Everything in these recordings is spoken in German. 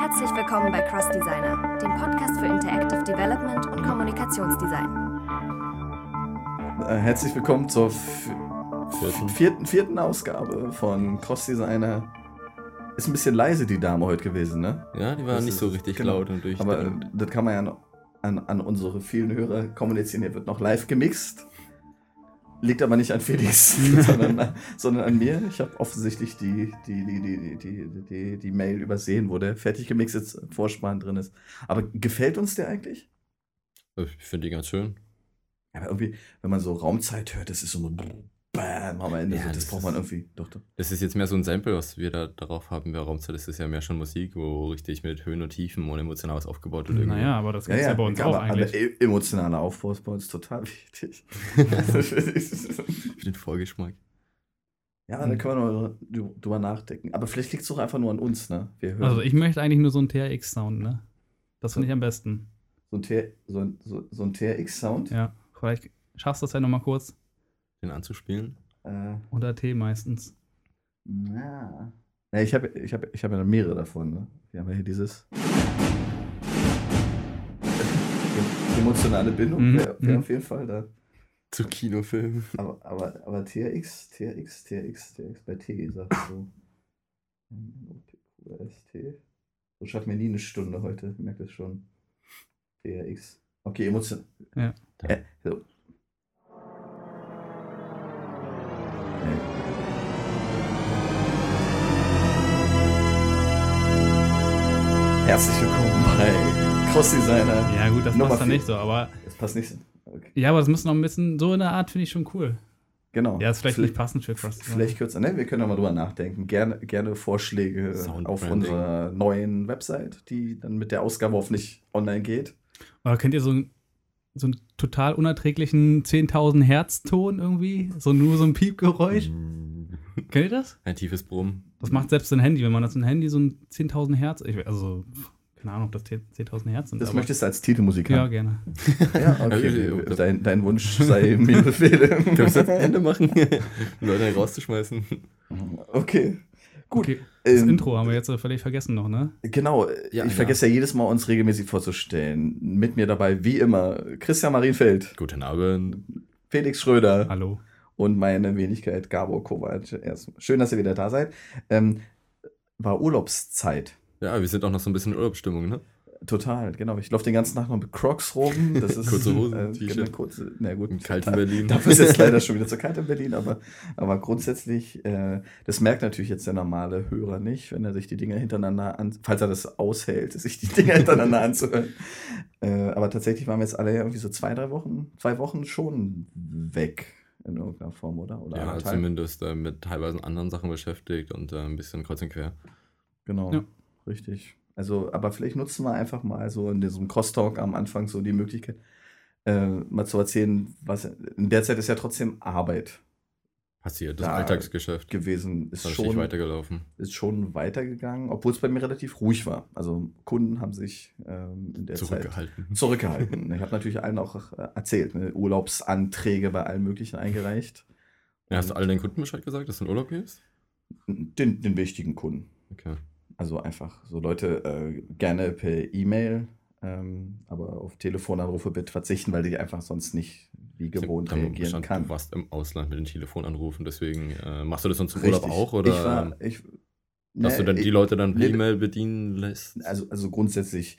Herzlich willkommen bei Cross Designer, dem Podcast für Interactive Development und Kommunikationsdesign. Äh, herzlich willkommen zur Vierten. vierten, vierten Ausgabe von Cross Designer. Ist ein bisschen leise die Dame heute gewesen, ne? Ja, die war Das nicht ist- so richtig genau. laut und durch. Aber das kann man ja noch an, an unsere vielen Hörer kommunizieren. Hier wird noch live gemixt. Liegt aber nicht an Felix, sondern, sondern an mir. Ich habe offensichtlich die, die, die, die, die, die, die, Mail übersehen, wo der fertig gemixte Vorspann drin ist. Aber gefällt uns der eigentlich? ich finde die ganz schön. Aber irgendwie, wenn man so Raumzeit hört, das ist so ein Bam am Ende. Ja, so, das, das braucht man irgendwie. Doch, doch. Das ist jetzt mehr so ein Sample, was wir da darauf haben. Bei Raumzeit das ist ja mehr schon Musik, wo richtig mit Höhen und Tiefen und emotional was aufgebaut wird. irgendwie. Naja, aber das gibt es ja, bei uns aber, auch eigentlich. Aber e- emotionaler Aufbau ist bei uns total wichtig. Für den Vorgeschmack. ja, da können wir noch drü- drüber nachdenken. Aber vielleicht liegt es doch einfach nur an uns, ne? Wir hören Also ich möchte eigentlich nur so einen TRX-Sound, ne? Das finde ich am besten. so ein, so ein, so, so ein TRX-Sound. Ja, vielleicht schaffst du das ja nochmal kurz. Den anzuspielen. Äh, Oder T meistens. na. Ja, ich habe ich hab, ich hab ja mehrere davon. Ne? Wir haben ja hier dieses. Emotionale Bindung Mhm, wäre wär mhm. auf jeden Fall da. Zu Kinofilmen. Aber, aber, aber TRX, TRX, TRX, TRX bei T sagt so. MOPQST. So schaffen wir nie eine Stunde heute, ich merke das schon. TRX. Okay, Emotion. Ja. Äh, so. Herzlich willkommen bei Cross Designer. Ja, gut, das Nummer passt dann nicht so, aber Das passt nicht. Okay. ja, aber das müssen noch ein bisschen, so in der Art finde ich schon cool. Genau. Ja, ist vielleicht nicht passend für Cross. Vielleicht kürzer. Ne, wir können ja mal drüber nachdenken. Gerne, gerne Vorschläge Sound auf Branding. unserer neuen Website, die dann mit der Ausgabe hoffentlich online geht. Oder kennt ihr so einen, so einen total unerträglichen 10.000 Hertz-Ton irgendwie? So nur so ein Piepgeräusch? Mm. Kennt ihr das? Ein tiefes Brummen. Das macht selbst ein Handy, wenn man das ein Handy so ein 10.000 Hertz, ich, also keine Ahnung, ob das 10.000 Hertz sind. Das aber- möchtest du als Titelmusik Ja, haben. gerne. Ja, okay. Ja, ja. dein, dein Wunsch sei mir Befehl. Können wir das am Ende machen? Leute rauszuschmeißen. Okay. Gut. Okay, das Ähm, Intro haben wir jetzt äh, völlig vergessen noch, ne? Genau, Ja, ich ja. vergesse ja jedes Mal, uns regelmäßig vorzustellen. Mit mir dabei, wie immer, Christian Marienfeld, Guten Abend. Felix Schröder Hallo. Und meine Wenigkeit Gabor Kovac. Schön, dass ihr wieder da seid. Ähm, war Urlaubszeit. Ja, wir sind auch noch so ein bisschen in Urlaubsstimmung, ne? Total, genau. Ich laufe den ganzen Tag noch mit Crocs rum. Das ist, Kurze Hosen, äh, T-Shirt. Genau, kurze, na gut. Im kalten da- Berlin. Dafür ist jetzt leider schon wieder zu kalt in Berlin, aber, aber grundsätzlich, äh, das merkt natürlich jetzt der normale Hörer nicht, wenn er sich die Dinger hintereinander an, falls er das aushält, sich die Dinger hintereinander anzuhören. Äh, aber tatsächlich waren wir jetzt alle irgendwie so zwei, drei Wochen, zwei Wochen schon weg in irgendeiner Form, oder? Oder Ja, zumindest äh, mit teilweise anderen Sachen beschäftigt und äh, ein bisschen kreuz und quer. Genau, Ja. richtig. Also, aber vielleicht nutzen wir einfach mal so in diesem Crosstalk am Anfang so die Möglichkeit, äh, mal zu erzählen, was in der Zeit ist ja trotzdem Arbeit Passiert, das Da Alltagsgeschäft. gewesen, Ist schon weitergelaufen. ist schon weitergegangen, obwohl es bei mir relativ ruhig war. Also Kunden haben sich ähm, in der Zeit Zurückgehalten. zurückgehalten. ich habe natürlich allen auch äh, erzählt, ne? Urlaubsanträge bei allen möglichen eingereicht. Ja, hast du allen deinen Kunden Bescheid gesagt, dass du in Urlaub gehst? Den, den wichtigen Kunden. Okay. Also einfach so Leute äh, gerne per E-Mail, ähm, aber auf Telefonanrufe bitte verzichten, weil ich einfach sonst nicht wie gewohnt Dann reagieren stand, kann. Du warst im Ausland mit den Telefonanrufen, deswegen äh, machst du das sonst im Richtig. Urlaub auch oder Ich war, ich, dass ne, du dann die ich- Leute dann per E-Mail bedienen lässt? also, also grundsätzlich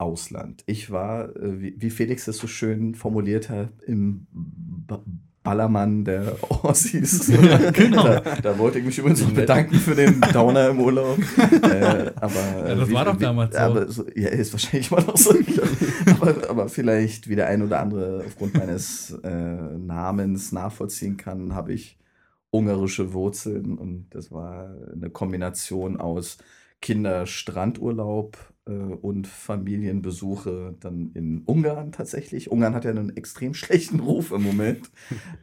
Ausland. Ich war, äh, wie, wie Felix das so schön formuliert hat, im Ballermann der Aussies. Genau. da, da wollte ich mich übrigens noch bedanken für den Downer im Urlaub. äh, aber, äh, Ja, das wie- war doch wie- damals so. Aber so. Ja, ist wahrscheinlich immer noch so. aber, aber vielleicht, wie der ein oder andere aufgrund meines äh, Namens nachvollziehen kann, habe ich ungarische Wurzeln und das war eine Kombination aus Kinderstrandurlaub äh, und Familienbesuche dann in Ungarn tatsächlich. Ungarn hat ja einen extrem schlechten Ruf im Moment.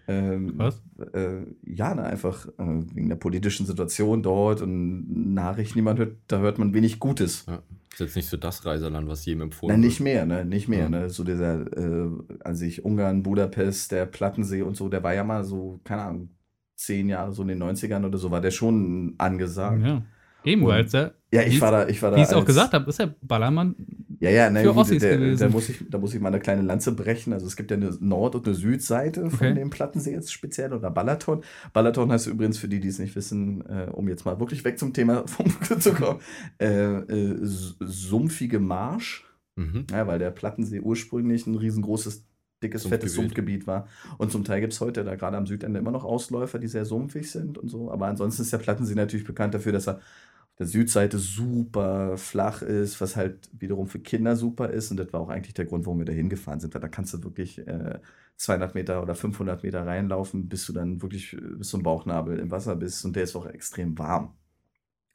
Ähm, Was? Äh, ja, na, einfach äh, wegen der politischen Situation dort und Nachrichten, die man hört, da hört man wenig Gutes. Ja. Ist jetzt nicht so das Reiseland, was jedem empfohlen Nein, nicht wird. mehr, ne? Nicht mehr, Ja. ne? So dieser, äh, an sich Ungarn, Budapest, der Plattensee und so, der war ja mal so, keine Ahnung, zehn Jahre, so in den 90ern oder so, war der schon angesagt. Ja. Eben, weil es ja, ich war da, ich war da. wie ich es auch gesagt habe, ist ja Ballermann. Ja, ja, ne, für Ossis der, gewesen. Da, muss ich, da muss ich mal eine kleine Lanze brechen. Also es gibt ja eine Nord- und eine Südseite von Okay. dem Plattensee jetzt speziell oder Balaton. Balaton heißt übrigens für die, die es nicht wissen, äh, um jetzt mal wirklich weg zum Thema vom zu kommen, äh, äh, sumpfige Marsch. Mhm. Ja, weil der Plattensee ursprünglich ein riesengroßes, dickes, fettes Sumpfgebiet. Sumpfgebiet war. Und zum Teil gibt es heute da gerade am Südende immer noch Ausläufer, die sehr sumpfig sind und so. Aber ansonsten ist der Plattensee natürlich bekannt dafür, dass er der Südseite super flach ist, was halt wiederum für Kinder super ist. Und das war auch eigentlich der Grund, warum wir da hingefahren sind. Weil da kannst du wirklich äh, 200 Meter oder 500 Meter reinlaufen, bis du dann wirklich äh, bis zum Bauchnabel im Wasser bist. Und der ist auch extrem warm.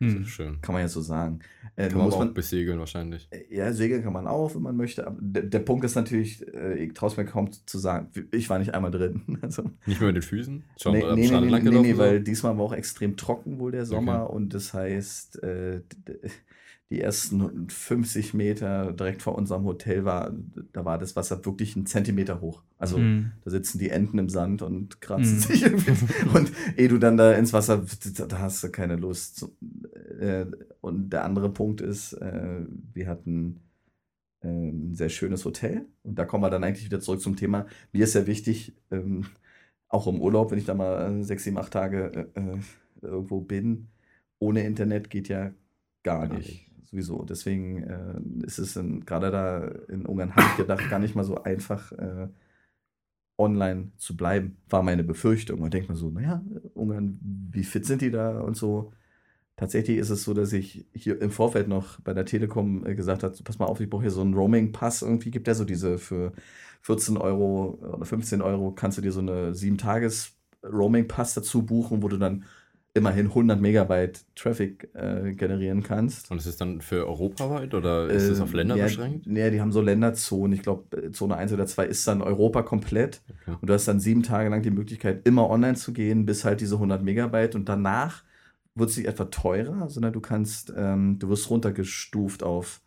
Hm. schön. Kann man ja so sagen. Äh, Kann man muss auch man, besegeln wahrscheinlich. ja, segeln kann man auch, wenn man möchte. Aber der, der Punkt ist natürlich, äh, ich traue es mir kaum zu sagen, ich war nicht einmal drin. Also, Nicht mehr mit den Füßen? Schon nee, nee, nee, nee, lang nee, nee, weil diesmal war auch extrem trocken wohl der Sommer und das heißt, äh, die ersten 50 Meter direkt vor unserem Hotel war, da war das Wasser wirklich einen Zentimeter hoch. Also Hm. da sitzen die Enten im Sand und kratzen Mhm. sich irgendwie. Und ehe du dann da ins Wasser, da hast du keine Lust. Äh, Und der andere Punkt ist, äh, wir hatten äh, ein sehr schönes Hotel. Und da kommen wir dann eigentlich wieder zurück zum Thema. Mir ist ja wichtig, ähm, auch im Urlaub, wenn ich da mal äh, sechs, sieben, acht Tage äh, äh, irgendwo bin, ohne Internet geht ja gar Gar nicht. nicht. Sowieso. Deswegen äh, ist es gerade da in Ungarn, habe ich gedacht, gar nicht mal so einfach. Äh, online zu bleiben, war meine Befürchtung. Und denkt man so, naja, Ungarn, wie fit sind die da und so. Tatsächlich ist es so, dass ich hier im Vorfeld noch bei der Telekom äh, gesagt habe, pass mal auf, ich brauche hier so einen Roaming-Pass. Irgendwie gibt ja so diese für 14 Euro oder 15 Euro kannst du dir so eine 7-Tages-Roaming-Pass dazu buchen, wo du dann immerhin 100 Megabyte Traffic äh, generieren kannst. Und ist es dann für europaweit oder ist es auf Ähm, Länder ja, beschränkt? Nee, die haben so Länderzonen. Ich glaube, Zone 1 oder 2 ist dann Europa komplett. Okay. Und du hast dann sieben Tage lang die Möglichkeit, immer online zu gehen, bis halt diese 100 Megabyte. Und danach wird es nicht etwa teurer, sondern du kannst, ähm, du wirst runtergestuft auf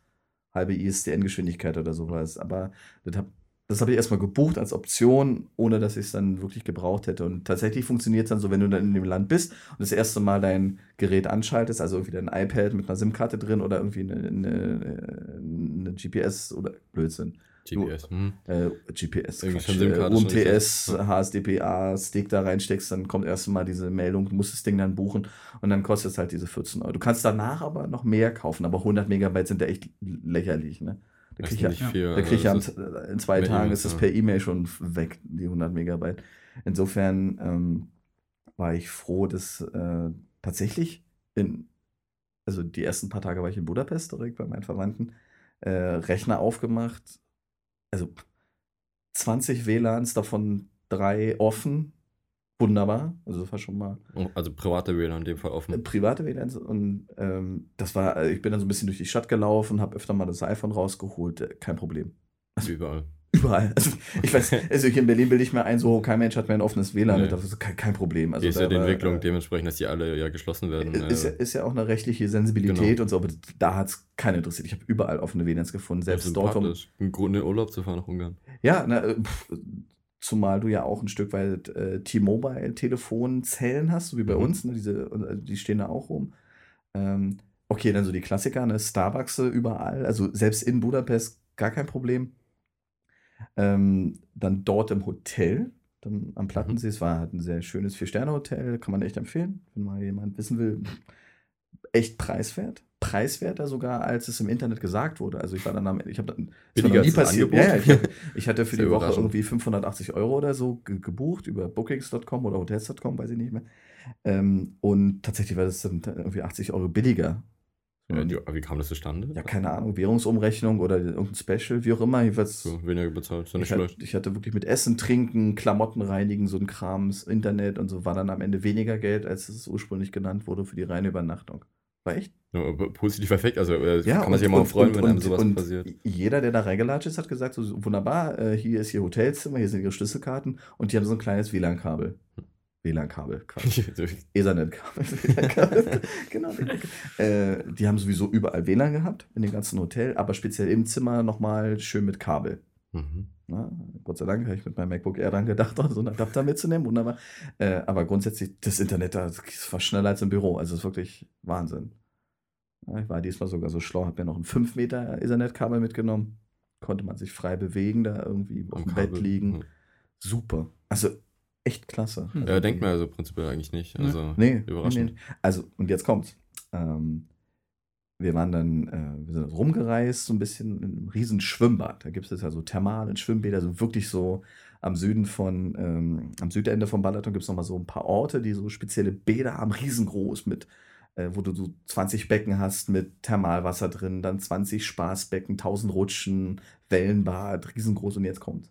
halbe ISDN-Geschwindigkeit oder sowas. Aber das habe hab ich erstmal gebucht als Option, ohne dass ich es dann wirklich gebraucht hätte. Und tatsächlich funktioniert es dann so, wenn du dann in dem Land bist und das erste Mal dein Gerät anschaltest, also irgendwie dein iPad mit einer SIM-Karte drin oder irgendwie eine, eine, eine GPS oder Blödsinn. GPS. Hm. Äh, GPS, äh, UMTS. HSDPA, Stick da reinsteckst, dann kommt erst mal diese Meldung, du musst das Ding dann buchen und dann kostet es halt diese 14 Euro. Du kannst danach aber noch mehr kaufen, aber 100 Megabyte sind ja echt lächerlich, ne? Da Das krieg ist ich ja, viel. da also krieg ich ja das in zwei per Tagen E-Mail, ist es ja. per E-Mail schon weg, die 100 Megabyte. Insofern ähm, war ich froh, dass äh, tatsächlich in, also die ersten paar Tage war ich in Budapest direkt bei meinen Verwandten, äh, Rechner aufgemacht, also 20 WLANs, davon drei offen, wunderbar, also das war schon mal Oh, Also private WLAN in dem Fall äh, offen. private WLANs und ähm, das war, äh, ich bin dann so ein bisschen durch die Stadt gelaufen, habe öfter mal das iPhone rausgeholt, äh, kein Problem. Überall. Überall. Also, ich weiß, also hier in Berlin bilde ich mir ein, so kein Mensch hat mehr ein offenes WLAN, Nee. das ist kein, kein Problem. Also ist ja die Entwicklung äh, dementsprechend, dass die alle ja geschlossen werden. ist, ja, äh, ist ja auch eine rechtliche Sensibilität Genau. und so, aber da hat es keinen interessiert. Ich habe überall offene WLANs gefunden, selbst dort. Um, sympathisch. Ein Grund, in den Urlaub zu fahren nach Ungarn. ja, na, äh, pff, zumal du ja auch ein Stück weit äh, T-Mobile-Telefonzellen hast, so wie bei Mhm. uns, ne, diese, die stehen da auch rum. Ähm, okay, dann so die Klassiker, ne, Starbucks überall, also selbst in Budapest gar kein Problem. Ähm, dann dort im Hotel, dann am Plattensee, es war halt ein sehr schönes Vier-Sterne-Hotel, kann man echt empfehlen, wenn mal jemand wissen will. Echt preiswert. Preiswerter sogar, als es im Internet gesagt wurde. Also ich war dann am ich habe dann war nie passiert. Ja, ich, ich hatte für die Woche irgendwie 580 Euro oder so ge gebucht über Bookings.com oder Hotels.com, weiß ich nicht mehr. Ähm, und tatsächlich war das dann irgendwie 80 Euro billiger. Ja, die, wie kam das zustande? Ja, keine Ahnung, Währungsumrechnung oder irgendein Special, wie auch immer. Jedenfalls, So, weniger bezahlt. Ist ja nicht ich, hatte, schlecht. ich hatte wirklich mit Essen, Trinken, Klamotten reinigen, so ein Kram, das Internet und so, war dann am Ende weniger Geld, als es ursprünglich genannt wurde für die reine Übernachtung. War echt? Ja, positiv perfekt. Also äh, Ja, kann man sich ja mal freuen, wenn einem sowas und passiert. Jeder, der da reingelatscht ist, hat gesagt, so, wunderbar, äh, hier ist ihr Hotelzimmer, hier sind ihre Schlüsselkarten und die haben so ein kleines WLAN-Kabel. WLAN-Kabel quasi. Ethernet-Kabel. Genau. äh, die haben sowieso überall WLAN gehabt, in dem ganzen Hotel, aber speziell im Zimmer nochmal schön mit Kabel. mhm. Na, Gott sei Dank habe ich mit meinem MacBook Air dann gedacht, so einen Adapter mitzunehmen, wunderbar. Äh, aber grundsätzlich, das Internet da das war schneller als im Büro. Also es ist wirklich Wahnsinn. Ja, ich war diesmal sogar so schlau, habe mir noch ein 5 Meter Ethernet-Kabel mitgenommen. Konnte man sich frei bewegen, da irgendwie auf dem Bett liegen. Mhm. Super. Also echt klasse. Hm. Ja, denkt man also prinzipiell eigentlich nicht. Ja. Also Nee, überraschend. nee, nee. Also, und jetzt kommt's. Ähm, wir waren dann, äh, wir sind rumgereist, so ein bisschen in einem riesen Schwimmbad. Da gibt es ja so thermale Schwimmbäder, so wirklich so am Süden von, ähm, am Südende von Balaton gibt es nochmal so ein paar Orte, die so spezielle Bäder haben, riesengroß, mit, äh, wo du so 20 Becken hast mit Thermalwasser drin, dann 20 Spaßbecken, 1000 Rutschen, Wellenbad, riesengroß. Und jetzt kommt.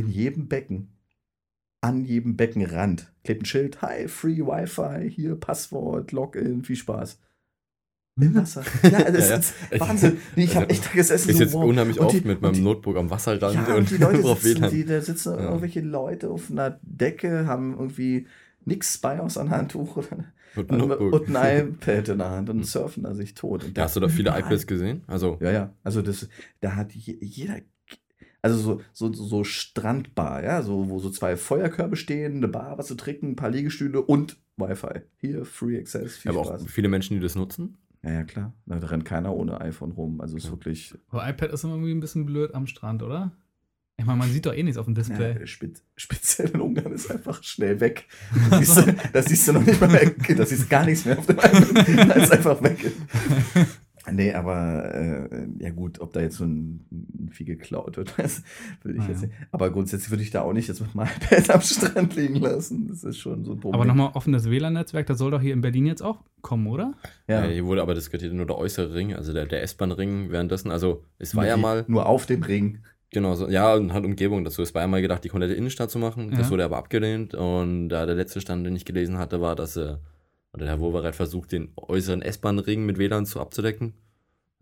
In jedem Becken an jedem Beckenrand klebt ein Schild, hi, free Wi-Fi, hier Passwort, Login, viel Spaß. Im Wasser. Ja, das Ja, ja. ist Wahnsinn. Nee, ich habe Also, echt da gesessen. Ich so, sitze wow. unheimlich Und oft die- mit und meinem die- Notebook am Wasserrand Ja, und die brauch Leute sitzen, WLAN. die, da sitzen Ja. irgendwelche Leute auf einer Decke, haben irgendwie nichts bei aus einem Handtuch oder, Und ein und, und ein iPad in der Hand und surfen da sich tot. Und Ja, hast du da viele iPads gesehen? Also, Ja, ja. Also das, da hat je, jeder, also so, so, so Strandbar, ja, so, wo so zwei Feuerkörbe stehen, eine Bar, was zu trinken, ein paar Liegestühle und Wi-Fi. Hier, Free Access, viel aber auch Spaß. viele Menschen, die das nutzen. Ja, ja, klar. Da rennt keiner ohne iPhone rum. Also ist Ja. wirklich Aber iPad ist immer irgendwie ein bisschen blöd am Strand, oder? Ich meine, man sieht doch eh nichts auf dem Display. ja, spez speziell in Ungarn ist einfach schnell weg. Das siehst, du, das siehst du noch nicht mal mehr. Das siehst gar nichts mehr auf dem iPad. Da ist einfach weg. Nee, aber äh, ja gut, ob da jetzt so ein, ein Vieh geklaut wird, das würde ich Ah, jetzt ja. nicht. Aber grundsätzlich würde ich da auch nicht jetzt mit meinem iPad am Strand liegen lassen. Das ist schon so ein Problem. Aber nochmal offenes WLAN-Netzwerk, das soll doch hier in Berlin jetzt auch kommen, oder? ja. Äh, hier wurde aber diskutiert nur der äußere Ring, also der, der S-Bahn-Ring währenddessen. Also, es war Nur ja die- mal, Nur auf dem Ring. genau, so, ja, und hat Umgebung dazu. Es war ja mal gedacht, die komplette Innenstadt zu machen. Das Ja. wurde aber abgelehnt. Und da der letzte Stand, den ich gelesen hatte, war, dass äh, oder der Herr Wowereit versucht, den äußeren S-Bahn-Ring mit WLAN zu abzudecken.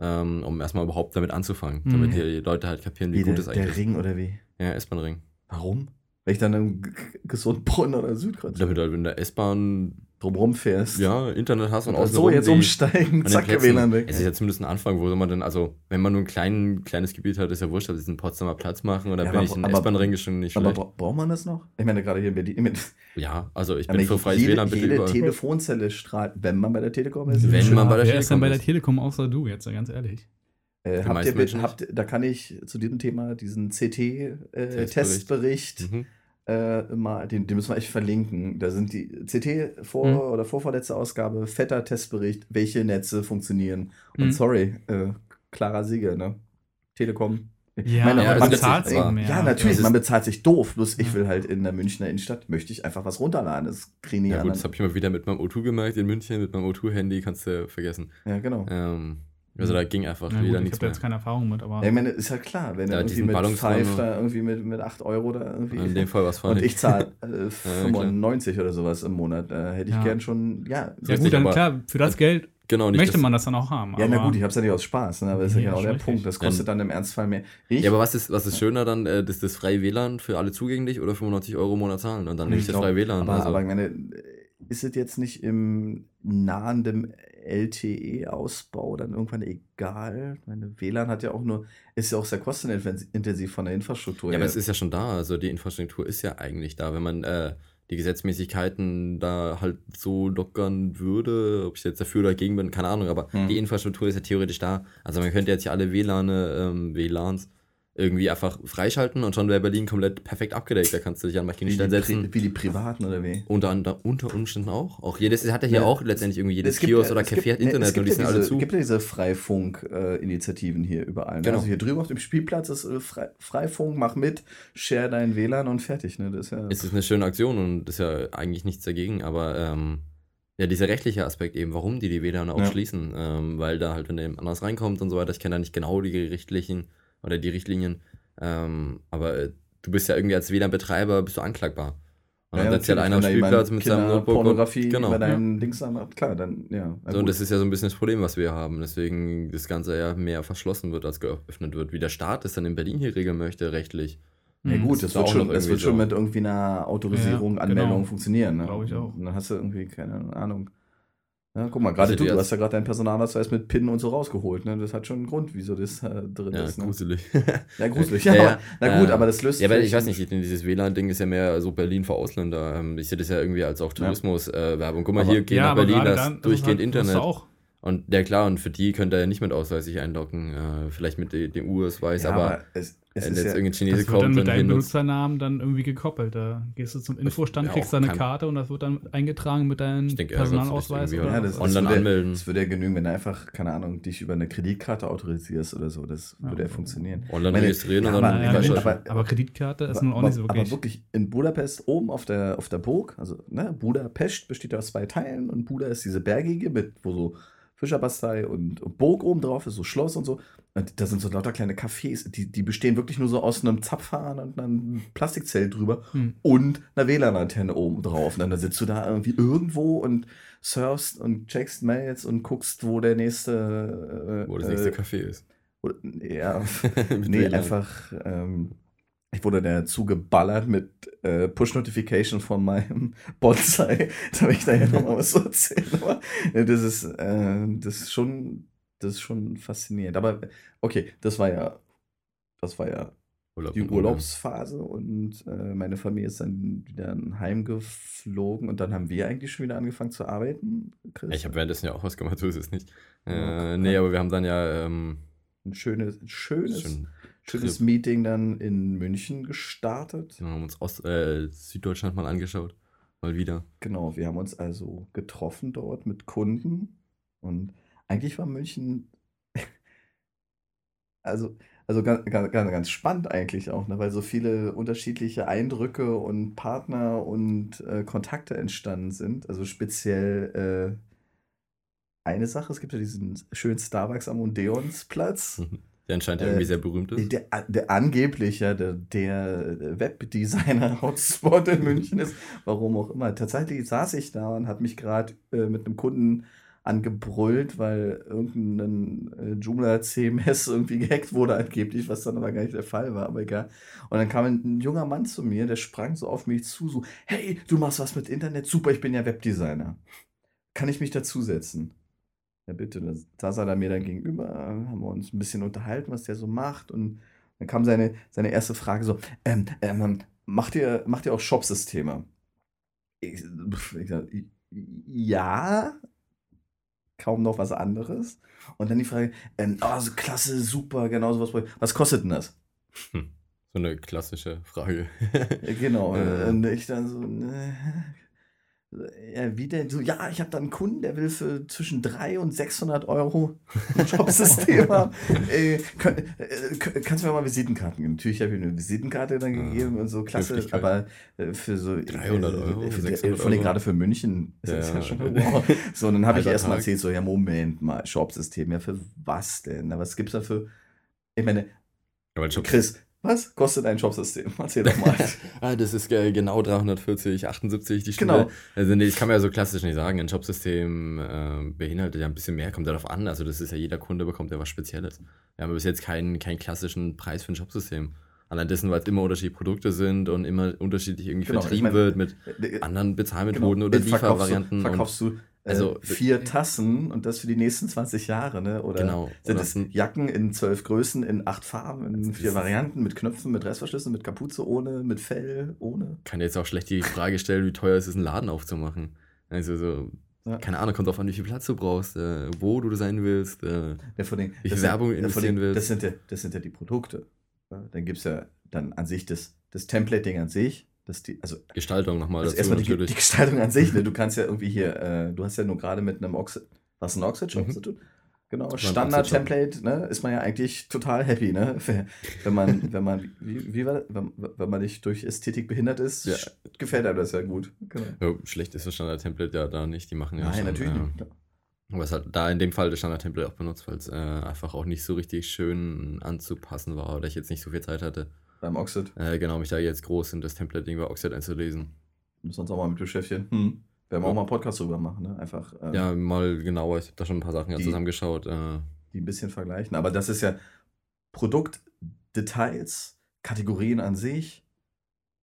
Ähm, um erstmal überhaupt damit anzufangen, Mhm. damit die Leute halt kapieren, wie, Wie gut es eigentlich der Ring oder wie? ist. Ja, S-Bahn-Ring. Warum? Weil ich dann im gesunden Brunnen oder Südkreuz Damit halt in der S-Bahn drumrum fährst. ja, Internet hast und Und außen so, jetzt umsteigen, zack. WLAN weg. Es ist ja zumindest ein Anfang, wo soll man denn, also, wenn man nur ein klein, kleines Gebiet hat, ist ja wurscht, dass diesen Potsdamer Platz machen oder Ja, bin aber- ich aber- S-Bahn-Ring ist schon nicht Aber schlecht. bra braucht man das noch? Ich meine, gerade hier in Berlin. Ich meine, Ja, also ich bin für freies jede, WLAN bitte jede überall. Telefonzelle strahlt, wenn man bei der Telekom ist. Wenn man bei der Wer ist denn Telekom bei der ist. Telekom außer du jetzt, ganz ehrlich? Äh, habt ihr, habt, da kann ich zu diesem Thema diesen Testbericht. CT-Testbericht Mhm. Äh, mal, den, den müssen wir echt verlinken. Da sind die CT vor Mhm. oder vorvorletzte Ausgabe, fetter Testbericht, welche Netze funktionieren. Und Mhm. sorry, äh, klarer Sieger, ne? Telekom. Ja, Meine, ja, man bezahlt sich. aber- Ja, natürlich, man bezahlt sich doof. Bloß ich will halt in der Münchner Innenstadt, möchte ich einfach was runterladen. Das kriegen die Ja gut, das habe ich mal wieder mit meinem O2 gemerkt in München, mit meinem O2-Handy, kannst du vergessen. Ja, genau. Ähm, also da ging einfach gut, wieder ich nichts habe da mehr. jetzt keine Erfahrung mit, aber Ja, ich meine, ist ja klar, wenn Ja, er irgendwie diesen mit Ballungsräume- Five da irgendwie mit, mit 8 Euro da irgendwie. In dem Fall was und ich zahle äh, klar. 95 oder sowas im Monat. Äh, hätte ich Ja. gern schon, ja. ja gut, dann aber- klar, für das Geld Genau, nicht möchte das- man das dann auch haben. Ja, na gut, ich hab's ja nicht aus Spaß, ne? aber das ist ja Ja, genau der Punkt. Das kostet dann im Ernstfall mehr. Ich, Ja, aber was ist, was ist schöner dann, äh, ist das freie WLAN für alle zugänglich oder 95 Euro im Monat zahlen und dann nehme ich das freie WLAN. aber, also. aber ich meine, ist es jetzt nicht im nahenden LTE-Ausbau dann irgendwann egal? Meine, WLAN hat ja auch nur, ist ja auch sehr kostenintensiv von der Infrastruktur Ja, aber her. es ist ja schon da. Also die Infrastruktur ist ja eigentlich da. Wenn man äh, die Gesetzmäßigkeiten da halt so lockern würde, ob ich jetzt dafür oder dagegen bin, keine Ahnung, aber Hm. die Infrastruktur ist ja theoretisch da. Also man könnte jetzt ja alle WLAN, ähm, WLANs irgendwie einfach freischalten und schon wäre Berlin komplett perfekt abgedeckt. Da kannst du dich an manchen wie, die Stellen setzen. Wie die Privaten oder wie? Unter, unter, Umständen auch. Auch jedes, es hat ja hier Ja, auch letztendlich irgendwie jedes Es gibt Kiosk oder es gibt- Café hat ne, Internet es gibt und die ja sind diese, alle zu. gibt ja diese Freifunk-Initiativen hier überall. Ne? Genau. Also hier drüben auf dem Spielplatz ist äh, Fre Freifunk, mach mit, share dein WLAN und fertig. Ne? Das ist ja, Es ist eine schöne Aktion und ist ja eigentlich nichts dagegen, aber ähm, ja, dieser rechtliche Aspekt eben, warum die die WLAN auch Ja. schließen, ähm, weil da halt, wenn jemand anders reinkommt und so weiter, ich kenne da nicht genau die Richtlinien oder die Richtlinien, ähm, aber äh, du bist ja irgendwie als WLAN-Betreiber, bist du anklagbar. Und Ja, dann ja natürlich, einer am Spielplatz mit seinem Notebook. Und, Pornografie genau. bei deinen Dings anmacht, klar, dann, ja. So, und das ist ja so ein bisschen das Problem, was wir haben. Deswegen das Ganze ja mehr verschlossen wird, als geöffnet wird. Wie der Staat es dann in Berlin hier regeln möchte, rechtlich. Ja Mhm. gut, das, ist wird auch schon, das wird schon mit irgendwie einer Autorisierung, Ja, Anmeldung genau. funktionieren. Ne? Glaub ich auch. Und dann hast du irgendwie, keine Ahnung. Ja, guck mal, gerade Also du, du hast ja gerade deinen Personalausweis mit PIN und so rausgeholt. Ne? Das hat schon einen Grund, wieso das äh, drin Ja, ist. Ne? gruselig. Ja, gruselig. Ja, Ja, ja. aber, na gut, Äh, aber das löst Ja, aber ich weiß nicht, dieses WLAN-Ding ist ja mehr so Berlin für Ausländer. Ähm, Ich sehe das ja irgendwie als auch Tourismus-Werbung. Guck mal, Aber- hier, geh nach Berlin, das dann- durchgehend das Internet. auch. Und ja klar, und für die könnt ihr ja nicht mit Ausweis sich einloggen. Äh, vielleicht mit de- dem US-Weiß, ja, aber es, es wenn ist jetzt ja, irgendein Chinese Das wird dann kommt mit deinem Benutzernamen dann irgendwie gekoppelt. Da gehst du zum Infostand, kriegst auch da eine kein- Karte und das wird dann eingetragen mit deinem Ich denke, er Personalausweis. ja, das, das online würde, anmelden. Das würde ja genügen, wenn du einfach, keine Ahnung, dich über eine Kreditkarte autorisierst oder so. Das Ja. würde ja funktionieren. online Meine- registrieren ja, und dann aber- ja, gut, aber- aber, Kreditkarte ist aber, nun auch nicht so aber wirklich. wirklich in Budapest oben auf der, auf der Burg, also ne, Budapest besteht ja aus zwei Teilen und Buda ist diese bergige mit, wo so Fischerbastei und, und Burg oben drauf ist, so Schloss und so. Und da sind so lauter kleine Cafés, die, die bestehen wirklich nur so aus einem Zapfhahn und einem Plastikzelt drüber Hm. und einer WLAN-Antenne oben drauf. Und dann sitzt du da irgendwie irgendwo und surfst und checkst Mails und guckst, wo der nächste. Äh, Wo das nächste äh, Café ist. oder- ja, nee, WLAN. einfach. Ähm, ich wurde da zugeballert mit äh, Push-Notification von meinem Bonsai. Da habe ich da ja nochmal was zu erzählen. Aber das ist, äh, das ist schon, das ist schon faszinierend. Aber okay, das war ja, das war ja Urlaub die. Urlaubsphase und äh, meine Familie ist dann wieder heimgeflogen und dann haben wir eigentlich schon wieder angefangen zu arbeiten. Chris. Ich habe währenddessen ja auch was gemacht, so ist es nicht. Äh, nee, aber wir haben dann ja ähm, ein schönes, ein schönes, schon, schönes. Meeting dann in München gestartet. wir haben uns Ost, äh, Süddeutschland mal angeschaut. Mal wieder. Genau, wir haben uns also getroffen dort mit Kunden und eigentlich war München also, also ganz, ganz, ganz spannend eigentlich auch, ne, weil so viele unterschiedliche Eindrücke und Partner und äh, Kontakte entstanden sind. Also speziell äh, eine Sache, es gibt ja diesen schönen Starbucks am Odeonsplatz. Der anscheinend ja Äh, irgendwie sehr berühmt ist. Der, der angeblich ja der, der Webdesigner-Hotspot in München ist, warum auch immer. Tatsächlich saß ich da und habe mich gerade äh, mit einem Kunden angebrüllt, weil irgendein äh, Joomla CMS irgendwie gehackt wurde angeblich, was dann aber gar nicht der Fall war, aber egal. Und dann kam ein, ein junger Mann zu mir, der sprang so auf mich zu, so, hey, du machst was mit Internet, super, ich bin ja Webdesigner. Kann ich mich dazusetzen? Ja, bitte. Da saß er da mir dann gegenüber, haben wir uns ein bisschen unterhalten, was der so macht. Und dann kam seine, seine erste Frage so: ähm, ähm, macht, ihr, macht ihr auch Shopsysteme? Ich, ich sag, ja, kaum noch was anderes. Und dann die Frage: ähm, oh, so klasse, super, genau sowas. Was kostet denn das? So eine klassische Frage. Ja, Genau. Äh. Und ich dann so, ne, wie denn? So, ja, ich habe da einen Kunden, der will für zwischen 300 und 600 Euro ein Jobsystem haben. Äh, äh, kannst du mir mal Visitenkarten geben? Natürlich habe ich eine Visitenkarte dann Ja, gegeben und so, klasse. Aber äh, für so. 300 Euro, Äh, für für, 600 vor allem Euro. gerade für München ist Ja, das ja ja. schon wow. So, und dann habe ich erstmal Tag. erzählt, so, ja, Moment mal, Shopsystem, ja, für was denn? Na, Was gibt's da für. Ich meine, Chris, was kostet ein Shopsystem? Erzähl doch mal. ah, das ist äh, genau 340, 78 die Stunde. Genau. Also nee, das kann man ja so klassisch nicht sagen. Ein Jobsystem äh, beinhaltet ja ein bisschen mehr, kommt darauf an. Also das ist ja jeder Kunde bekommt ja was Spezielles. Wir haben bis jetzt keinen, keinen klassischen Preis für ein Jobsystem. Allein dessen, weil es immer unterschiedliche Produkte sind und immer unterschiedlich irgendwie Genau, ich vertrieben mein, wird mit Äh, anderen Bezahlmethoden oder Jetzt verkaufst Liefervarianten. Du, verkaufst du äh, Also, vier Tassen und das für die nächsten 20 Jahre, ne? Oder Genau. sind Oder es Jacken in zwölf Größen, in acht Farben, in vier Varianten, mit Knöpfen, mit Reißverschlüssen, mit Kapuze, ohne, mit Fell, ohne. kann jetzt auch schlecht die Frage stellen, wie teuer ist es, einen Laden aufzumachen. Also so, Ja. keine Ahnung, kommt drauf an, wie viel Platz du brauchst, äh, wo du sein willst. Äh, Ja, von den, Wie viel das Werbung sind, ja, investieren den, willst. das, sind ja, das sind ja die Produkte. Ja, dann gibt es ja dann an sich das, das Templating an sich. Das die, also Gestaltung nochmal Also dazu erstmal die, natürlich. die Gestaltung an sich, ne? Du kannst ja irgendwie hier, äh, du hast ja nur gerade mit einem Oxid, was ein Oxid-Shop Mhm. zu tun? Genau, Standard-Template, ne, ist man ja eigentlich total happy, ne? Wenn man, wenn man, wie, wie war? Wenn, wenn man nicht durch Ästhetik behindert ist, Ja. gefällt einem das ja gut. Genau. Ja, schlecht ist das Standard-Template ja da nicht. Die machen ja Nein, schon, natürlich äh, nicht. Aber es hat da in dem Fall das Standard-Template auch benutzt, weil es äh, einfach auch nicht so richtig schön anzupassen war oder ich jetzt nicht so viel Zeit hatte. Beim Oxid. Äh, genau, mich da jetzt groß in das Template-Ding bei Oxid einzulesen. Müssen wir uns auch mal mit beschäftigen. Hm. Werden wir auch mal einen Podcast drüber machen, ne? Einfach ähm, Ja, mal genauer. Ich habe da schon ein paar Sachen ja Die- zusammengeschaut. Äh, die ein bisschen vergleichen. Aber das ist ja Produktdetails Kategorien an sich,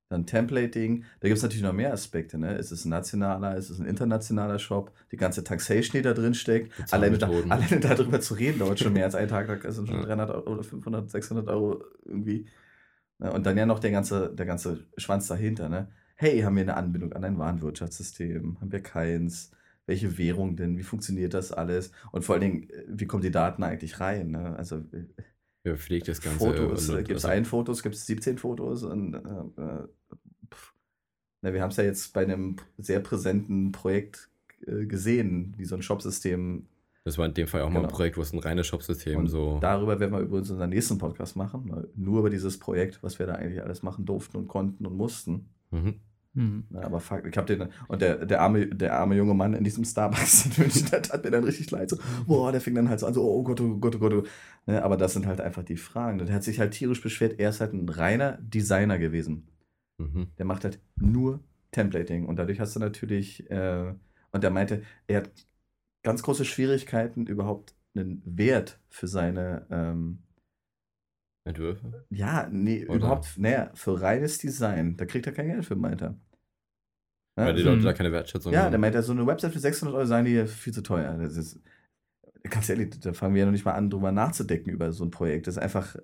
dann Templating. Da gibt es natürlich noch mehr Aspekte. Ne? Ist es ein nationaler, ist es ein internationaler Shop? Die ganze Taxation, die da drin steckt. Alleine, da, alleine darüber zu reden, dauert schon mehr als einen Tag. Da sind schon Ja. 300 Euro oder 500, 600 Euro irgendwie. Ne? Und dann ja noch der ganze, der ganze Schwanz dahinter. Ne? Hey, haben wir eine Anbindung an ein Warenwirtschaftssystem? Haben wir keins? Welche Währung denn? Wie funktioniert das alles? Und vor allen Dingen, äh, wie kommen die Daten eigentlich rein? Ne? Also äh, Wer pflegt das Ganze? Fotos, äh, gibt es also- ein Fotos, gibt es 17 Fotos und äh, äh. Na, wir haben es ja jetzt bei einem sehr präsenten Projekt äh, gesehen, wie so ein Shopsystem. Das war in dem Fall auch mal ein Genau. Projekt, wo es ein reines Shopsystem Und so. darüber werden wir übrigens unseren nächsten Podcast machen, mal nur über dieses Projekt, was wir da eigentlich alles machen durften und konnten und mussten. Mhm. Hm. Na, aber fuck, ich hab den, und der, der, arme, der arme junge Mann in diesem Starbucks in München, der tat mir dann richtig leid. So, boah, der fing dann halt so an, so, oh Gott, oh Gott, oh Gott. Oh. Ne, aber das sind halt einfach die Fragen. Der hat sich halt tierisch beschwert, er ist halt ein reiner Designer gewesen. Mhm. Der macht halt nur Templating und dadurch hast du natürlich, äh, und der meinte, er hat ganz große Schwierigkeiten, überhaupt einen Wert für seine, ähm, Entwürfe? ja, nee, Oder? überhaupt, naja, für reines Design, da kriegt er kein Geld für, meint er. Ja, Weil die Leute Mhm. da keine Wertschätzung ja, der haben. meint ja, so eine Website für 600 Euro seien die viel zu teuer. Das ist, ganz ehrlich, da fangen wir ja noch nicht mal an, drüber nachzudenken über so ein Projekt. Das ist einfach,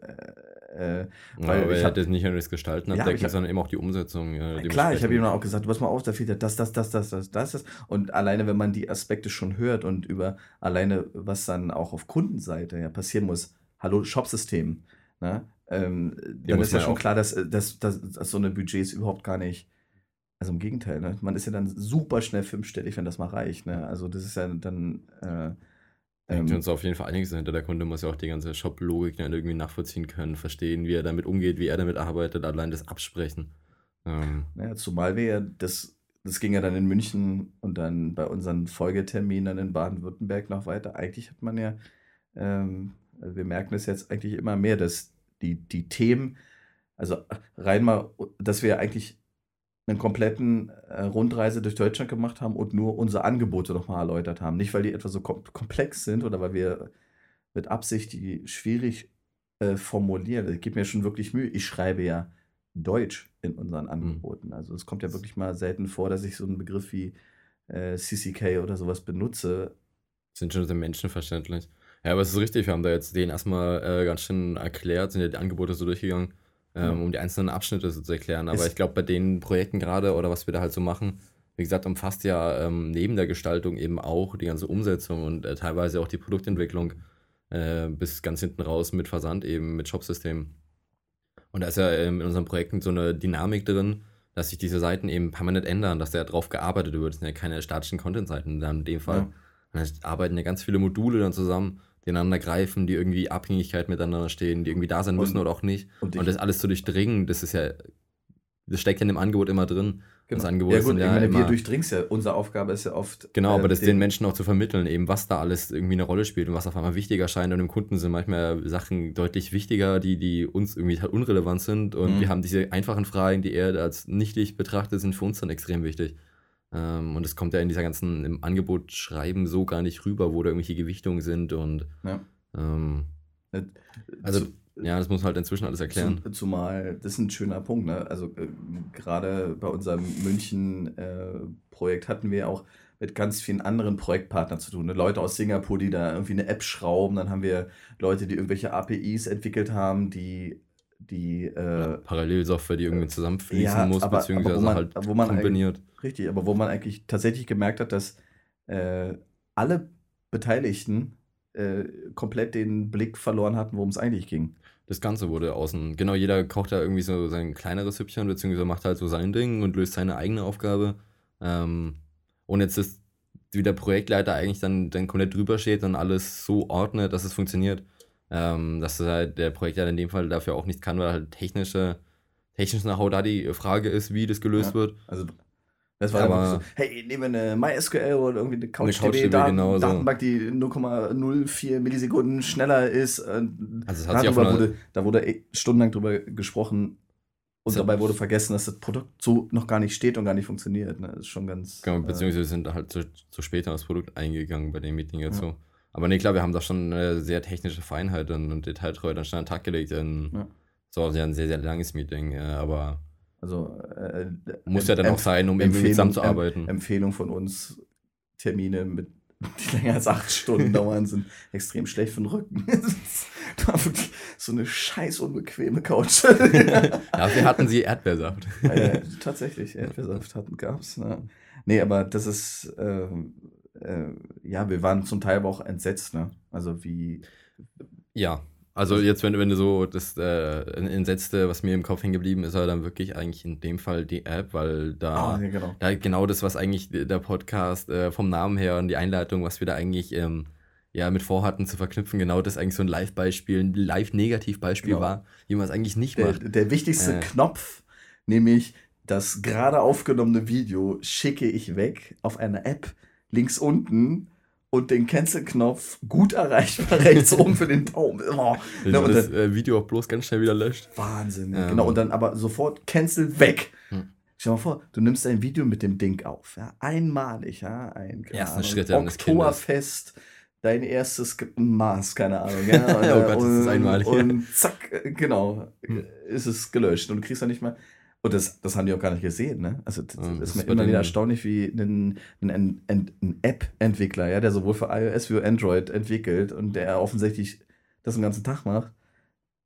äh, äh, Ja, weil aber ich er hab- hat jetzt nicht nur das Gestalten Ja, abdecken, hab- sondern eben auch die Umsetzung. Ja, klar, ich habe ihm auch gesagt, pass mal auf, da fehlt ja das, das, das, das, das, das, das. Und alleine, wenn man die Aspekte schon hört und über alleine, was dann auch auf Kundenseite ja passieren muss, hallo, Shopsystem, ne? ähm, dann ist ja schon klar, dass, dass, dass, dass so eine Budgets überhaupt gar nicht, also im Gegenteil, ne? man ist ja dann super schnell fünfstellig, wenn das mal reicht. Ne? Also das ist ja dann, äh, hängt ähm, uns auf jeden Fall einiges dahinter. Der Kunde muss ja auch die ganze Shop-Logik dann irgendwie nachvollziehen können, verstehen, wie er damit umgeht, wie er damit arbeitet, allein das Absprechen. Ähm, Naja, zumal wir ja, das, das ging ja dann in München und dann bei unseren Folgeterminen in Baden-Württemberg noch weiter. Eigentlich hat man ja, ähm, also wir merken es jetzt eigentlich immer mehr, dass die, die Themen, also rein mal, dass wir eigentlich einen kompletten äh, Rundreise durch Deutschland gemacht haben und nur unsere Angebote nochmal erläutert haben. Nicht, weil die etwa so kom komplex sind oder weil wir mit Absicht die schwierig äh, formulieren. Ich gebe mir schon wirklich Mühe. Ich schreibe ja Deutsch in unseren Angeboten. Also es kommt ja wirklich mal selten vor, dass ich so einen Begriff wie äh, CCK oder sowas benutze. sind schon sehr menschenverständlich. Ja, aber es ist richtig, wir haben da jetzt den erstmal äh, ganz schön erklärt, sind ja die Angebote so durchgegangen, ähm, Ja. um die einzelnen Abschnitte so zu erklären. Aber Ist- ich glaube, bei den Projekten gerade oder was wir da halt so machen, wie gesagt, umfasst ja ähm, neben der Gestaltung eben auch die ganze Umsetzung und äh, teilweise auch die Produktentwicklung äh, bis ganz hinten raus mit Versand eben, mit Shopsystemen. Und da ist ja ähm, in unseren Projekten so eine Dynamik drin, dass sich diese Seiten eben permanent ändern, dass da drauf gearbeitet wird. Das sind ja keine statischen Content-Seiten in dem Fall. Ja. Da arbeiten ja ganz viele Module dann zusammen, die ineinander greifen, die irgendwie Abhängigkeit miteinander stehen, die irgendwie da sein müssen Und- oder auch nicht. Und, Und das alles zu durchdringen, das ist ja, das steckt ja in dem Angebot immer drin. Das Angebot Genau. ja gut, ja meine, wir immer- durchdringen ja. Unsere Aufgabe ist ja oft. Genau, äh, aber das den Menschen auch zu vermitteln, eben was da alles irgendwie eine Rolle spielt und was auf einmal wichtiger scheint. Und im Kunden sind manchmal Sachen deutlich wichtiger, die, die uns irgendwie halt unrelevant sind. Und Mhm. wir haben diese einfachen Fragen, die er als nichtig betrachtet, sind für uns dann extrem wichtig. Ähm, und es kommt ja in dieser ganzen im Angebot schreiben so gar nicht rüber, wo da irgendwelche Gewichtungen sind. Und Ja. ähm, Äh, also, zu- ja, das muss man halt inzwischen alles erklären. Zum, zumal, das ist ein schöner Punkt, ne? Also äh, gerade bei unserem München-Projekt hatten wir auch mit ganz vielen anderen Projektpartnern zu tun. Ne? Leute aus Singapur, die da irgendwie eine App schrauben. Dann haben wir Leute, die irgendwelche APIs entwickelt haben, die, die äh, Parallelsoftware, die irgendwie zusammenfließen ja, muss, aber- aber beziehungsweise wo man- halt wo man kombiniert. richtig, aber wo man eigentlich tatsächlich gemerkt hat, dass äh, alle Beteiligten äh, komplett den Blick verloren hatten, worum es eigentlich ging. Das Ganze wurde außen. Genau, jeder kocht da irgendwie so sein kleineres Süppchen, beziehungsweise macht halt so sein Ding und löst seine eigene Aufgabe. Ähm, und jetzt ist, wie der Projektleiter eigentlich dann, dann komplett drüber steht und alles so ordnet, dass es funktioniert. Ähm, dass halt der Projektleiter in dem Fall dafür auch nichts kann, weil halt technische, technisches Know-how da die Frage ist, wie das gelöst Ja. wird. Also das war Aber- so, hey, nehmen wir eine MySQL oder irgendwie eine CouchDB, Daten, genau so. Datenbank, die 0,04 Millisekunden schneller ist. Und Also hat einer- wurde, da wurde eh stundenlang drüber gesprochen und dabei wurde vergessen, dass das Produkt so noch gar nicht steht und gar nicht funktioniert. Ne? Das ist schon ganz... Genau, äh, beziehungsweise wir sind halt zu, zu spät auf das Produkt eingegangen bei dem Meeting jetzt Ja. so. Aber nee, klar, wir haben da schon eine sehr technische Feinheit und, und Detailtreue dann schon an den Tag gelegt. In, Ja. Es war ja ein sehr, sehr langes Meeting, aber Also äh, muss ja dann auch sein, um irgendwie zusammenzuarbeiten. Em- Empfehlung von uns, Termine mit die länger als acht Stunden dauern, sind extrem schlecht für den Rücken. War wirklich so eine scheiß unbequeme Couch. Dafür hatten sie Erdbeersaft. äh, tatsächlich, Erdbeersaft hatten gab's. Ne? Nee, aber das ist, ähm, äh, ja, wir waren zum Teil aber auch entsetzt, ne? Also wie, Ja, also jetzt, wenn, wenn du so das äh, Entsetzte, was mir im Kopf hängen geblieben ist, war dann wirklich eigentlich in dem Fall die App, weil da, Ah, ja, genau. da genau das, was eigentlich der Podcast äh, vom Namen her und die Einleitung, was wir da eigentlich ähm, ja mit vorhatten zu verknüpfen, genau das eigentlich so ein Live-Beispiel, ein Live-Negativ-Beispiel Genau. war, wie man es eigentlich nicht Der, macht. der wichtigste Äh. Knopf, nämlich das gerade aufgenommene Video, schicke ich weg auf eine App links unten und den Cancel-Knopf gut erreichbar rechts oben für den Daumen. Oh, Wenn ne, und das äh, Video auch bloß ganz schnell wieder löscht. Wahnsinn. Ähm. Genau, und dann aber sofort Cancel weg. Hm. Stell dir mal vor, du nimmst ein Video mit dem Ding auf. Ja? Einmalig, ja. Ein Ersten Kindes. Oktoberfest, dein erstes Maß, keine Ahnung. Ja? Oh Gott, das ist einmalig. Und zack, äh, genau, Hm. ist es gelöscht. Und du kriegst dann nicht mal. Und das, das haben die auch gar nicht gesehen, ne? Also das, das ist mir immer wieder erstaunlich, wie ein, ein, ein, ein App-Entwickler, ja, der sowohl für iOS wie für Android entwickelt und der offensichtlich das den ganzen Tag macht,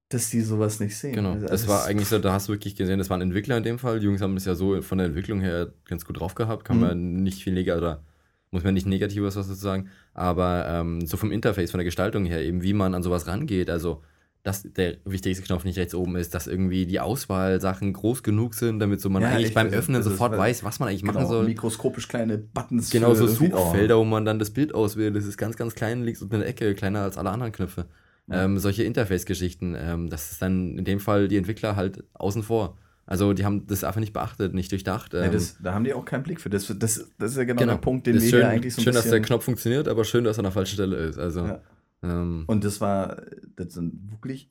dass die sowas nicht sehen. Genau, Also, das war eigentlich so, da hast du wirklich gesehen, das waren Entwickler in dem Fall. Die Jungs haben das ja so von der Entwicklung her ganz gut drauf gehabt, kann Mhm. man nicht viel negativ, oder muss man nicht negatives was dazu sagen, aber ähm, so vom Interface, von der Gestaltung her, eben wie man an sowas rangeht, also dass der wichtigste Knopf nicht rechts oben ist, dass irgendwie die Auswahlsachen groß genug sind, damit so man Ja, eigentlich beim Öffnen das ist sofort was- weiß, was man eigentlich machen genau, soll. mikroskopisch kleine Buttons. Genau, so. Suchfelder, wo man dann das Bild auswählt. Das ist ganz, ganz klein, liegt so in der Ecke, kleiner als alle anderen Knöpfe. Ja. Ähm, solche Interface-Geschichten, ähm, das ist dann in dem Fall die Entwickler halt außen vor. Also die haben das einfach nicht beachtet, nicht durchdacht. Ja, Ähm, das, da haben die auch keinen Blick für. Das, das, das ist ja genau, genau. der Punkt, den wir schön, eigentlich so ein schön, dass der bisschen... Knopf funktioniert, aber schön, dass er an der falschen Stelle ist. Also, Ja. Ähm, Und das war, das sind wirklich,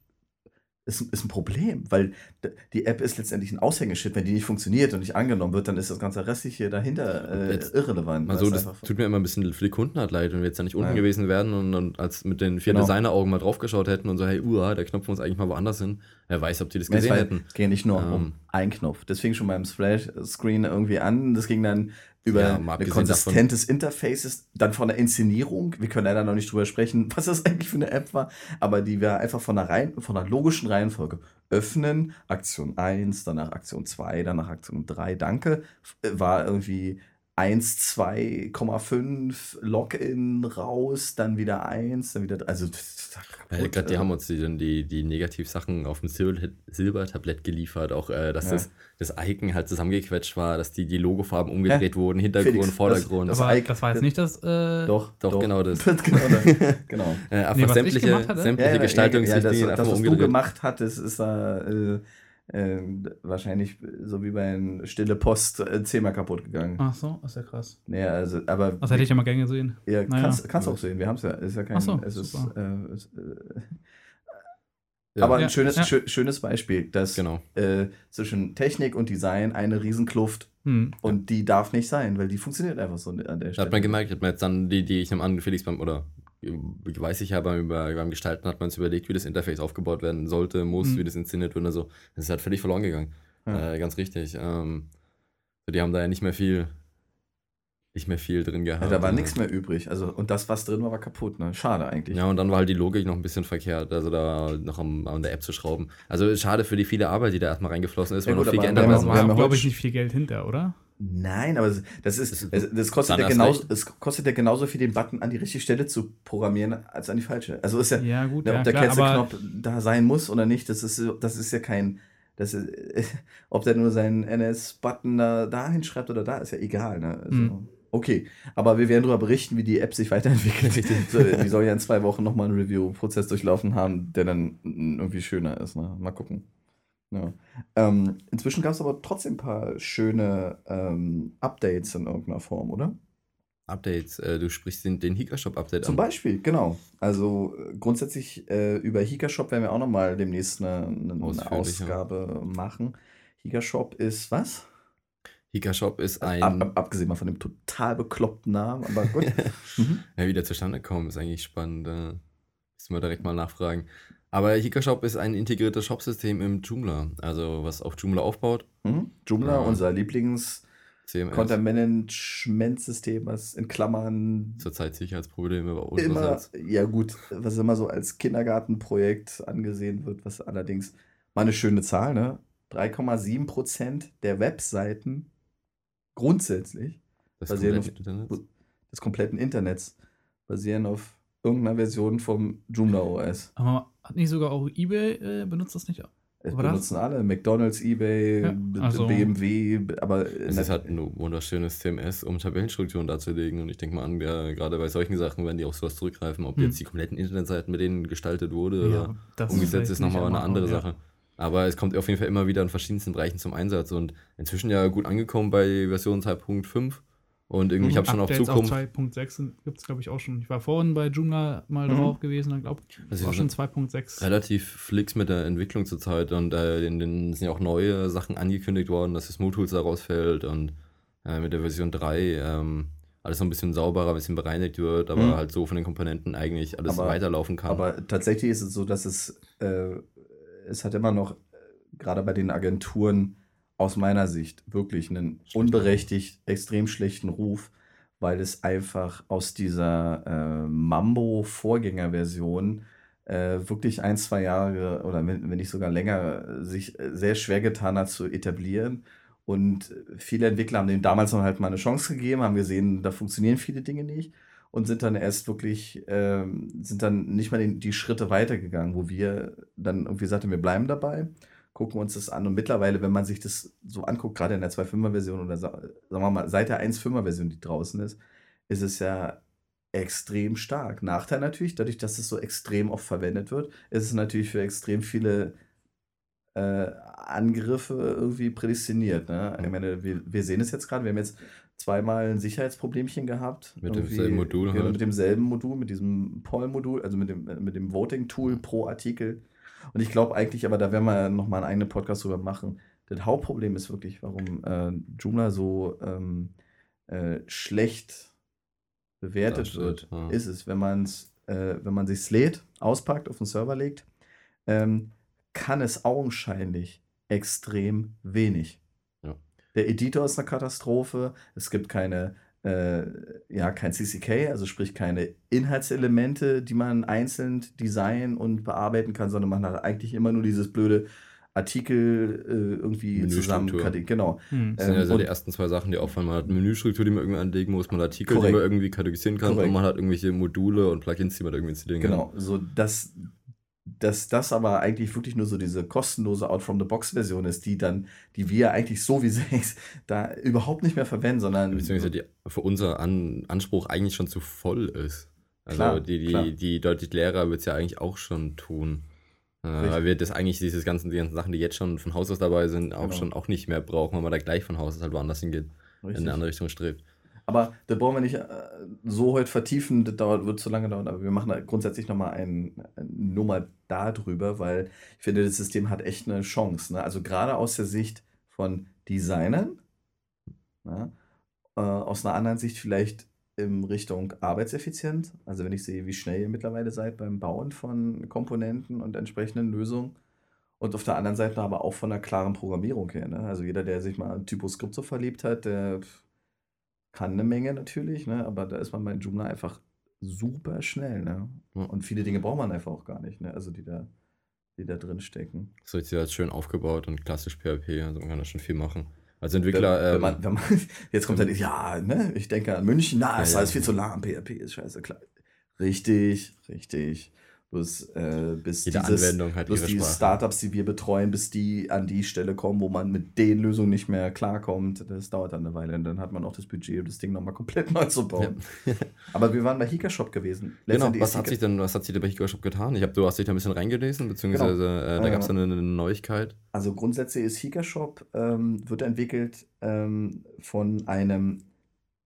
ist, ist ein Problem, weil die App ist letztendlich ein Aushängeschild. Wenn die nicht funktioniert und nicht angenommen wird, dann ist das ganze Restliche dahinter äh, irrelevant. mal weil so, es das tut mir immer ein bisschen für die Kunden halt leid, wenn wir jetzt da nicht unten Ja. gewesen wären und, und als mit den vier Genau. Designer-Augen mal draufgeschaut hätten und so, hey, uah, der Knopf muss eigentlich mal woanders hin. Wer weiß, ob die das Ja, es gesehen war- hätten. Es ging nicht nur Ähm. um einen Knopf. Das fing schon beim Splash-Screen irgendwie an. Das ging dann über Ja, ein konsistentes Interface, dann von der Inszenierung. Wir können leider noch nicht drüber sprechen, was das eigentlich für eine App war, aber die war einfach von der, Reihen, von der logischen Reihenfolge. Öffnen, Aktion 1, danach Aktion 2, danach Aktion 3, danke. F- War irgendwie 1, 2,5, Login, raus, dann wieder 1, dann wieder, also Ja, kaputt, grad die also. haben uns die, dann die, die Negativsachen auf dem Sil Silbertablett geliefert, auch äh, dass Ja. das, das Icon halt zusammengequetscht war, dass die, die Logofarben umgedreht wurden, Hintergrund, Felix, das- Vordergrund. das- Aber Icon- das war jetzt nicht das. Äh, Doch, Doch, genau das. genau, das. genau. äh, einfach Nee, sämtliche, hatte? sämtliche Gestaltungsrichtlinien das, einfach das, was du umgedreht. gemacht hattest, ist da äh, äh, wahrscheinlich so wie bei Stille Post äh, zehnmal kaputt gegangen. Ach so, ist ja krass. Naja, also, aber Das hätte ich ja mal gerne gesehen. ja, naja. kannst, kannst auch sehen, wir haben es ja, ist ja kein, Ach so, es ist, super. äh, es, äh, Ja, aber ein Ja, schönes, ja. schö- schönes Beispiel, dass genau. äh, zwischen Technik und Design eine Riesenkluft Hm. und die darf nicht sein, weil die funktioniert einfach so an der Da Stelle. hat man gemerkt, hat man jetzt dann die, die ich nehme an, Felix beim, oder weiß ich ja, beim, beim Gestalten hat man sich überlegt, wie das Interface aufgebaut werden sollte, muss, Mhm. wie das inszeniert wird und so. Das ist halt völlig verloren gegangen. Ja. Äh, ganz richtig. Ähm, die haben da ja nicht mehr viel, nicht mehr viel drin gehabt. ja, da war nichts mehr übrig. Also, und das, was drin war, war kaputt. Ne? Schade eigentlich. Ja, und dann war halt die Logik noch ein bisschen verkehrt, also da noch am, an der App zu schrauben. Also schade für die viele Arbeit, die da erstmal reingeflossen ist, Ja weil gut, noch viel aber geändert wir Da haben- werden muss. war, glaube ich, nicht viel Geld hinter, oder? Nein, aber das ist, das, das kostet ja genauso, es kostet ja genauso viel, den Button an die richtige Stelle zu programmieren, als an die falsche. Also ist ja, Ja, gut, ne, ja, ob der klar, aber Cancel-Knopf da sein muss oder nicht, das ist, das ist ja kein, das ist, ob der nur seinen NS-Button da, da hinschreibt oder da, ist ja egal. Ne? Also, Mhm. Okay, aber wir werden darüber berichten, wie die App sich weiterentwickelt. so, die soll ja in zwei Wochen nochmal einen Review-Prozess durchlaufen haben, der dann irgendwie schöner ist. Ne? Mal gucken. Ja. Ähm, inzwischen gab es aber trotzdem ein paar schöne ähm, Updates in irgendeiner Form, oder? Updates, äh, du sprichst den, den Hika-Shop-Update Zum an. Beispiel, genau. Also äh, grundsätzlich äh, über Hikashop werden wir auch nochmal demnächst eine, eine. Ausgabe machen. Hikashop ist was? Hika-Shop ist ein, Ab, ab, abgesehen mal von dem total bekloppten Namen, aber gut. mhm. ja, wie der zustande kommt, ist eigentlich spannend. Äh, müssen wir direkt mal nachfragen. Aber Hikashop ist ein integriertes Shopsystem im Joomla, also was auf Joomla aufbaut. Mhm. Joomla, Ja. unser Lieblings- CMS. Content-Management-System, was in Klammern Zurzeit Sicherheitsprobleme bei immer, unsererseits. ja gut, was immer so als Kindergartenprojekt angesehen wird, was allerdings mal eine schöne Zahl, ne? 3,7% der Webseiten grundsätzlich Das basieren komplette auf- Internet. des kompletten Internets basieren auf irgendeiner Version vom Joomla OS. Aber hat nicht sogar auch eBay äh, benutzt das nicht? Es Aber das- benutzen alle, McDonalds, eBay, Ja, also- BMW, aber Es ist halt ein wunderschönes CMS, um Tabellenstrukturen darzulegen. Und ich denke mal an, ja, gerade bei solchen Sachen werden die auch sowas zurückgreifen, ob Hm. jetzt die kompletten Internetseiten mit denen gestaltet wurde oder das umgesetzt vielleicht ist, nochmal eine andere auch, ja. Sache. Aber es kommt auf jeden Fall immer wieder in verschiedensten Bereichen zum Einsatz und inzwischen ja gut angekommen bei Version 2.5. Und irgendwie, ich habe schon auf Zukunft. Auf 2.6 gibt es, glaube ich, auch schon. Ich war vorhin bei Joomla mal Mhm. drauf gewesen, ich glaube, Also war schon sind 2.6. relativ flix mit der Entwicklung zurzeit und äh, in den sind ja auch neue Sachen angekündigt worden, dass das Smooth Tools da rausfällt und äh, mit der Version 3 ähm, alles noch ein bisschen sauberer, ein bisschen bereinigt wird, aber Mhm. halt so von den Komponenten eigentlich alles Aber- weiterlaufen kann. Aber tatsächlich ist es so, dass es, äh, es hat immer noch, äh, gerade bei den Agenturen, aus meiner Sicht wirklich einen unberechtigt extrem schlechten Ruf, weil es einfach aus dieser äh, Mambo-Vorgängerversion äh, wirklich ein, zwei Jahre oder wenn, wenn nicht sogar länger äh, sich äh, sehr schwer getan hat zu etablieren. Und viele Entwickler haben dem damals noch halt mal eine Chance gegeben, haben gesehen, da funktionieren viele Dinge nicht und sind dann erst wirklich, ähm, sind dann nicht mal den, die Schritte weitergegangen, wo wir dann irgendwie sagten, wir bleiben dabei, gucken uns das an. Und mittlerweile, wenn man sich das so anguckt, gerade in der 2.5er-Version oder sa- sagen wir mal, seit der 1.5er-Version, die draußen ist, ist es ja extrem stark. Nachteil natürlich, dadurch, dass es so extrem oft verwendet wird, ist es natürlich für extrem viele äh, Angriffe irgendwie prädestiniert. Ne? Ich meine, wir, wir sehen es jetzt gerade, wir haben jetzt zweimal ein Sicherheitsproblemchen gehabt. Mit demselben Modul Genau, halt. mit demselben Modul, mit diesem Poll-Modul, also mit dem, mit dem. Voting-Tool pro Artikel. Und ich glaube eigentlich, aber da werden wir nochmal einen eigenen Podcast drüber machen. Das Hauptproblem ist wirklich, warum äh, Joomla so ähm, äh, schlecht bewertet Darstellt, wird, ja. ist es, wenn man es, äh, wenn man sich lädt, auspackt, auf den Server legt, ähm, kann es augenscheinlich extrem wenig. Ja. Der Editor ist eine Katastrophe. Es gibt keine, äh, ja, kein CCK, also sprich keine Inhaltselemente, die man einzeln designen und bearbeiten kann, sondern man hat eigentlich immer nur dieses blöde Artikel äh, irgendwie Menüstruktur. zusammen. Genau. Hm. Das sind Ähm, ja so und- die ersten zwei Sachen, die auffallen. Man hat eine Menüstruktur, die man irgendwie anlegen muss, man hat Artikel, Korrekt. die man irgendwie kategorisieren kann Korrekt. und man hat irgendwelche Module und Plugins, die man irgendwie installieren kann. Genau, so dass, dass das aber eigentlich wirklich nur so diese kostenlose Out-from-the-Box-Version ist, die dann, die wir eigentlich so wie sechs da überhaupt nicht mehr verwenden, sondern Beziehungsweise die für unser An Anspruch eigentlich schon zu voll ist. Also Klar, die, die, klar. die deutlich leerer wird es ja eigentlich auch schon tun. Äh, weil wir das eigentlich, dieses ganzen, die ganzen Sachen, die jetzt schon von Haus aus dabei sind, auch Genau. schon auch nicht mehr brauchen, weil man da gleich von Haus aus halt woanders hingeht, in Richtig. eine andere Richtung strebt. Aber da brauchen wir nicht äh, so heute vertiefen, das dauert, wird zu lange dauern, aber wir machen da grundsätzlich nochmal ein, ein Nummer darüber, weil ich finde, das System hat echt eine Chance. Ne? Also gerade aus der Sicht von Designern, ne? äh, aus einer anderen Sicht vielleicht in Richtung Arbeitseffizienz. Also wenn ich sehe, wie schnell ihr mittlerweile seid beim Bauen von Komponenten und entsprechenden Lösungen. Und auf der anderen Seite aber auch von einer klaren Programmierung her. Ne? Also jeder, der sich mal an Typoskript so verliebt hat, der kann eine Menge natürlich, ne? aber da ist man bei Joomla einfach super schnell. Ne? Ja. Und viele Dinge braucht man einfach auch gar nicht, ne? also die da, die da drin stecken. So ist ja jetzt schön aufgebaut und klassisch PHP, also man kann da schon viel machen. Als Entwickler, wenn, wenn ähm, man, wenn man, jetzt kommt dann, ja, ne? ich denke an München, na, Ja, ist ja. alles viel zu lahm, PHP ist scheiße, klar. Richtig, richtig. Bloß, äh, bis jede dieses, Anwendung hat ihre die Sprache. Startups, die wir betreuen, bis die an die Stelle kommen, wo man mit den Lösungen nicht mehr klarkommt, das dauert dann eine Weile. Und dann hat man auch das Budget, um das Ding nochmal komplett neu zu bauen. Aber wir waren bei Hikashop gewesen. Genau, was hat Hika- sich denn, was hat sich denn bei Hikashop getan? Ich habe, du hast dich da ein bisschen reingelesen, beziehungsweise äh, da Äh, gab es dann eine Neuigkeit. Also grundsätzlich ist Hikashop, ähm, wird entwickelt ähm, von einem,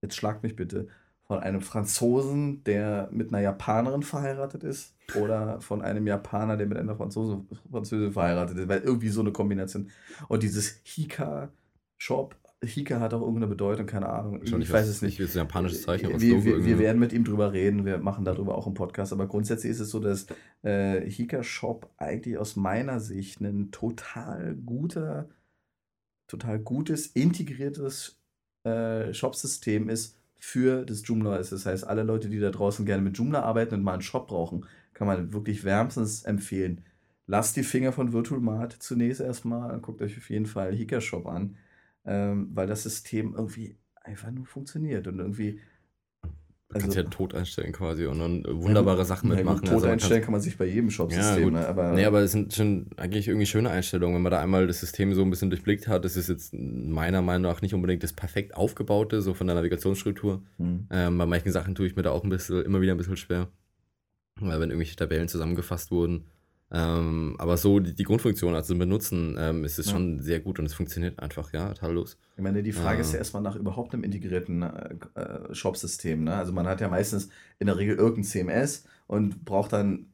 jetzt schlagt mich bitte, von einem Franzosen, der mit einer Japanerin verheiratet ist oder von einem Japaner, der mit einer Franzose, Französin verheiratet ist, weil irgendwie so eine Kombination. Und dieses Hika-Shop Hika hat auch irgendeine Bedeutung, keine Ahnung. Schon, ich weiß es nicht. Ich will ein japanisches Zeichen. aber das Wir, wir, wir werden mit ihm drüber reden, wir machen darüber auch einen Podcast, aber grundsätzlich ist es so, dass äh, Hika Shop eigentlich aus meiner Sicht ein total guter, total gutes, integriertes äh, Shopsystem ist für das Joomla ist. Das heißt, alle Leute, die da draußen gerne mit Joomla arbeiten und mal einen Shop brauchen, kann man wirklich wärmstens empfehlen. Lasst die Finger von Virtualmart zunächst erstmal und guckt euch auf jeden Fall Hika Shop an, ähm, weil das System irgendwie einfach nur funktioniert und irgendwie Du kannst also- ja tot einstellen quasi und dann wunderbare Sachen ja, mitmachen. Gut, Also tot man einstellen kann man sich bei jedem Ja, Shop-System, gut. ne, aber, Nee, aber es sind schon eigentlich irgendwie schöne Einstellungen, wenn man da einmal das System so ein bisschen durchblickt hat. Das ist jetzt meiner Meinung nach nicht unbedingt das perfekt aufgebaute, so von der Navigationsstruktur. Hm. Ähm, bei manchen Sachen tue ich mir da auch ein bisschen, immer wieder ein bisschen schwer. Weil wenn irgendwelche Tabellen zusammengefasst wurden. Ähm, aber so die, die Grundfunktion, also Benutzen, ähm, ist es Ja. schon sehr gut und es funktioniert einfach, ja, tadellos. Ich meine, die Frage Ja. ist ja erstmal nach überhaupt einem integrierten äh, äh, Shop-System. Ne? Also man hat ja meistens in der Regel irgendein CMS und braucht dann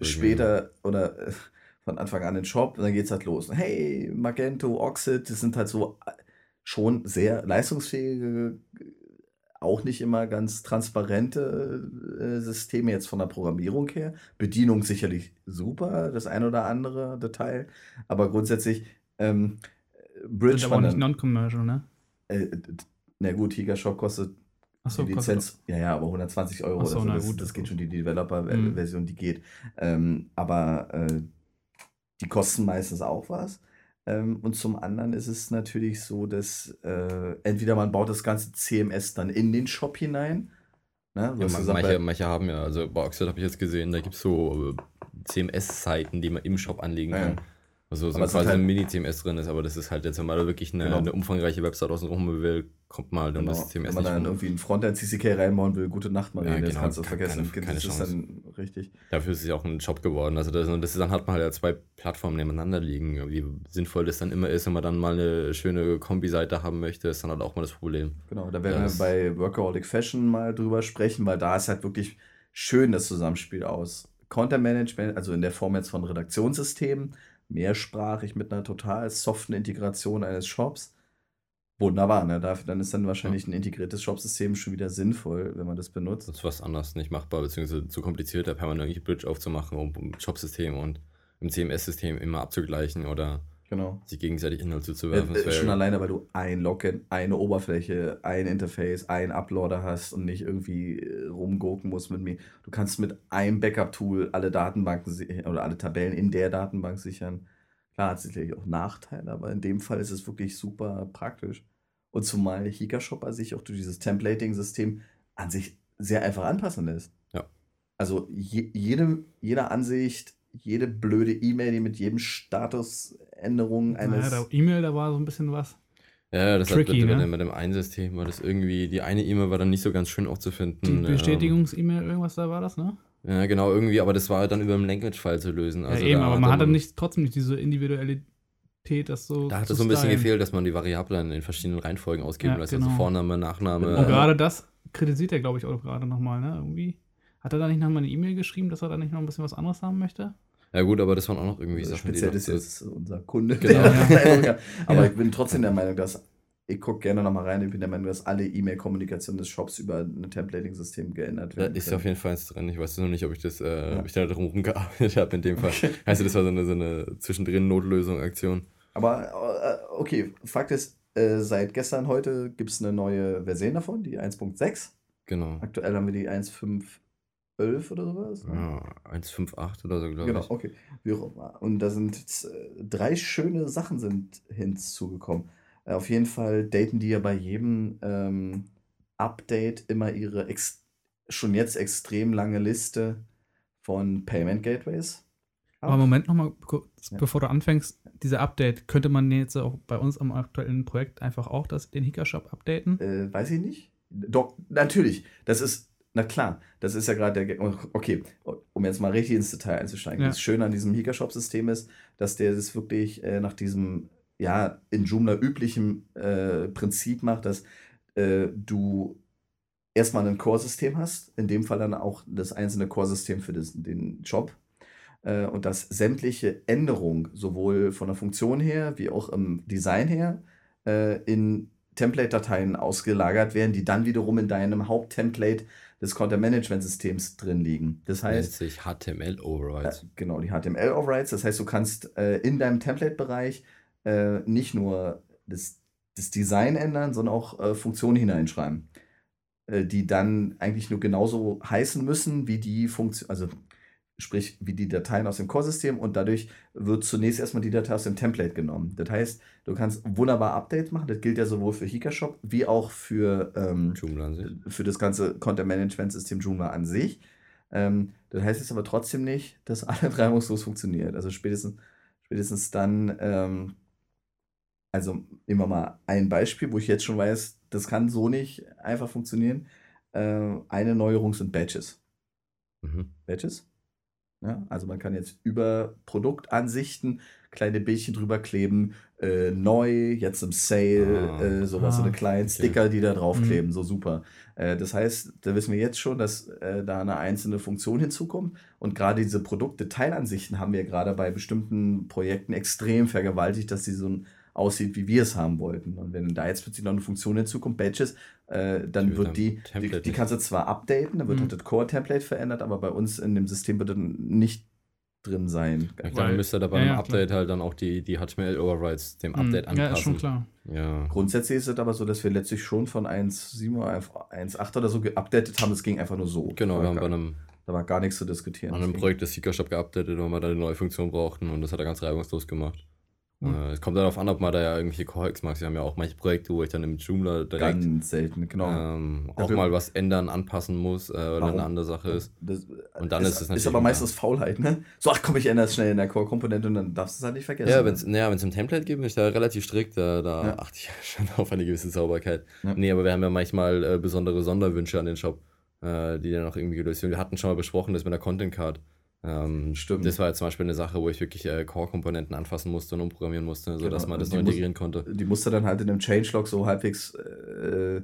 später oder äh, von Anfang an den Shop und dann geht es halt los. Hey, Magento, Oxid, das sind halt so äh, schon sehr leistungsfähige, auch nicht immer ganz transparente äh, Systeme jetzt von der Programmierung her. Bedienung sicherlich super, das ein oder andere Detail, aber grundsätzlich ähm, Bridge Sind aber auch war nicht non-commercial, ne? äh, na gut, Higa Shop kostet Achso, die Lizenz, ja, ja, aber 120 Euro. So, so, na das, gut, das das geht ist schon, die Mhm. Developer-Version, die geht. Ähm, aber äh, die kosten meistens auch was. Ähm, und zum anderen ist es natürlich so, dass äh, entweder man baut das ganze CMS dann in den Shop hinein. Ne? Ja, gesagt, manche, manche haben ja, also bei Oxid habe ich jetzt gesehen, da gibt es so äh, CMS-Seiten, die man im Shop anlegen ja. kann. Also so quasi halt- ein Mini-CMS drin ist, aber das ist halt jetzt, wenn man da wirklich eine, Genau. eine umfangreiche Website außen rum will, kommt man halt um Genau. das CMS Wenn man dann rum. irgendwie ein Frontend-CCK reinbauen will, gute Nacht, Marlene, Ja, das genau, kannst du ke- vergessen. keine- keine das ist dann richtig. Dafür ist es ja auch ein Shop geworden. Also das, und das ist, dann hat man halt ja zwei Plattformen nebeneinander liegen. Wie sinnvoll das dann immer ist, wenn man dann mal eine schöne Kombi-Seite haben möchte, ist dann halt auch mal das Problem. Genau, da werden Das- wir bei Workaholic Fashion mal drüber sprechen, weil da ist halt wirklich schön das Zusammenspiel aus Content Management, also in der Form jetzt von Redaktionssystemen, mehrsprachig mit einer total soften Integration eines Shops. Wunderbar, ne? Dafür, dann ist dann wahrscheinlich ein integriertes Shopsystem schon wieder sinnvoll, wenn man das benutzt. Das ist was anderes nicht machbar, beziehungsweise zu kompliziert, da permanent Bridge aufzumachen, um im Shop-System und im CMS-System immer abzugleichen oder Genau. sich gegenseitig Inhalt zuzuwerfen. äh, Das schon alleine, weil du ein Login, eine Oberfläche, ein Interface, ein Uploader hast und nicht irgendwie äh, rumgurken musst mit mir. Du kannst mit einem Backup-Tool alle Datenbanken oder alle Tabellen in der Datenbank sichern. Klar, hat sicherlich auch Nachteile, aber in dem Fall ist es wirklich super praktisch. Und zumal Hikashopper sich auch durch dieses Templating-System an sich sehr einfach anpassen lässt. Ja. Also je, jede, jede Ansicht, jede blöde E-Mail, die mit jedem Statusänderung eines. Naja, der E-Mail, da war so ein bisschen was. Ja, das Tricky, hat mit, ne? mit, dem, mit dem einen System war das irgendwie, die eine E-Mail war dann nicht so ganz schön auch zu finden. Die Bestätigungs-E-Mail, irgendwas da war das, ne? Ja, genau, irgendwie, aber das war dann über einen Language-File zu lösen. Also ja, eben, aber man hat dann- nicht, trotzdem nicht diese Individualität, das so. Da hat es so ein bisschen stylen. gefehlt, dass man die Variablen in verschiedenen Reihenfolgen ausgeben Ja, lässt. genau. Also Vorname, Nachname. Und Und äh, gerade das kritisiert er, glaube ich, auch gerade nochmal, ne? Irgendwie. Hat er da nicht nochmal eine E-Mail geschrieben, dass er da nicht noch ein bisschen was anderes haben möchte? Ja gut, aber das waren auch noch irgendwie Also Sachen, speziell ist noch- jetzt unser Kunde. Genau. ja. Aber ich bin trotzdem der Meinung, dass ich gucke gerne nochmal rein. Ich bin der Meinung, dass alle E-Mail-Kommunikation des Shops über ein Templating-System geändert Da werden. ist können. auf jeden Fall eins drin. Ich weiß nur nicht, ob ich das, äh, Ja. ich da drum rumgearbeitet habe in dem Fall. Okay. Also das war so eine, so eine zwischendrin Notlösung-Aktion. Aber äh, okay, Fakt ist, äh, seit gestern heute gibt es eine neue Version davon, die 1.6. Genau. Aktuell haben wir die 1.5.11 oder sowas. ne? Ja, 158 oder so, glaube Genau, ich. okay. Wie auch immer. Und da sind äh, drei schöne Sachen sind hinzugekommen. Äh, auf jeden Fall daten die ja bei jedem ähm, Update immer ihre ex schon jetzt extrem lange Liste von Payment Gateways. ab. Aber Moment nochmal, kurz, Ja. bevor du anfängst, dieser Update, könnte man jetzt auch bei uns am aktuellen Projekt einfach auch das, den Hika-Shop updaten? Äh, weiß ich nicht. Doch, natürlich. Das ist, na klar, das ist ja gerade der. Ge- Okay, um jetzt mal richtig ins Detail einzusteigen. Ja. Das Schöne an diesem Hika-Shop-System ist, dass der das wirklich äh, nach diesem, ja, in Joomla üblichen äh, Prinzip macht, dass äh, du erstmal ein Core-System hast, in dem Fall dann auch das einzelne Core-System für das, den Job. Äh, und dass sämtliche Änderungen, sowohl von der Funktion her wie auch im Design her, äh, in Template-Dateien ausgelagert werden, die dann wiederum in deinem Haupttemplate des Content-Management-Systems drin liegen. Das Nennt heißt, sich HTML-Overrides. äh, genau, die HTML-Overrides. Das heißt, du kannst äh, in deinem Template-Bereich äh, nicht nur das, das Design ändern, sondern auch äh, Funktionen hineinschreiben, äh, die dann eigentlich nur genauso heißen müssen wie die Funktion, also sprich wie die Dateien aus dem Core-System und dadurch wird zunächst erstmal die Datei aus dem Template genommen. Das heißt, du kannst wunderbar Updates machen. Das gilt ja sowohl für Hikashop wie auch für ähm, für das ganze Content-Management-System Joomla an sich. Ähm, das heißt jetzt aber trotzdem nicht, dass alles reibungslos funktioniert. Also spätestens, spätestens dann, ähm, also nehmen wir mal ein Beispiel, wo ich jetzt schon weiß, das kann so nicht einfach funktionieren. Äh, eine Neuerung sind Badges. Mhm. Badges. Ja, also man kann jetzt über Produktansichten kleine Bildchen drüber kleben, äh, neu, jetzt im Sale, Ah. äh, sowas, so Ah, eine kleinen okay. Sticker, die da draufkleben, Mhm. so super. Äh, das heißt, da wissen wir jetzt schon, dass äh, da eine einzelne Funktion hinzukommt und gerade diese Produktdetailansichten haben wir gerade bei bestimmten Projekten extrem vergewaltigt, dass sie so ein aussieht, wie wir es haben wollten. Und wenn da jetzt plötzlich noch eine Funktion hinzukommt, Badges, äh, dann Die wird die, die, die kannst du zwar updaten, dann wird Mhm. halt das Core-Template verändert, aber bei uns in dem System wird dann nicht drin sein. Ich glaube, man müsste da bei ja, Update halt dann auch die, die HTML-Overrides dem Mhm. Update anpassen. Ja, ist schon klar. Ja. Grundsätzlich ist es aber so, dass wir letztlich schon von 1.7 oder 1.8 oder so geupdatet haben. Das ging einfach nur so. Genau, da wir war haben bei gar, einem, da war gar nichts zu diskutieren. an einem Projekt des Seeker-Shop geupdatet, weil wir da eine neue Funktion brauchten und das hat er ganz reibungslos gemacht. Mhm. Äh, Es kommt darauf an, ob man da ja irgendwelche Core-Hacks macht. Wir haben ja auch manche Projekte, wo ich dann im Joomla direkt Ganz selten, genau. ähm, auch mal was ändern, anpassen muss, äh, oder Warum? eine andere Sache ist. Das, Und dann ist es ist natürlich aber wieder- meistens Faulheit, ne? So, ach komm, ich ändere es schnell in der Core-Komponente und dann darfst du es halt nicht vergessen. Ja, wenn es naja, wenn's im Template gibt, bin ich da relativ strikt. Da, da Ja. achte ich schon auf eine gewisse Sauberkeit. Ja. Nee, aber wir haben ja manchmal äh, besondere Sonderwünsche an den Shop, äh, die dann auch irgendwie gelöst werden. Wir hatten schon mal besprochen, das mit der Content Card. Ähm, Stimmt. Das war jetzt zum Beispiel eine Sache, wo ich wirklich äh, Core-Komponenten anfassen musste und umprogrammieren musste, sodass Genau, man das die noch muss- integrieren konnte. die musste dann halt in einem Changelog so halbwegs äh, äh,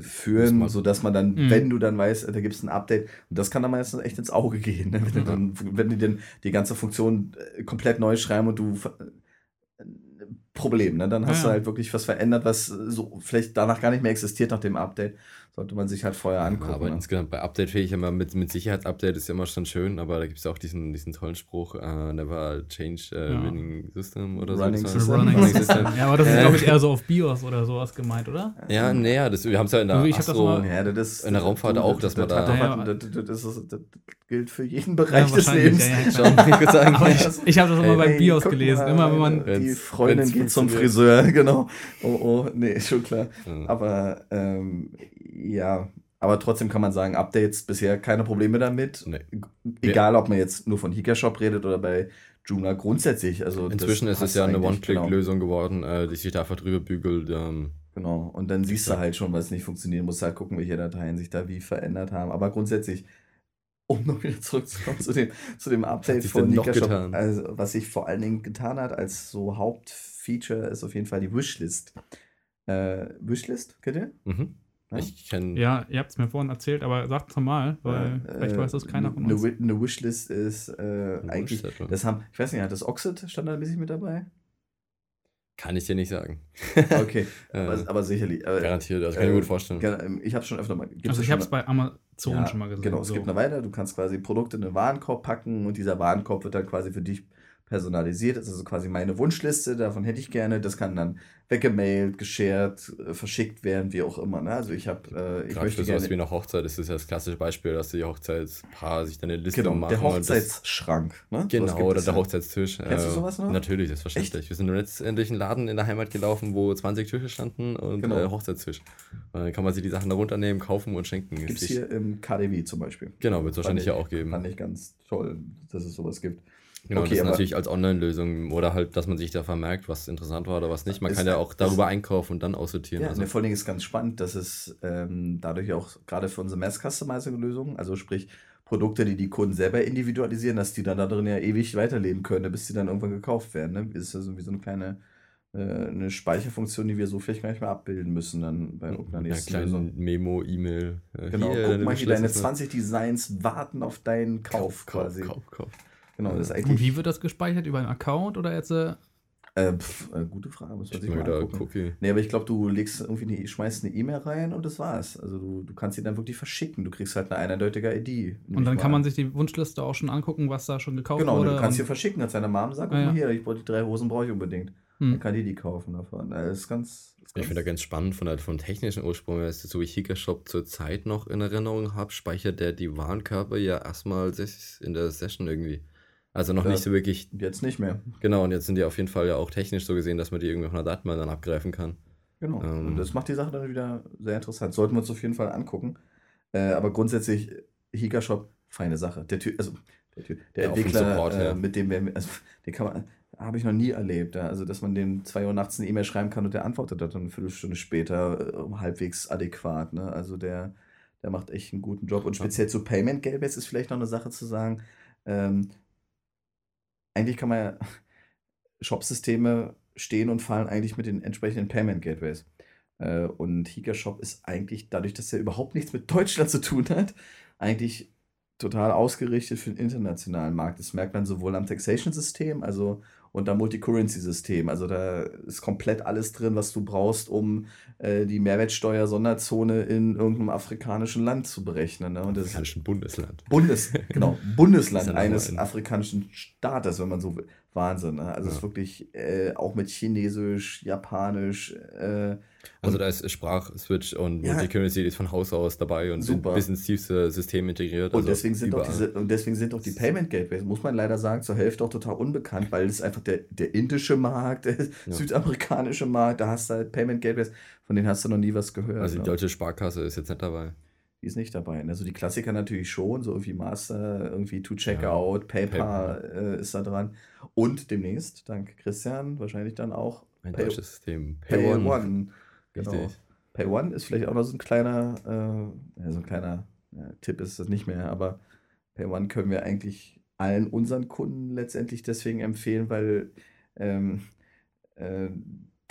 führen, man- sodass man dann, Mhm. wenn du dann weißt, da gibt es ein Update, und das kann dann meistens echt ins Auge gehen, ne? wenn, du dann, wenn die dann die ganze Funktion äh, komplett neu schreiben und du äh, Problem, ne? dann hast Ja, du halt wirklich was verändert, was so vielleicht danach gar nicht mehr existiert nach dem Update. Sollte man sich halt vorher angucken. aber ne? insgesamt bei Update finde ich immer mit, mit Sicherheitsupdate ist ja immer schon schön, aber da gibt es ja auch diesen, diesen tollen Spruch, äh, never change äh, Ja. Winning System oder Running so. System. Running Running System. Ja, aber das ist, glaube ich, eher so auf BIOS oder sowas gemeint, oder? Ja, naja, das, wir haben es ja in der Also ich hab das Astro, mal- Ja, das ist, In der Raumfahrt auch, dass man hat da- Ja, ja. das, das, das, ist, das gilt für jeden Bereich des wahrscheinlich, Lebens. ja, ja, Schon, ich sagen, ich, ich habe das immer bei BIOS gelesen. mal, Immer wenn man. Die Freundin geht zum. Friseur, genau. Oh, oh, nee, schon klar. Ja. Aber ähm, ja, aber trotzdem kann man sagen, Updates bisher keine Probleme damit. Nee. Egal, ob man jetzt nur von Hikashop redet oder bei Joomla grundsätzlich. Also Inzwischen ist es ja eine One-Click-Lösung geworden, äh, die sich da einfach drüber bügelt. Ähm, Genau. Und dann siehst du halt schon, was nicht funktioniert. Musst halt gucken, welche Dateien sich da wie verändert haben. Aber grundsätzlich, um noch wieder zurückzukommen zu dem, zu dem Update von denn noch Nika Shop, getan? also was sich vor allen Dingen getan hat als so Hauptfeature, ist auf jeden Fall die Wishlist. Äh, Wishlist, kennt ihr? mhm. Ja? Ich kenne Ja, ihr habt es mir vorhin erzählt, aber sagt es nochmal, weil Äh, vielleicht weiß das keiner von eine, uns. Eine Wishlist ist äh, eigentlich, Wishlist, oder? das haben, ich weiß nicht, hat das Oxid standardmäßig mit dabei? kann ich dir nicht sagen. Okay, Äh, aber, aber sicherlich. Aber, Garantiert, das kann ich äh, mir gut vorstellen. ähm, ich habe schon öfter mal. gibt's Also ich habe es bei Amazon Ja, schon mal gesehen. Genau, es so. gibt noch weiter. Du kannst quasi Produkte in einen Warenkorb packen und dieser Warenkorb wird dann quasi für dich personalisiert. Das ist also quasi meine Wunschliste, davon hätte ich gerne. Das kann dann weggemailt, geshared, äh, verschickt werden, wie auch immer. Ne? Also ich habe, äh, ich Gerade möchte für sowas wie gerne. eine Hochzeit ist das ja das klassische Beispiel, dass die Hochzeitspaar sich dann eine Liste Genau, machen. der das- Hochzeitsschrank. Ne? Genau, oder der ja. Hochzeitstisch. Kennst du sowas noch? Natürlich, selbstverständlich. Wir sind letztendlich einen Laden in der Heimat gelaufen, wo 20 Tische standen und Genau. äh, Hochzeitstisch. Und dann kann man sich die Sachen da runternehmen, kaufen und schenken. Gibt es Ist hier im KDW zum Beispiel. Genau, wird es wahrscheinlich ja auch geben. Fand ich ganz toll, dass es sowas gibt. Genau, Okay, das natürlich als Online-Lösung oder halt, dass man sich da vermerkt, was interessant war oder was nicht. Man Ist- kann ja auch darüber einkaufen und dann aussortieren. Ja, also, ne, vor allen Dingen ist ganz spannend, dass es ähm, dadurch auch gerade für unsere Mass-Customizing-Lösungen, also sprich Produkte, die die Kunden selber individualisieren, dass die dann da drin ja ewig weiterleben können, bis sie dann irgendwann gekauft werden. Ne? Das ist ja so wie so eine kleine äh, eine Speicherfunktion, die wir so vielleicht gar nicht mehr abbilden müssen dann bei irgendeiner ja, nächsten Lösung. kleinen Memo, E-Mail. äh, Genau, hier, guck deine mal hier, deine ist noch- 20 Designs warten auf deinen Kauf, quasi. Kauf, Kauf. Genau, das ist Und eigentlich wie wird das gespeichert? Über einen Account oder jetzt äh, Äh, pf, äh, gute Frage, muss man Ich sich mal angucken. Cookie. Nee, aber ich glaube, du legst irgendwie eine, schmeißt eine E-Mail rein und das war's. Also du, du kannst sie dann wirklich verschicken. Du kriegst halt eine eindeutige ID. Und dann kann man sich die Wunschliste auch schon angucken, was da schon gekauft Genau, wurde. du kannst und- hier verschicken, als deine Mom sagt, guck mal ja. hier, ich brauche die drei Hosen brauche ich unbedingt. Hm. Dann kann die die kaufen davon. Das ist ganz. Ist Ich ganz finde da ganz spannend von der, vom technischen Ursprung, weil es so wie Hikashop zur Zeit noch in Erinnerung habe, speichert der die Warenkörper ja erstmal sich in der Session irgendwie. Also noch Ja. nicht so wirklich, jetzt nicht mehr. genau, und jetzt sind die auf jeden Fall ja auch technisch so gesehen, dass man die irgendwie auf einer Datenbank dann abgreifen kann. Genau. Ähm. und das macht die Sache dann wieder sehr interessant. Sollten wir uns auf jeden Fall angucken. Äh, aber grundsätzlich, Hikashop, feine Sache. Der Typ, also der, typ, der Ja, vom Entwickler, Support äh, her. mit dem wir, also, den kann man, habe ich noch nie erlebt. Ja. Also, dass man dem 2 Uhr nachts eine E-Mail schreiben kann und der antwortet dann eine Viertelstunde später äh, halbwegs adäquat. Ne? Also, der, der macht echt einen guten Job. Und speziell zu Payment Gateways ist vielleicht noch eine Sache zu sagen. Ähm, eigentlich kann man ja, Shopsysteme stehen und fallen eigentlich mit den entsprechenden Payment Gateways. Äh, und Hikashop ist eigentlich, dadurch, dass er überhaupt nichts mit Deutschland zu tun hat, eigentlich total ausgerichtet für den internationalen Markt. Das merkt man sowohl am Taxation-System, also und am Multicurrency-System. Also da ist komplett alles drin, was du brauchst, um äh, die Mehrwertsteuer-Sonderzone in irgendeinem afrikanischen Land zu berechnen. Ne? Und das Afrikanischen Bundesland. Bundes, genau, Bundesland eines afrikanischen Staates, wenn man so will. Wahnsinn. Ne? Also es Ja. ist wirklich äh, auch mit Chinesisch, Japanisch. Äh, Also da ist Sprachswitch und Ja. Multicurrency ist von Haus aus dabei und Super. sind bis ins tiefste System integriert. und, also deswegen sind auch diese, und deswegen sind auch die Payment Gateways, muss man leider sagen, zur Hälfte auch total unbekannt, weil es einfach der, der indische Markt, der südamerikanische Markt, da hast du halt Payment Gateways, von denen hast du noch nie was gehört. Also die ne? deutsche Sparkasse ist jetzt nicht dabei. Die ist nicht dabei. Also die Klassiker natürlich schon, so irgendwie Master, irgendwie To Checkout, PayPal äh, ist da dran. Und demnächst, dank Christian, wahrscheinlich dann auch Ein Pay- deutsches System. Pay Pay One. One. Genau. Richtig. Pay One ist vielleicht auch noch so ein kleiner, äh, ja, so ein kleiner ja, Tipp ist das nicht mehr, aber Pay One können wir eigentlich allen unseren Kunden letztendlich deswegen empfehlen, weil ähm, äh,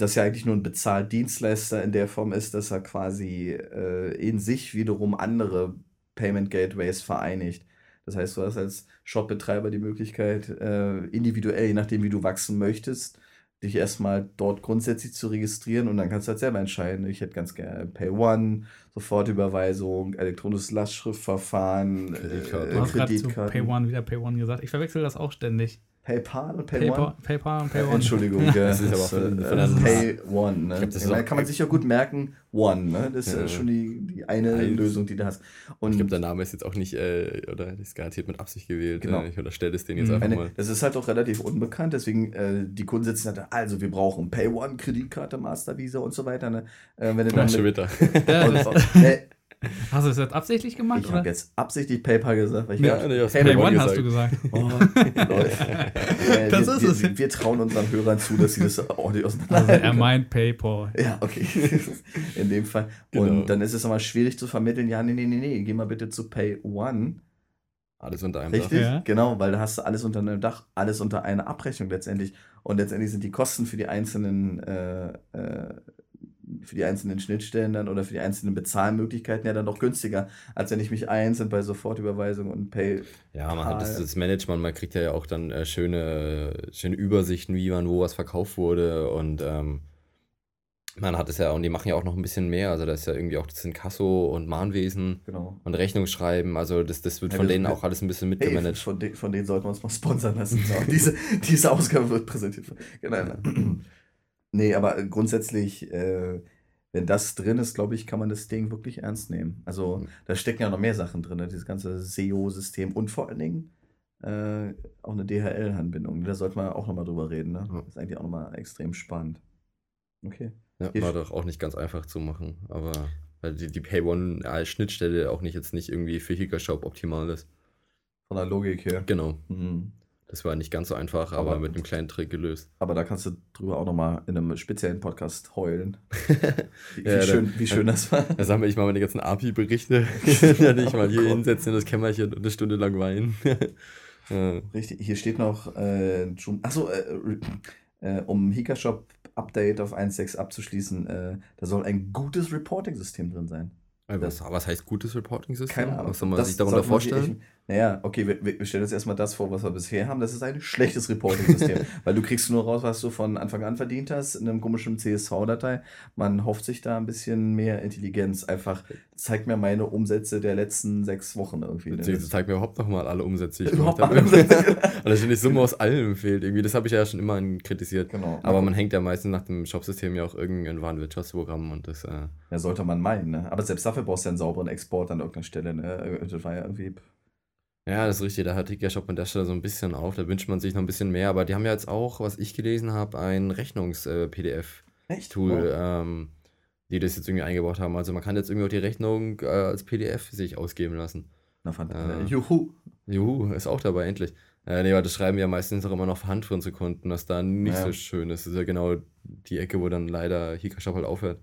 das ja eigentlich nur ein Bezahldienstleister in der Form ist, dass er quasi äh, in sich wiederum andere Payment Gateways vereinigt. Das heißt, du hast als Shopbetreiber die Möglichkeit, äh, individuell, je nachdem, wie du wachsen möchtest, dich erstmal dort grundsätzlich zu registrieren und dann kannst du halt selber entscheiden. Ich hätte ganz gerne Pay One, Sofortüberweisung, elektronisches Lastschriftverfahren, Kreditkarte. äh, Du hast gerade zu Kreditkarten, Pay One wieder Pay One gesagt. Ich verwechsel das auch ständig. PayPal und Pay One. PayPal, PayPal und Pay Äh, One. Entschuldigung, ja, Das ist aber äh, von äh, der- Pay One. Ne? Ich glaub, das ist meine, auch- kann man sich ja gut merken, One. Ne? Das ist Ja. äh, schon die, die eine Eins. Lösung, die du hast. Und Ich glaube, der Name ist jetzt auch nicht, äh, oder ist garantiert mit Absicht gewählt. Genau. Äh, ich unterstelle es denen jetzt Mhm. einfach mal. das ist halt auch relativ unbekannt, deswegen äh, die Kunden sitzen da, also wir brauchen Pay One, Kreditkarte, Master Visa und so weiter. Ne? Äh, wenn du dann schon mit, und, das, und, äh, hast du das jetzt absichtlich gemacht? ich habe jetzt absichtlich PayPal gesagt, weil ich Ja, hab nee, hast Pay Pay One One hast du gesagt. gesagt. Oh. Äh, Das wir, ist wir, es. Wir, wir trauen unseren Hörern zu, dass sie das ordentlich Also auseinander er meint PayPal. Ja, okay. In dem Fall. Genau. Und dann ist es aber schwierig zu vermitteln, ja, nee, nee, nee, nee, geh mal bitte zu Pay One. Alles unter einem Richtig? Ja. Genau, weil da hast du alles unter einem Dach, alles unter einer Abrechnung letztendlich. Und letztendlich sind die Kosten für die einzelnen, äh, äh, für die einzelnen Schnittstellen dann oder für die einzelnen Bezahlmöglichkeiten ja dann doch günstiger, als wenn ich mich einzeln bei Sofortüberweisung und Pay. Ja, man hat das, das Management, man kriegt ja auch dann äh, schöne, schöne Übersichten, wie wann wo was verkauft wurde und ähm, man hat es ja, und die machen ja auch noch ein bisschen mehr, also da ist ja irgendwie auch das Inkasso und Mahnwesen Genau. und Rechnungsschreiben, also das, das wird Ja, von denen auch alles ein bisschen Hey, mitgemanagt. von, de von denen sollten wir uns mal sponsern lassen. Diese, diese Ausgabe wird präsentiert. Genau. nee, aber grundsätzlich, äh, wenn das drin ist, glaube ich, kann man das Ding wirklich ernst nehmen. Also da stecken ja noch mehr Sachen drin, ne? dieses ganze SEO-System und vor allen Dingen äh, auch eine DHL-Anbindung. Da sollte man auch nochmal drüber reden. Ne? Ja. Das ist eigentlich auch nochmal extrem spannend. Okay. Ja, war doch auch nicht ganz einfach zu machen, aber weil die, die Pay One als Schnittstelle auch nicht jetzt nicht irgendwie für Hikashop optimal ist. Von der Logik her. Genau, Mhm. Das war nicht ganz so einfach, aber, Aber- mit einem kleinen Trick gelöst. Aber da kannst du drüber auch nochmal in einem speziellen Podcast heulen. Wie, Ja, schön, wie schön das war. Da sammle ich mal meine ganzen API-Berichte, werde ich mal hier Oh hinsetzen in das Kämmerchen und eine Stunde lang weinen. Richtig, hier steht noch, äh, achso, äh, äh, um Hikashop Update auf 1.6 abzuschließen, äh, da soll ein gutes Reporting-System drin sein. was, was heißt gutes Reporting-System? Was soll man Das sich darunter vorstellen? Naja, okay, wir, wir stellen uns erstmal das vor, was wir bisher haben. Das ist ein schlechtes Reporting-System, weil du kriegst nur raus, was du von Anfang an verdient hast in einem komischen CSV-Datei. Man hofft sich da ein bisschen mehr Intelligenz. Einfach, zeigt mir meine Umsätze der letzten sechs Wochen irgendwie. Beziehungsweise zeigt mir überhaupt nochmal alle Umsätze, die ich Überhaupt gemacht habe. Umsätze. Weil da die Summe aus allem fehlt. Irgendwie, das habe ich ja schon immer kritisiert. Genau. Aber man hängt ja meistens nach dem Shopsystem ja auch irgendein Warenwirtschaftsprogramm und das, äh, Ja, sollte man meinen, ne? Aber selbst dafür brauchst du ja einen sauberen Export an irgendeiner Stelle, ne? Das war ja irgendwie. Ja, das ist richtig, da hat Shop an der Stelle so ein bisschen auf, da wünscht man sich noch ein bisschen mehr, aber die haben ja jetzt auch, was ich gelesen habe, ein Rechnungs-PDF-Tool? Wow. ähm, die das jetzt irgendwie eingebaut haben. Also man kann jetzt irgendwie auch die Rechnung äh, als PDF sich ausgeben lassen. Na, fand, Äh. Juhu. Juhu, ist auch dabei, endlich. Äh, nee, aber das schreiben ja meistens auch immer noch Hand für unsere Kunden, was da nicht Ja. so schön ist. Das ist ja genau die Ecke, wo dann leider Hika-Shop halt aufhört.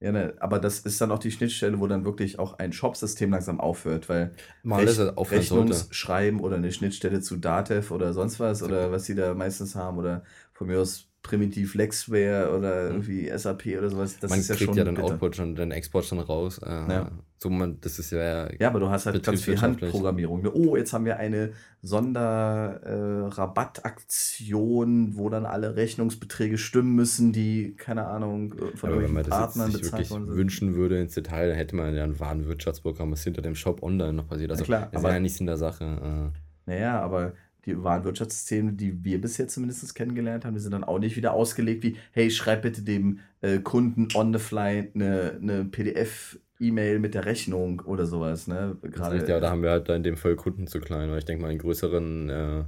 Ja, ne, aber das ist dann auch die Schnittstelle, wo dann wirklich auch ein Shop-System langsam aufhört, weil Mal sollte. Rechnungsschreiben oder eine Schnittstelle zu Datev oder sonst was oder was sie da meistens haben oder von mir aus primitiv Lexware oder irgendwie SAP oder sowas. Das Mhm. man ist ja kriegt schon ja dann bitter. Output schon, den Export schon raus. Äh, Ja. So man, das ist ja, Ja, aber du hast halt ganz viel. Handprogrammierung. ne? Oh, jetzt haben wir eine Sonderrabattaktion, wo dann alle Rechnungsbeträge stimmen müssen, die, keine Ahnung, äh, von aber wenn man irgendwelchen das jetzt Partnern sich bezahlt wirklich worden sind. wünschen würde ins Detail, dann hätte man ja ein Warenwirtschaftsprogramm, was hinter dem Shop online noch passiert. Also Na klar, das ist ja nichts in der Sache. Naja, aber die Warenwirtschaftssysteme, die wir bis jetzt zumindest kennengelernt haben, die sind dann auch nicht wieder ausgelegt wie, hey, schreib bitte dem äh, Kunden on the fly eine, eine PDF-E-Mail mit der Rechnung oder sowas. Ne? Äh, Gerade, ja, da haben wir halt da in dem Fall Kunden zu klein, weil ich denke mal, in größeren äh,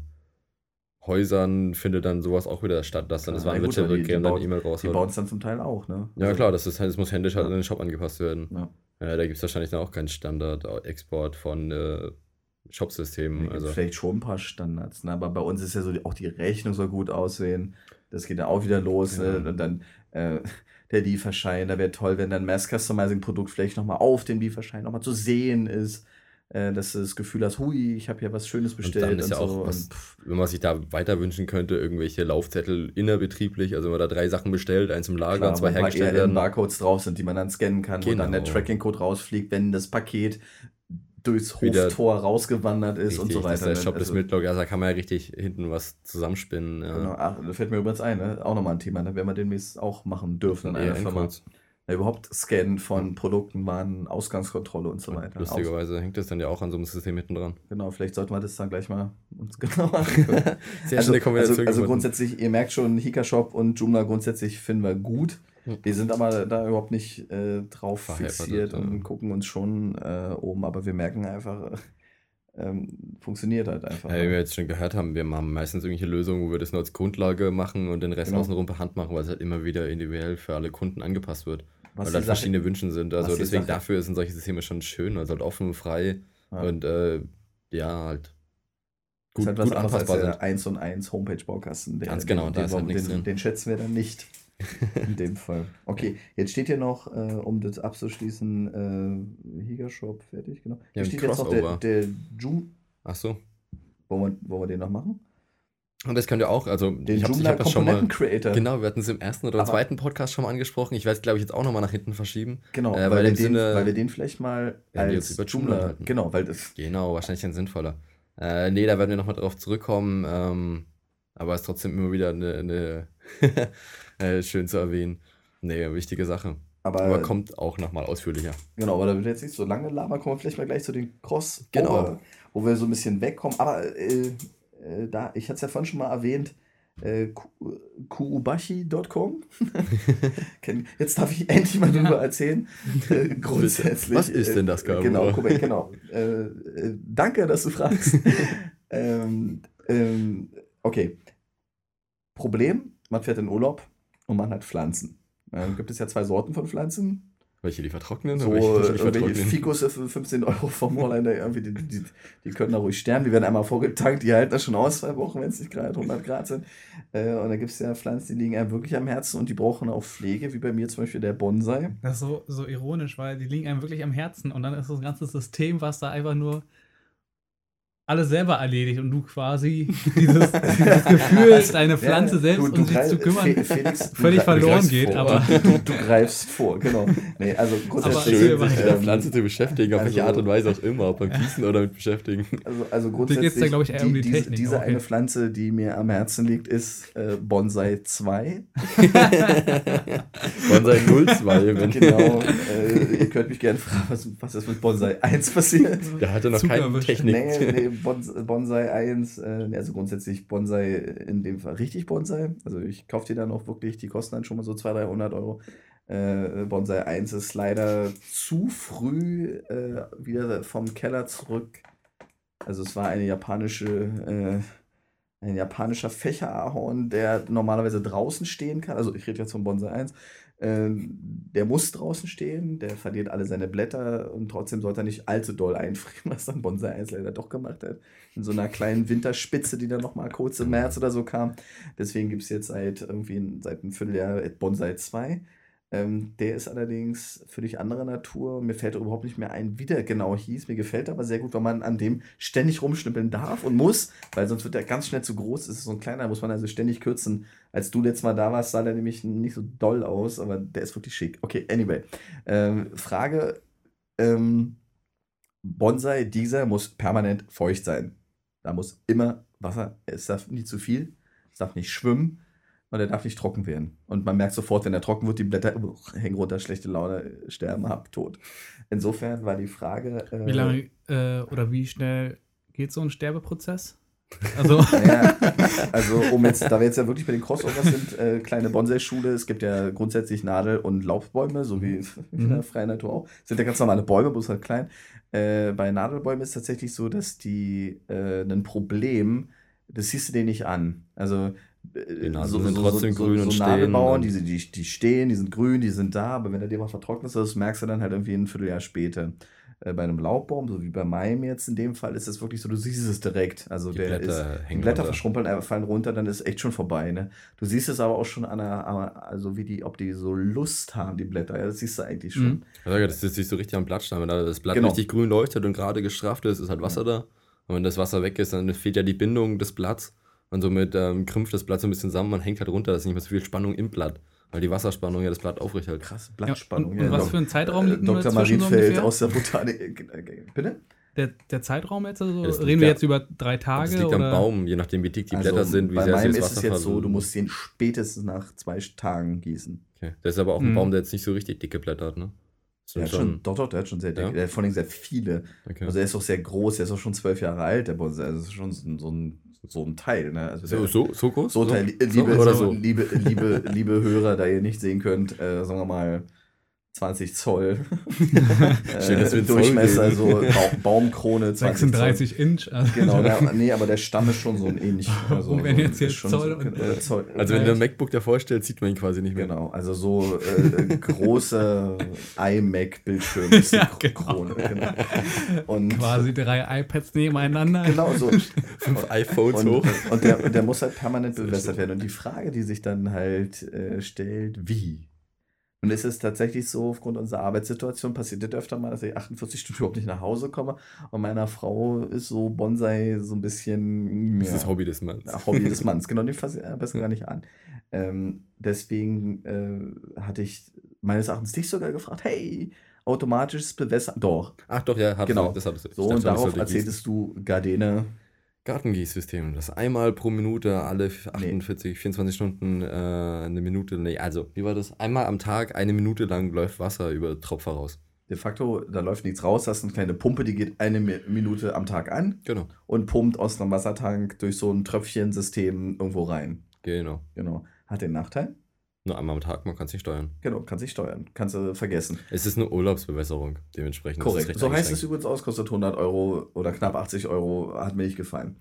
Häusern findet dann sowas auch wieder statt, dass dann das die- die Warenwirtschaftsprogramm dann E-Mail die raushaut. bauen es dann zum Teil auch. Ne? Ja, Also, klar, das, ist, halt- das muss händisch halt Ja. an den Shop angepasst werden. Ja. Ja, da gibt es wahrscheinlich dann auch keinen Standard-Export von äh, Shop-Systemen. Da Also, vielleicht schon ein paar Standards, ne? aber bei uns ist ja so, auch die Rechnung soll gut aussehen. Das geht dann auch wieder los. Ja. Ne? Und dann äh, der Lieferschein, da wäre toll, wenn dann Mass Customizing-Produkt vielleicht nochmal auf dem Lieferschein nochmal zu sehen ist. Äh, dass du das Gefühl hast, hui, ich habe hier was Schönes bestellt dann und, ist ja auch so. was- und wenn man sich da weiter wünschen könnte, irgendwelche Laufzettel innerbetrieblich, also wenn man da drei Sachen bestellt, eins im Lager, klar, wo zwei hergestellt werden. ERN-Barcodes drauf sind, die man dann scannen kann, wo dann der Genau. Tracking-Code rausfliegt, wenn das Paket durchs Hoftor rausgewandert ist und Richtig, so weiter. dass der ne? Shop das Also- mitloggt, also da kann man ja richtig hinten was zusammenspinnen. Ja. Genau, ach, das fällt mir übrigens ein, ne? auch nochmal ein Thema, da werden wir demnächst auch machen dürfen in einer Firma. Ja, überhaupt Scannen von Produkten, Waren, Ausgangskontrolle und so weiter. Aus, Lustigerweise hängt das dann ja auch an so einem System hinten dran. genau, vielleicht sollten wir das dann gleich mal uns genauer angucken. Sehr also, also, also grundsätzlich, ihr merkt schon, Hika Shop und Joomla grundsätzlich finden wir gut. Hm. Wir sind aber da überhaupt nicht äh, drauf fixiert und ja. gucken uns schon äh, oben, aber wir merken einfach, äh, ähm, funktioniert halt einfach. Ja, wie wir jetzt schon gehört haben, wir haben meistens irgendwelche Lösungen, wo wir das nur als Grundlage machen und den Rest Genau. außenrum per Hand machen, weil es halt immer wieder individuell für alle Kunden angepasst wird. Was weil dann Sache- verschiedene Wünsche sind. Also deswegen Sache- dafür sind solche Systeme schon schön, also halt offen, frei Ja. und äh, ja, halt Gut, ist gut, halt was gut anderes als anpassbar der sind. 1 und 1 Homepage-Baukasten. Der- Ganz genau, den, da ist halt nichts den, drin. den schätzen wir dann nicht. In dem Fall. Okay, jetzt steht hier noch, äh, um das abzuschließen, äh, Higa-Shop fertig, genau. Hier Ja, steht jetzt noch der, Crossover. der Joom. Ach so. Wollen wir, wollen wir den noch machen? Und das könnt ihr auch, also Den ich habe hab das schon mal, Komponenten-Creator. genau, wir hatten es im ersten oder Aber- zweiten Podcast schon mal angesprochen. Ich werde es, glaube ich, jetzt auch nochmal nach hinten verschieben. Genau, Äh, weil, weil wir den, Sinne- weil wir den vielleicht mal als über Joomla Joomla, halten. genau, weil das, Genau, wahrscheinlich ein sinnvoller. Äh, nee, da werden wir nochmal drauf zurückkommen. Ähm, aber es ist trotzdem immer wieder eine, eine äh, schön zu erwähnen. Nee, wichtige Sache. aber, Aber kommt auch nochmal ausführlicher. genau, aber da wird jetzt nicht so lange labern, kommen wir vielleicht mal gleich zu den Cross, Genau. wo wir so ein bisschen wegkommen. Aber äh, äh, da, ich hatte es ja vorhin schon mal erwähnt, äh, Ku- kuubashi.com. Jetzt darf ich endlich mal drüber erzählen. Äh, grundsätzlich. Was ist denn das, äh, Gabor? Genau, genau. Äh, äh, danke, dass du fragst. ähm, ähm, okay. Problem, man fährt in Urlaub und man hat Pflanzen. Ähm, gibt es ja zwei Sorten von Pflanzen. Welche, die vertrocknen? So oder welche, die nicht irgendwelche vertrocknen? Fikus für 15 Euro vom Online, irgendwie, die, die, die können da ruhig sterben. Die werden einmal vorgetankt, die halten das schon aus, zwei Wochen, wenn es nicht gerade 100 Grad sind. Äh, und da gibt es ja Pflanzen, die liegen einem wirklich am Herzen und die brauchen auch Pflege, wie bei mir zum Beispiel der Bonsai. Das ist so, so ironisch, weil die liegen einem wirklich am Herzen und dann ist das ganze System, was da einfach nur alles selber erledigt und du quasi dieses, dieses Gefühl, deine Pflanze Ja, selbst du- du um sich zu kümmern, Fe- Felix, völlig verloren geht. vor. Aber Du, du greifst vor, genau. Nee, also grundsätzlich. erzähl Schön, sich mit der Pflanze zu beschäftigen, auf welche also- Art und Weise auch immer, ob beim Gießen oder mit Beschäftigen. Also, also grundsätzlich, da, ich, eher um die diese, Technik, diese okay. eine Pflanze, die mir am Herzen liegt, ist äh, Bonsai 2. Bonsai 02, wenn Genau. äh, ihr könnt mich gerne fragen, was, was ist mit Bonsai 1 passiert? Der hatte noch Zucker keine. Technik. Nee, nee, Bons Bonsai 1, äh, also grundsätzlich Bonsai in dem Fall richtig Bonsai. Also ich kaufe dir dann auch wirklich, die kosten dann schon mal so 200, 300 Euro. Äh, Bonsai 1 ist leider zu früh äh, wieder vom Keller zurück. Also es war eine japanische, äh, ein japanischer Fächerahorn, der normalerweise draußen stehen kann. Also ich rede jetzt von Bonsai 1. Ähm, der muss draußen stehen, der verliert alle seine Blätter und trotzdem sollte er nicht allzu doll einfrieren, was dann Bonsai 1 leider doch gemacht hat. In so einer kleinen Winterspitze, die dann nochmal kurz im März oder so kam. Deswegen gibt es jetzt seit irgendwie seit einem Vierteljahr Bonsai 2. Ähm, der ist allerdings völlig anderer Natur. Mir fällt überhaupt nicht mehr ein, wie der genau hieß. Mir gefällt aber sehr gut, weil man an dem ständig rumschnippeln darf und muss, weil sonst wird er ganz schnell zu groß. Es ist so ein kleiner, muss man also ständig kürzen. Als du letztes Mal da warst, sah der nämlich nicht so doll aus, aber der ist wirklich schick. Okay, anyway. Ähm, Frage: ähm, Bonsai, dieser muss permanent feucht sein. Da muss immer Wasser, es darf nie zu viel, es darf nicht schwimmen und er darf nicht trocken werden. Und man merkt sofort, wenn er trocken wird, die Blätter uh, hängen runter, schlechte Laune, sterben ab, tot. Insofern war die Frage. Äh, wie lange äh, oder wie schnell geht so ein Sterbeprozess? Also, Naja, also um jetzt, da wir jetzt ja wirklich bei den Crossovers sind, äh, kleine Bonsai-Schule, es gibt ja grundsätzlich Nadel- und Laubbäume, so wie in der Mhm. freien Natur auch. Sind ja ganz normale Bäume, bloß halt klein. Äh, bei Nadelbäumen ist es tatsächlich so, dass die äh, ein Problem, das siehst du denen nicht an. Also äh, Die Nadeln sind trotzdem grün so und stehen Nadelbauern, und- die, die, die stehen, die sind grün, die sind da, aber wenn er dir mal vertrocknet ist, das merkst du dann halt irgendwie ein Vierteljahr später. Äh, bei einem Laubbaum, so wie bei meinem jetzt in dem Fall, ist es wirklich so, du siehst es direkt. Also Die der Blätter ist, die Blätter runter. verschrumpeln, einfach fallen runter, dann ist echt schon vorbei. Ne? Du siehst es aber auch schon an der, also wie die, ob die so Lust haben, die Blätter. Ja, das siehst du eigentlich schon. Mhm. Ich sage, das sich so richtig am Blatt stehen. Wenn da das Blatt Genau. richtig grün leuchtet und gerade gestrafft ist, ist halt Wasser da. Und wenn das Wasser weg ist, dann fehlt ja die Bindung des Blatts. Und somit ähm, krümpft das Blatt so ein bisschen zusammen und hängt halt runter. Da ist nicht mehr so viel Spannung im Blatt. Weil die Wasserspannung ja das Blatt aufrechterhält. Krasse ja, Blattspannung. und, und was für ein Zeitraum äh, liegt denn Dr. so Marienfeld ungefähr? aus der Botanik. äh, äh, Bitte? Der, der Zeitraum jetzt, also liegt reden wir ja- jetzt über drei Tage? Das liegt oder? am Baum, je nachdem wie dick die Also, Blätter sind, wie bei sehr sie meinem das ist es Wasser jetzt so, du musst den spätestens nach zwei Tagen gießen. Okay. Das ist aber auch ein Mhm. Baum, der jetzt nicht so richtig dicke Blätter hat, ne? Der hat schon, doch, doch, der hat schon sehr Ja? dicke, der hat vor allem sehr viele. Okay. Also er ist auch sehr groß, der ist auch schon zwölf Jahre alt, der Bonsai. Also das ist schon so ein, so ein, so ein Teil. Ne? Also so, so, so groß? So, Teil, liebe, So so? liebe, liebe, liebe Hörer, da ihr nicht sehen könnt, äh, sagen wir mal 20 Zoll äh, Schön, dass wir Zoll Durchmesser, so ba Baumkrone 20 36 Inch. Also, Zoll. Genau, der, nee, aber der Stamm ist schon so ein ähnlich. Also, Und wenn so, jetzt hier Zoll so, und- äh, Zoll Also wenn äh, du ein MacBook da vorstellst, sieht man ihn quasi nicht mehr. Genau, also so äh, äh, große iMac-Bildschirm ist die Ja, genau. Krone. Genau. Und quasi drei iPads nebeneinander. genau so. Fünf iPhones Und, hoch. und der, der muss halt permanent bewässert werden. Und die Frage, die sich dann halt äh, stellt, wie? Und es ist tatsächlich so, aufgrund unserer Arbeitssituation passiert das öfter mal, dass ich 48 Stunden überhaupt nicht nach Hause komme. Und meiner Frau ist so Bonsai so ein bisschen. Das ist ja, das Hobby des Manns. ja, Hobby des Manns. Genau, den fasse ich am besten gar nicht an. Ähm, deswegen äh, hatte ich meines Erachtens dich sogar gefragt: hey, automatisches Bewässern. Doch. Ach doch, ja, hat Genau. das hattest du. Ich So, dachte, und darauf erzähltest du Gardene. Gartengießsystem, das einmal pro Minute, alle 48, 24 Stunden äh, eine Minute, nee, also, wie war das? Einmal am Tag, eine Minute lang läuft Wasser über Tropfer raus. De facto, da läuft nichts raus, das ist eine kleine Pumpe, die geht eine Mi- Minute am Tag an Genau, und pumpt aus einem Wassertank durch so ein Tröpfchensystem irgendwo rein. genau. Genau. Hat den Nachteil? Nur einmal am Tag, man kann es nicht steuern. Genau, kannst nicht steuern. Kannst du vergessen. Es ist eine Urlaubsbewässerung, dementsprechend. ist es Korrekt. So heißt es übrigens aus, kostet 100 Euro oder knapp 80 Euro, hat mir nicht gefallen.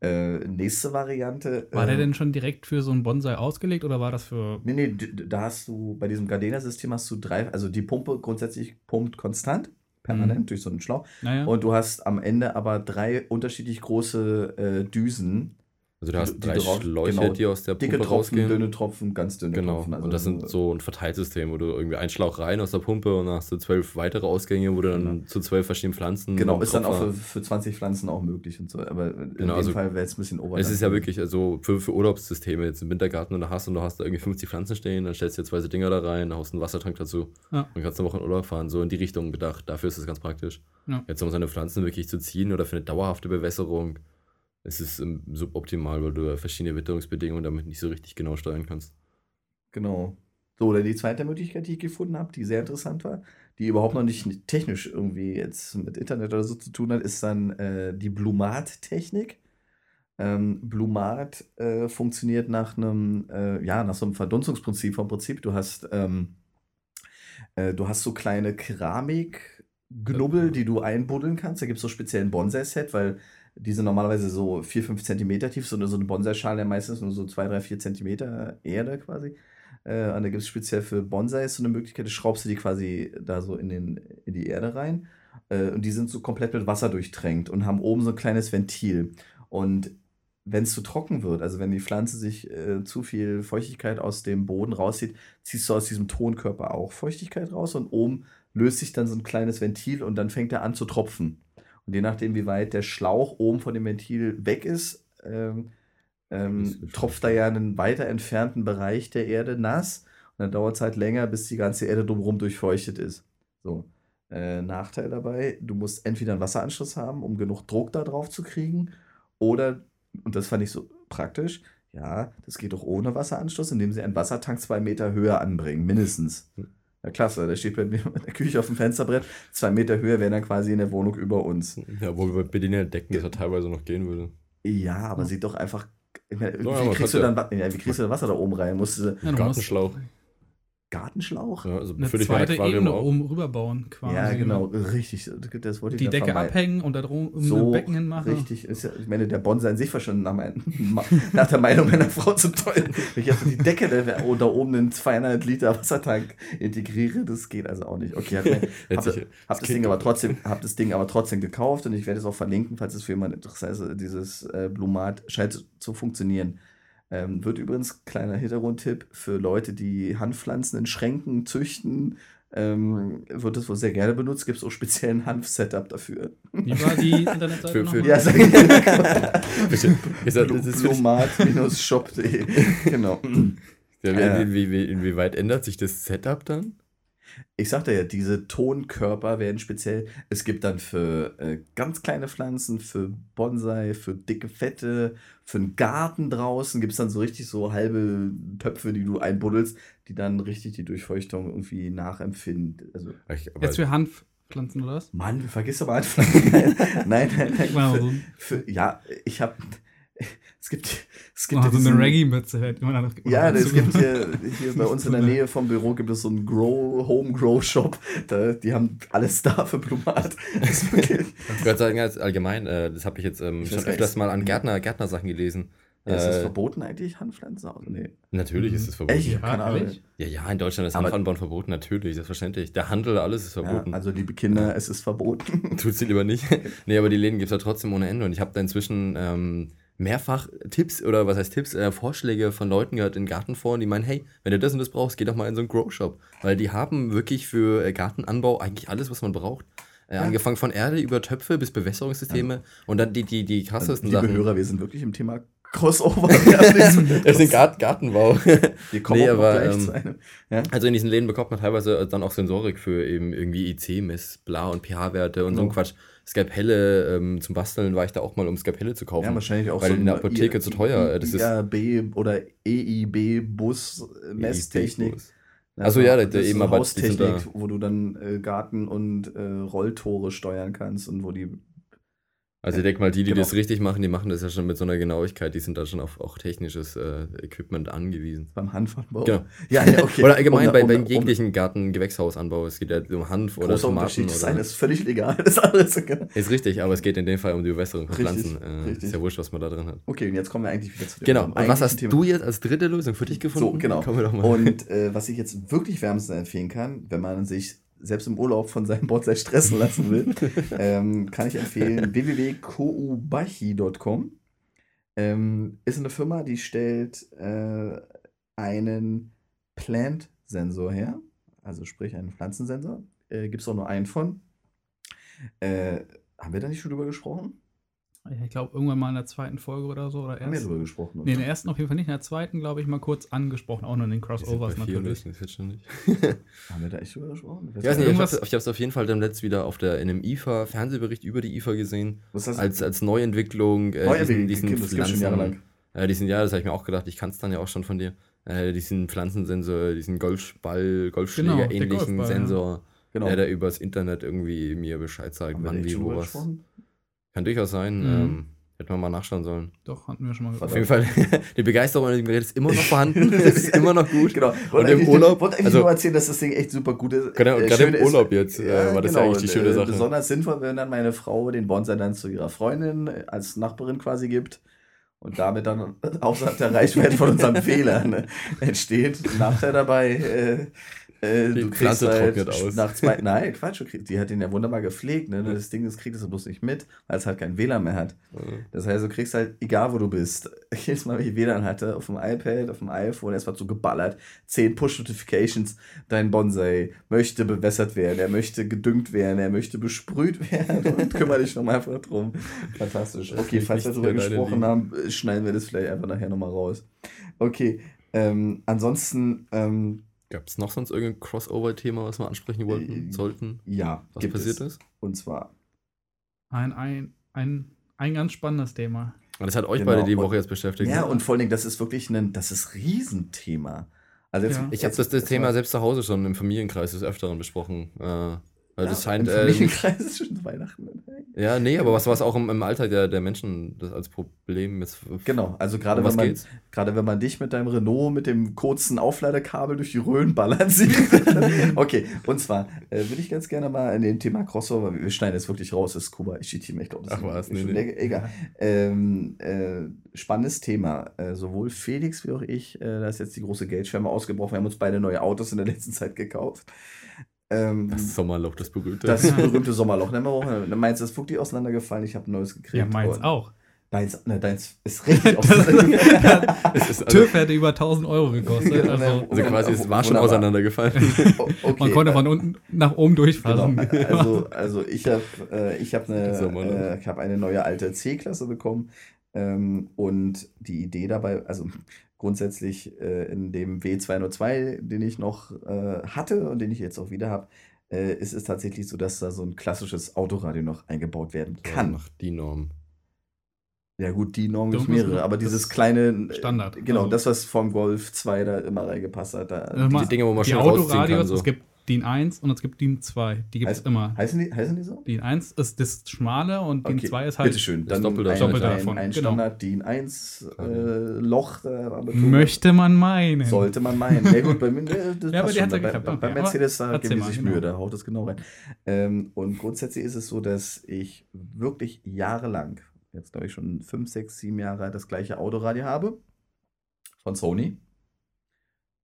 Äh, nächste Variante. War der äh, denn schon direkt für so einen Bonsai ausgelegt oder war das für. Nee, nee, da hast du, bei diesem Gardena-System hast du drei, also die Pumpe grundsätzlich pumpt konstant, permanent Mhm. durch so einen Schlauch. Naja. Und du hast am Ende aber drei unterschiedlich große äh, Düsen, Also du hast Die drei drauf- Schläuche, genau, die aus der Dicke Pumpe Tropfen, rausgehen. dünne Tropfen, ganz dünne Genau. Tropfen. also und das sind so ein Verteilsystem, wo du irgendwie einen Schlauch rein aus der Pumpe und dann hast du zwölf weitere Ausgänge, wo du dann Genau. zu zwölf verschiedenen Pflanzen. Genau, ist dann auch für, für 20 Pflanzen auch möglich und so. Aber in Genau, dem also Fall wäre es ein bisschen over. Es ist ja wirklich, also für, für Urlaubssysteme, jetzt im Wintergarten und da hast und du hast da irgendwie 50 Pflanzen stehen, dann stellst du dir zwei so Dinger da rein, dann haust du einen Wassertank dazu Ja. und kannst eine Woche in Urlaub fahren. So in die Richtung gedacht. Dafür ist es ganz praktisch. Ja. Jetzt um seine Pflanzen wirklich zu ziehen oder für eine dauerhafte Bewässerung, es ähm, suboptimal, weil du verschiedene Witterungsbedingungen damit nicht so richtig genau steuern kannst. Genau. So, oder die zweite Möglichkeit, die ich gefunden habe, die sehr interessant war, die überhaupt noch nicht technisch irgendwie jetzt mit Internet oder so zu tun hat, ist dann äh, die Blumat-Technik. Ähm, Blumat äh, funktioniert nach einem, äh, ja, nach so einem Verdunstungsprinzip vom Prinzip. Du hast, ähm, äh, du hast so kleine Keramikgnubbel, die du einbuddeln kannst. Da gibt es so speziellen Bonsai-Set, weil die sind normalerweise so 4, 5 Zentimeter tief. So eine, so eine Bonsai-Schale meistens nur so 2, 3, 4 Zentimeter Erde quasi. Äh, und da gibt es speziell für Bonsais so eine Möglichkeit, da schraubst du die quasi da so in, den, in die Erde rein. Äh, und die sind so komplett mit Wasser durchtränkt und haben oben so ein kleines Ventil. Und wenn es zu trocken wird, also wenn die Pflanze sich äh, zu viel Feuchtigkeit aus dem Boden rauszieht, ziehst du aus diesem Tonkörper auch Feuchtigkeit raus und oben löst sich dann so ein kleines Ventil und dann fängt er an zu tropfen. Und je nachdem, wie weit der Schlauch oben von dem Ventil weg ist, ähm, ähm, tropft da ja einen weiter entfernten Bereich der Erde nass. Und dann dauert es halt länger, bis die ganze Erde drumherum durchfeuchtet ist. So. Äh, Nachteil dabei, du musst entweder einen Wasseranschluss haben, um genug Druck da drauf zu kriegen, oder, und das fand ich so praktisch, ja, das geht doch ohne Wasseranschluss, indem sie einen Wassertank zwei Meter höher anbringen, mindestens. Ja, klasse, der steht bei mir in der Küche auf dem Fensterbrett, zwei Meter höher wäre dann quasi in der Wohnung über uns. Ja, wo wir bei denen Decken das ja teilweise noch gehen würde. Ja, aber sieht doch einfach. Ich meine, Ja, wie, aber kriegst du dann, ja, wie kriegst du denn Wasser da oben rein? Musst du Ja, du musst Gartenschlauch. Gartenschlauch? Ja, also eine zweite Ebene auf. oben rüberbauen quasi. Ja, genau, richtig. Das wollte ich Die Decke vermeiden. abhängen und da drum um So, ein Becken hinmachen. richtig. Ist ja, ich meine, der Bonsai an sich war schon nach, mein, nach der Meinung meiner Frau zu teuer. Wenn ich jetzt die Decke da, da oben einen 200 Liter Wassertank integriere, das geht also auch nicht. Okay, hab, mir- hab, hab das Ding aber trotzdem, hab das Ding aber trotzdem gekauft und ich werde es auch verlinken, falls es für jemanden interessant ist. Dieses äh, Blumat scheint zu funktionieren. Ähm, wird übrigens, kleiner Hintergrundtipp, für Leute, die Hanfpflanzen in Schränken züchten, ähm, wird das wohl sehr gerne benutzt. Gibt es auch speziellen Hanf-Setup dafür. Wie war die Internetseite Für- für- nochmal? Ja, sag ich Blumat-shop.de. genau. Ja, Äh. wie, wie, wie, inwieweit ändert sich das Setup dann? Ich sagte ja, diese Tonkörper werden speziell. Es gibt dann für äh, ganz kleine Pflanzen, für Bonsai, für dicke Fette, für einen Garten draußen gibt es dann so richtig so halbe Töpfe, die du einbuddelst, die dann richtig die Durchfeuchtung irgendwie nachempfinden. Also, Ich, aber Jetzt für Hanfpflanzen oder was? Mann, vergiss aber einfach. nein, nein, nein. für, für, ja, ich habe. Es gibt. Es gibt oh, ja so eine diesen- Reggae-Mütze hätte immer noch Ja, es gibt hier, hier bei uns in der Nähe vom Büro gibt es so einen Grow, Home Grow Shop. Da, die haben alles da für Ich würde sagen, als allgemein, äh, das habe ich jetzt ähm, Ich schon öfters mal an Gärtner, Gärtner-Sachen gelesen. ja, ist das Äh, verboten eigentlich, Hanfpflanzen? Nee. Natürlich ist es verboten. Echt? Ja, Keine Ahnung. Ja, ja, in Deutschland ist Hanfanbauen verboten, natürlich, selbstverständlich. Der Handel, alles ist Ja, verboten. also liebe Kinder, es ist verboten. Tut sie lieber nicht. nee, aber die Läden gibt es ja trotzdem ohne Ende. Und ich habe da inzwischen ähm, mehrfach Tipps oder was heißt Tipps, äh, Vorschläge von Leuten gehört in Gartenforen, die meinen, hey, wenn du das und das brauchst, geh doch mal in so einen Grow-Shop. Weil die haben wirklich für äh, Gartenanbau eigentlich alles, was man braucht. Äh, Ja. Angefangen von Erde über Töpfe bis Bewässerungssysteme und dann die, die, die krassesten liebe Sachen. Hörer, wir sind wirklich im Thema Crossover. Wir Es sind Gart Gartenbau. kommen Nee, aber, gleich ähm, zu einem. Ja? Also in diesen Läden bekommt man teilweise dann auch Sensorik für eben irgendwie IC-Mess, Bla und pH-Werte und so ein Genau. Quatsch. Skalpelle ähm, zum Basteln war ich da auch mal, um Skalpelle zu kaufen. Ja, wahrscheinlich auch weil so in der Apotheke I- zu teuer. Das ist IAB oder E EIB-Bus-Messtechnik. Also ja, der- das ist eben, aber Haustechnik, wo du dann äh, Garten und äh, Rolltore steuern kannst und wo die Also ich denke mal, die, die Genau. das richtig machen, die machen das ja schon mit so einer Genauigkeit, die sind da schon auf auch technisches äh, Equipment angewiesen. beim Hanfanbau. Genau. Ja, ja, okay. Oder allgemein Um- bei, um- bei um- jeglichen Garten-Gewächshausanbau. Es geht ja um Hanf oder Tomaten. Unterschied. Das Oder, eine ist völlig legal, das andere ist genau. ist richtig, aber es geht in dem Fall um die Bewässerung von Pflanzen. Äh, richtig. ist ja wurscht, was man da drin hat. Okay, und jetzt kommen wir eigentlich wieder zu dem Genau. Und was hast Thema. du jetzt als dritte Lösung für dich gefunden? So, genau. Und äh, was ich jetzt wirklich wärmstens empfehlen kann, wenn man sich selbst im Urlaub von seinem Bonsai stressen lassen will, ähm, kann ich empfehlen www.koubachi.com. Ähm, ist eine Firma, die stellt äh, einen Plant-Sensor her, also sprich einen Pflanzensensor. Äh, Gibt es auch nur einen von. Äh, haben wir da nicht schon drüber gesprochen? Ich glaube, irgendwann mal in der zweiten Folge oder so. Oder Haben wir erst. drüber gesprochen? Nee, in oder? der ersten auf jeden Fall nicht. In der zweiten, glaube ich, mal kurz angesprochen. Auch nur in den Wir Crossovers natürlich. 34, das jetzt schon nicht. Haben wir da echt drüber gesprochen? Ich weiß nicht, ich Irgendwas- habe es auf jeden Fall dann letzt wieder auf der, in einem IFA-Fernsehbericht über die IFA gesehen. Was ist das? Als, als Neuentwicklung. Äh, Neuentwicklung, diesen, das diesen gibt's schon jahrelang. Äh, diesen, ja, das habe ich mir auch gedacht. Ich kann es dann ja auch schon von dir. Äh, diesen Pflanzensensor, diesen Golfball, Golfschläger Genau, Golfball, ja. Sensor, Genau. der da übers Internet irgendwie mir Bescheid sagt, wir wann, wie, wo was. gesprochen? Kann durchaus sein. Mhm. Ähm, hätten wir mal nachschauen sollen. Doch, hatten wir schon mal Auf gesagt. jeden Fall, die Begeisterung an dem Gerät ist immer noch vorhanden. Es ist immer noch gut. Genau. Und im Urlaub, wollte eigentlich also- nur erzählen, dass das Ding echt super gut ist. Gerade- äh, gerade im schön ist. Urlaub jetzt, äh, war das ja eigentlich die schöne äh, Sache. Besonders sinnvoll, wenn dann meine Frau den Bonsai dann zu ihrer Freundin äh, als Nachbarin quasi gibt und damit dann außerhalb der Reichweite von unserem Fehler ne, entsteht. Nachteil dabei, äh, äh, Die du kriegst Pflanze halt trocknet aus. nach zwei, nein, Quatsch, du kriegst- die hat den ja wunderbar gepflegt, ne? Das Ding, das kriegt es bloß nicht mit, weil es halt kein WLAN mehr hat. Das heißt, du kriegst halt, egal wo du bist, jedes Mal, wenn ich WLAN hatte, auf dem iPad, auf dem iPhone, erstmal so geballert, 10 Push-Notifications, dein Bonsai möchte bewässert werden, er möchte gedüngt werden, er möchte besprüht werden und kümmere dich nochmal einfach drum. Fantastisch. Okay, falls wir darüber gesprochen haben, äh, schneiden wir das vielleicht einfach nachher nochmal raus. Okay, ähm, ansonsten, ähm, Gab es noch sonst irgendein Crossover-Thema, was wir ansprechen wollten, Äh, sollten? ja, Was gibt passiert es. ist? Und zwar, Ein, ein, ein, ein ganz spannendes Thema. Und das hat euch Genau. beide die Woche jetzt beschäftigt. ja, ne? und vor allen Dingen, das ist wirklich ein, das ist Riesenthema. Also jetzt, Ja. Ich habe das, das Thema selbst zu Hause schon im Familienkreis des Öfteren besprochen. Äh, weil Ja, das scheint. Äh, Familienkreis ist schon Weihnachten. ja, nee, aber was was auch im, im Alltag der, der Menschen das als Problem jetzt. Genau, also gerade wenn man gerade wenn man dich mit deinem Renault mit dem kurzen Aufladekabel durch die Rhön ballern sieht. okay, und zwar äh, würde ich ganz gerne mal in dem Thema Crossover, wir schneiden jetzt wirklich raus, das ist Kuba, ich cheat ich glaube, das Ach was, ist nee. nee. egal. Ähm, äh, spannendes Thema. Äh, sowohl Felix wie auch ich, äh, da ist jetzt die große Geldschwemme ausgebrochen. Wir haben uns beide neue Autos in der letzten Zeit gekauft. Ähm, Das Sommerloch, das berühmte. das berühmte Sommerloch. Wir- Meins ist wirklich auseinandergefallen. Ich habe ein neues gekriegt. Ja, meins und auch. Deins, ne, deins ist richtig auseinandergefallen. Also, TÜV hätte über 1000 Euro gekostet. Also, ne. also quasi, es war schon Wunderbar. auseinandergefallen. Okay, man konnte von äh, unten nach oben durchfahren. Genau, also, also ich habe äh, ich hab eine, äh, ich hab eine neue alte C-Klasse bekommen ähm, und die Idee dabei, also grundsätzlich äh, in dem W202, den ich noch äh, hatte und den ich jetzt auch wieder habe, äh, ist es tatsächlich so, dass da so ein klassisches Autoradio noch eingebaut werden kann. Nach die Norm. Ja gut, die Norm gibt mehrere, aber dieses kleine äh, Standard. Genau, Also- das, was vom Golf 2 da immer reingepasst hat. Da, Äh, mal- Dinge, wo man die schon rausziehen kann, so. es gibt DIN 1 und es gibt DIN 2. Die gibt es immer. heißen, die, heißen die so? DIN 1 ist das schmale und DIN Okay, 2 ist halt. Bitteschön, das dann Doppelte ein, Doppelte ein, davon, ein genau. Standard DIN 1 äh. Loch. Betont. Möchte man meinen. Sollte man meinen. Ja gut, bei äh, das Ja, aber schon. bei, bei, bei okay. Mercedes, da geben die sich mal, Mühe, genau. da haut das genau rein. Ähm, und grundsätzlich ist es so, dass ich wirklich jahrelang, jetzt glaube ich schon fünf, sechs, sieben Jahre das gleiche Autoradio habe. Von Sony.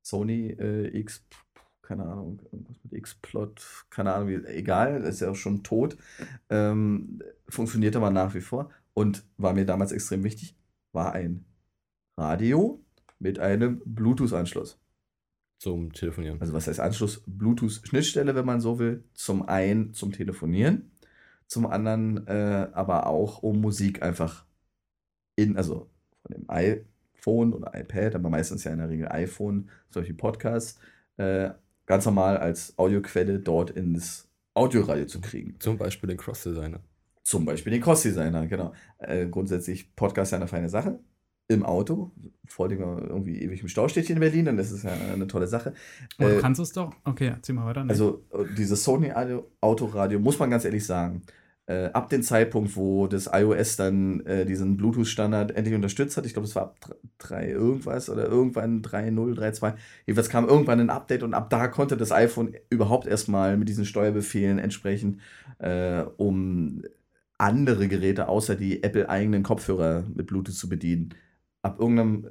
Sony äh, X, keine Ahnung, irgendwas mit X-Plot, keine Ahnung, wie, egal, ist ja auch schon tot. Ähm, funktioniert aber nach wie vor und war mir damals extrem wichtig, war ein Radio mit einem Bluetooth-Anschluss. Zum Telefonieren. Also was heißt Anschluss? Bluetooth-Schnittstelle, wenn man so will. Zum einen zum Telefonieren, zum anderen äh, aber auch um Musik einfach in, also von dem iPhone oder iPad, aber meistens ja in der Regel iPhone, solche Podcasts, äh, ganz normal als Audioquelle dort ins Audioradio zu kriegen. Zum Beispiel den Cross-Designer. Zum Beispiel den Cross-Designer, genau. Äh, grundsätzlich Podcast ja eine feine Sache. Im Auto, vor allem wenn man irgendwie ewig im Stau steht hier in Berlin, dann ist es ja eine tolle Sache. Aber Äh, du kannst es doch. Okay, erzähl mal weiter. Nee. also äh, dieses Sony Audio- Autoradio, muss man ganz ehrlich sagen, äh, ab dem Zeitpunkt, wo das iOS dann äh, diesen Bluetooth-Standard endlich unterstützt hat, ich glaube, das war ab 3 irgendwas oder irgendwann 3.0, 3.2, jedenfalls kam irgendwann ein Update und ab da konnte das iPhone überhaupt erstmal mit diesen Steuerbefehlen entsprechend, äh, um andere Geräte außer die Apple-eigenen Kopfhörer mit Bluetooth zu bedienen. Ab irgendeinem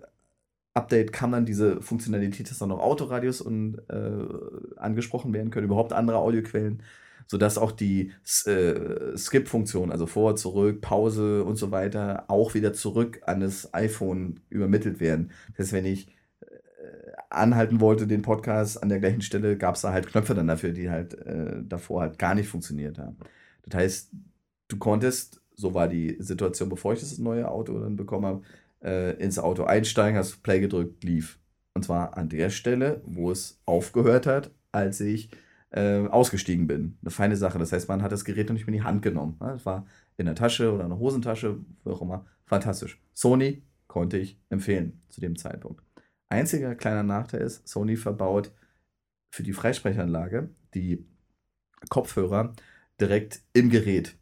Update kam dann diese Funktionalität, dass dann noch Autoradios und, äh, angesprochen werden können, überhaupt andere Audioquellen. Sodass auch die äh, Skip-Funktion, also vor, zurück, Pause und so weiter, auch wieder zurück an das iPhone übermittelt werden. Das heißt, wenn ich äh, anhalten wollte, den Podcast an der gleichen Stelle, gab es da halt Knöpfe dann dafür, die halt äh, davor halt gar nicht funktioniert haben. Das heißt, du konntest, so war die Situation, bevor ich das neue Auto dann bekommen habe, äh, ins Auto einsteigen, hast Play gedrückt, lief. Und zwar an der Stelle, wo es aufgehört hat, als ich äh, ausgestiegen bin. Eine feine Sache. Das heißt, man hat das Gerät noch nicht mehr in die Hand genommen. Es war in der Tasche oder in der Hosentasche, wie auch immer. Fantastisch. Sony konnte ich empfehlen zu dem Zeitpunkt. Einziger kleiner Nachteil ist, Sony verbaut für die Freisprechanlage die Kopfhörer direkt im Gerät,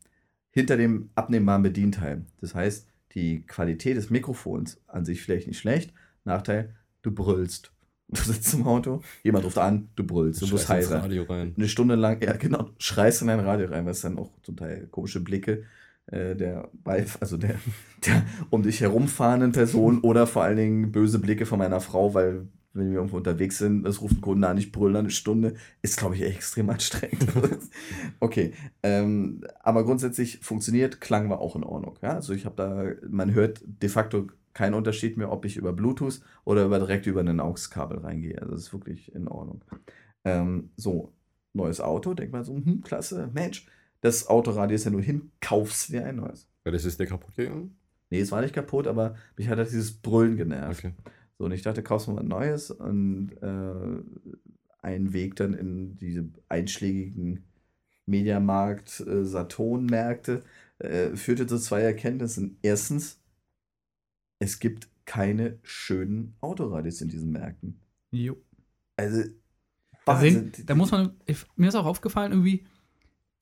hinter dem abnehmbaren Bedienteil. Das heißt, die Qualität des Mikrofons an sich vielleicht nicht schlecht. Nachteil, du brüllst. Du sitzt im Auto, jemand ruft an, du brüllst, du wirst heiser. Radio rein. Eine Stunde lang, ja genau, schreist in dein Radio rein, was dann auch zum Teil komische Blicke äh, der Beif also der, der um dich herumfahrenden Person oder vor allen Dingen böse Blicke von meiner Frau, weil wenn wir irgendwo unterwegs sind, das ruft ein Kunde an, ich brülle eine Stunde, ist, glaube ich, extrem anstrengend. okay, ähm, aber grundsätzlich funktioniert, Klang war auch in Ordnung. Ja? Also ich habe da, man hört de facto keinen Unterschied mehr, ob ich über Bluetooth oder über, direkt über ein AUX-Kabel reingehe. Also das ist wirklich in Ordnung. Ähm, so, neues Auto, denkt man so, hm, klasse, Mensch, das Autoradio ist ja nur hin, kauf's dir ein neues. Ja, das ist der kaputt gegangen? Nee, es war nicht kaputt, aber mich hat halt dieses Brüllen genervt. Okay. So, und ich dachte, kaufst du mal ein neues und äh, ein Weg dann in diese einschlägigen Mediamarkt, äh, Saturn-Märkte äh, führte zu zwei Erkenntnissen. Erstens, es gibt keine schönen Autoradios in diesen Märkten. Jo. Also, Wahnsinn. sehen, da muss man, mir ist auch aufgefallen, irgendwie,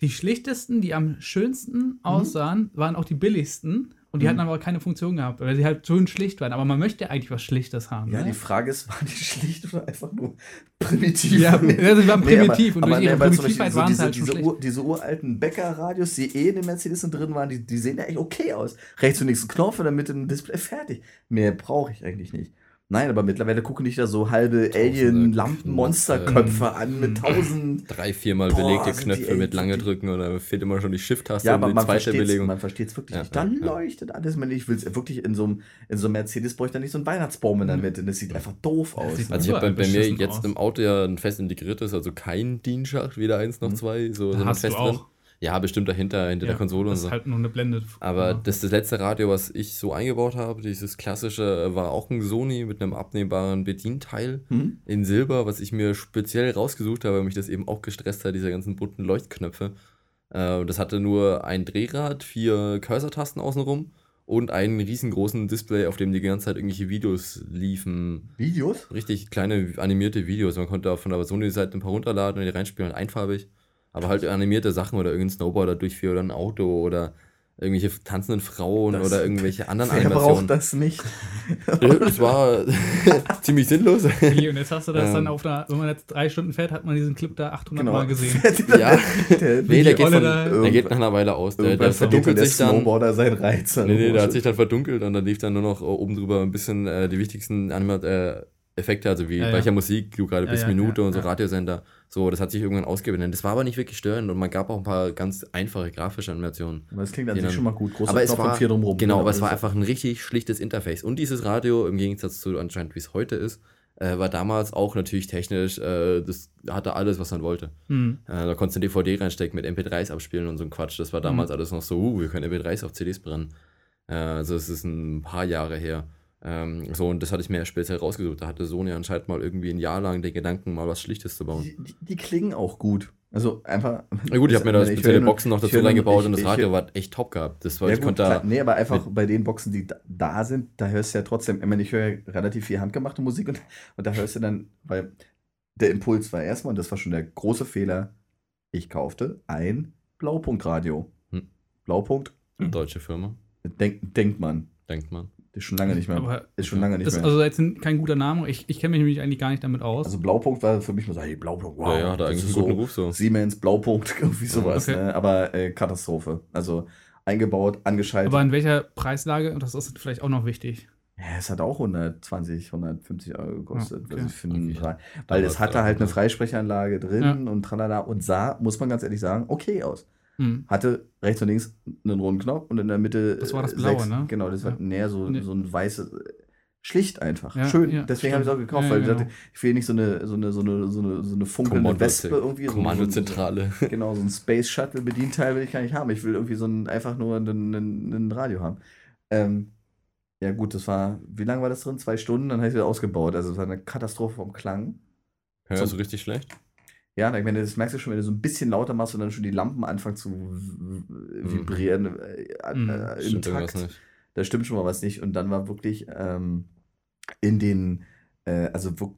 die schlichtesten, die am schönsten aussahen, waren auch die billigsten. Und die Mhm. hatten aber keine Funktion gehabt, weil sie halt schön schlicht waren. Aber man möchte ja eigentlich was Schlichtes haben. Ja, ne? die Frage ist, waren die schlicht oder einfach nur primitiv? Ja, also die waren Nee, aber- primitiv und aber durch ihre nee, Primitivheit Beispiel waren sie so halt diese, schon diese. Ur, diese uralten Bäcker-Radios, die eh in den Mercedes drin waren, die, die sehen ja echt okay aus. Rechts und links ein Knopf und dann mit dem Display fertig. Mehr brauche ich eigentlich nicht. Nein, aber mittlerweile gucken dich da so halbe Alien-Lampen-Monsterköpfe an mit tausend. Drei, viermal Boah, belegte Knöpfe mit lange drücken oder fehlt immer schon die Shift-Taste Ja, und aber die man zweite versteht es Belegung. man versteht's wirklich Ja, nicht. Dann ja, leuchtet alles. Man, ich will es wirklich in so einem in so einem Mercedes bräuchte ich da nicht so einen Weihnachtsbaum in der Mitte. Das sieht einfach doof aus. sieht Also ich habe bei, mir jetzt aus. im Auto ja ein fest integriertes, also kein DIN-Schacht, weder eins noch Mhm. zwei, so, Da sondern hast du fest drin. auch. Ja, bestimmt dahinter, hinter der Konsole und das so. ist halt nur eine Blende. Aber Ja. das, das letzte Radio, was ich so eingebaut habe, dieses klassische, war auch ein Sony mit einem abnehmbaren Bedienteil Mhm. in Silber, was ich mir speziell rausgesucht habe, weil mich das eben auch gestresst hat, diese ganzen bunten Leuchtknöpfe. Äh, das hatte nur ein Drehrad, vier Cursor-Tasten außenrum und einen riesengroßen Display, auf dem die ganze Zeit irgendwelche Videos liefen. Videos? Richtig kleine animierte Videos. Man konnte auch von der Sony-Seite ein paar runterladen und die reinspielen, einfarbig. Aber halt animierte Sachen oder irgendein Snowboarder durchführen oder ein Auto oder irgendwelche tanzenden Frauen Das- oder irgendwelche anderen Wer braucht Animationen. das nicht? Das war ziemlich sinnlos. Und jetzt hast du das Ähm. dann auf einer, wenn man jetzt drei Stunden fährt, hat man diesen Clip da 800 Mal gesehen. Ja. der, Nee, der geht, von, der geht nach einer Weile aus. Der, der verdunkelt der sich dann. Snowboarder seinen Reiz. Nee, nee, der hat sich dann verdunkelt und dann lief dann nur noch äh, oben drüber ein bisschen äh, die wichtigsten Anima äh, Effekte, also wie Ja, ja. welcher Musik du gerade Ja, bis ja, Minute ja, und so ja. Radiosender. So, das hat sich irgendwann ausgeblendet. Das war aber nicht wirklich störend und man gab auch ein paar ganz einfache grafische Animationen. Aber das klingt an sich schon mal gut. Großer aber es Knopf und war, vier drumrum. genau, aber es war das- einfach ein richtig schlichtes Interface. Und dieses Radio, im Gegensatz zu anscheinend wie es heute ist, äh, war damals auch natürlich technisch, äh, das hatte alles, was man wollte. Hm. Äh, da konntest du eine DVD reinstecken, mit MP3s abspielen und so ein Quatsch. Das war damals alles noch so, uh, wir können MP3s auf CDs brennen. Äh, also es ist ein paar Jahre her. Ähm, so, und das hatte ich mir speziell rausgesucht. Da hatte Sony anscheinend mal irgendwie ein Jahr lang den Gedanken, mal was Schlichtes zu bauen. Die, die, die klingen auch gut. Also einfach. Na gut, ich habe mir da spezielle Boxen noch dazu reingebaut und das Radio war echt top gehabt. Das war, Ja, ich gut, konnte klar. da, nee, aber einfach bei den Boxen, die da, da sind, da hörst du ja trotzdem, ich meine, ich höre ja relativ viel handgemachte Musik und, und da hörst du dann, weil der Impuls war erstmal, und das war schon der große Fehler, ich kaufte ein Blaupunktradio. Hm. Blaupunkt, deutsche Firma, denk, denkt man. denkt man. Ist schon lange nicht mehr. Aber ist schon lange nicht Das ist mehr. also jetzt ein- kein guter Name. Ich, ich kenne mich nämlich eigentlich gar nicht damit aus. Also Blaupunkt war für mich nur so, hey, Blaupunkt, wow. ja, ja, hat eigentlich ist einen guten Ruf so. Siemens, Blaupunkt, irgendwie sowas. Okay. Ne? Aber äh, Katastrophe. Also eingebaut, angeschaltet. Aber in welcher Preislage, und das ist vielleicht auch noch wichtig. Ja, es hat auch 120, 150 Euro gekostet. Ja, okay. was ich für einen Okay. Weil es hatte halt eine Freisprechanlage drin und tralala und sah, muss man ganz ehrlich sagen, okay aus. Hm. Hatte rechts und links einen roten Knopf und in der Mitte. Das war das Blaue, ne? Genau, das war Ja. näher so, Nee. so ein weißes. äh, Schlicht einfach. Ja, Schön. ja, Deswegen habe ich es auch gekauft, Ja, weil ich genau. dachte, ich will nicht so eine, so eine, so eine, so eine, so eine funkelnde Wespe irgendwie. so- Kommandozentrale. So, genau, so ein Space Shuttle Bedienteil will ich gar nicht haben. Ich will irgendwie so ein, einfach nur ein, ein, ein Radio haben. Ähm, ja, gut, das war, wie lange war das drin? Zwei Stunden, dann habe ich wieder ausgebaut. Also es war eine Katastrophe vom Klang. Hörst du richtig schlecht? Ja, ich meine, das merkst du schon, wenn du so ein bisschen lauter machst und dann schon die Lampen anfangen zu v- vibrieren äh, Mhm. äh, im Stimmt Takt. Da stimmt schon mal was nicht. Und dann war wirklich ähm, in den, äh, also wo,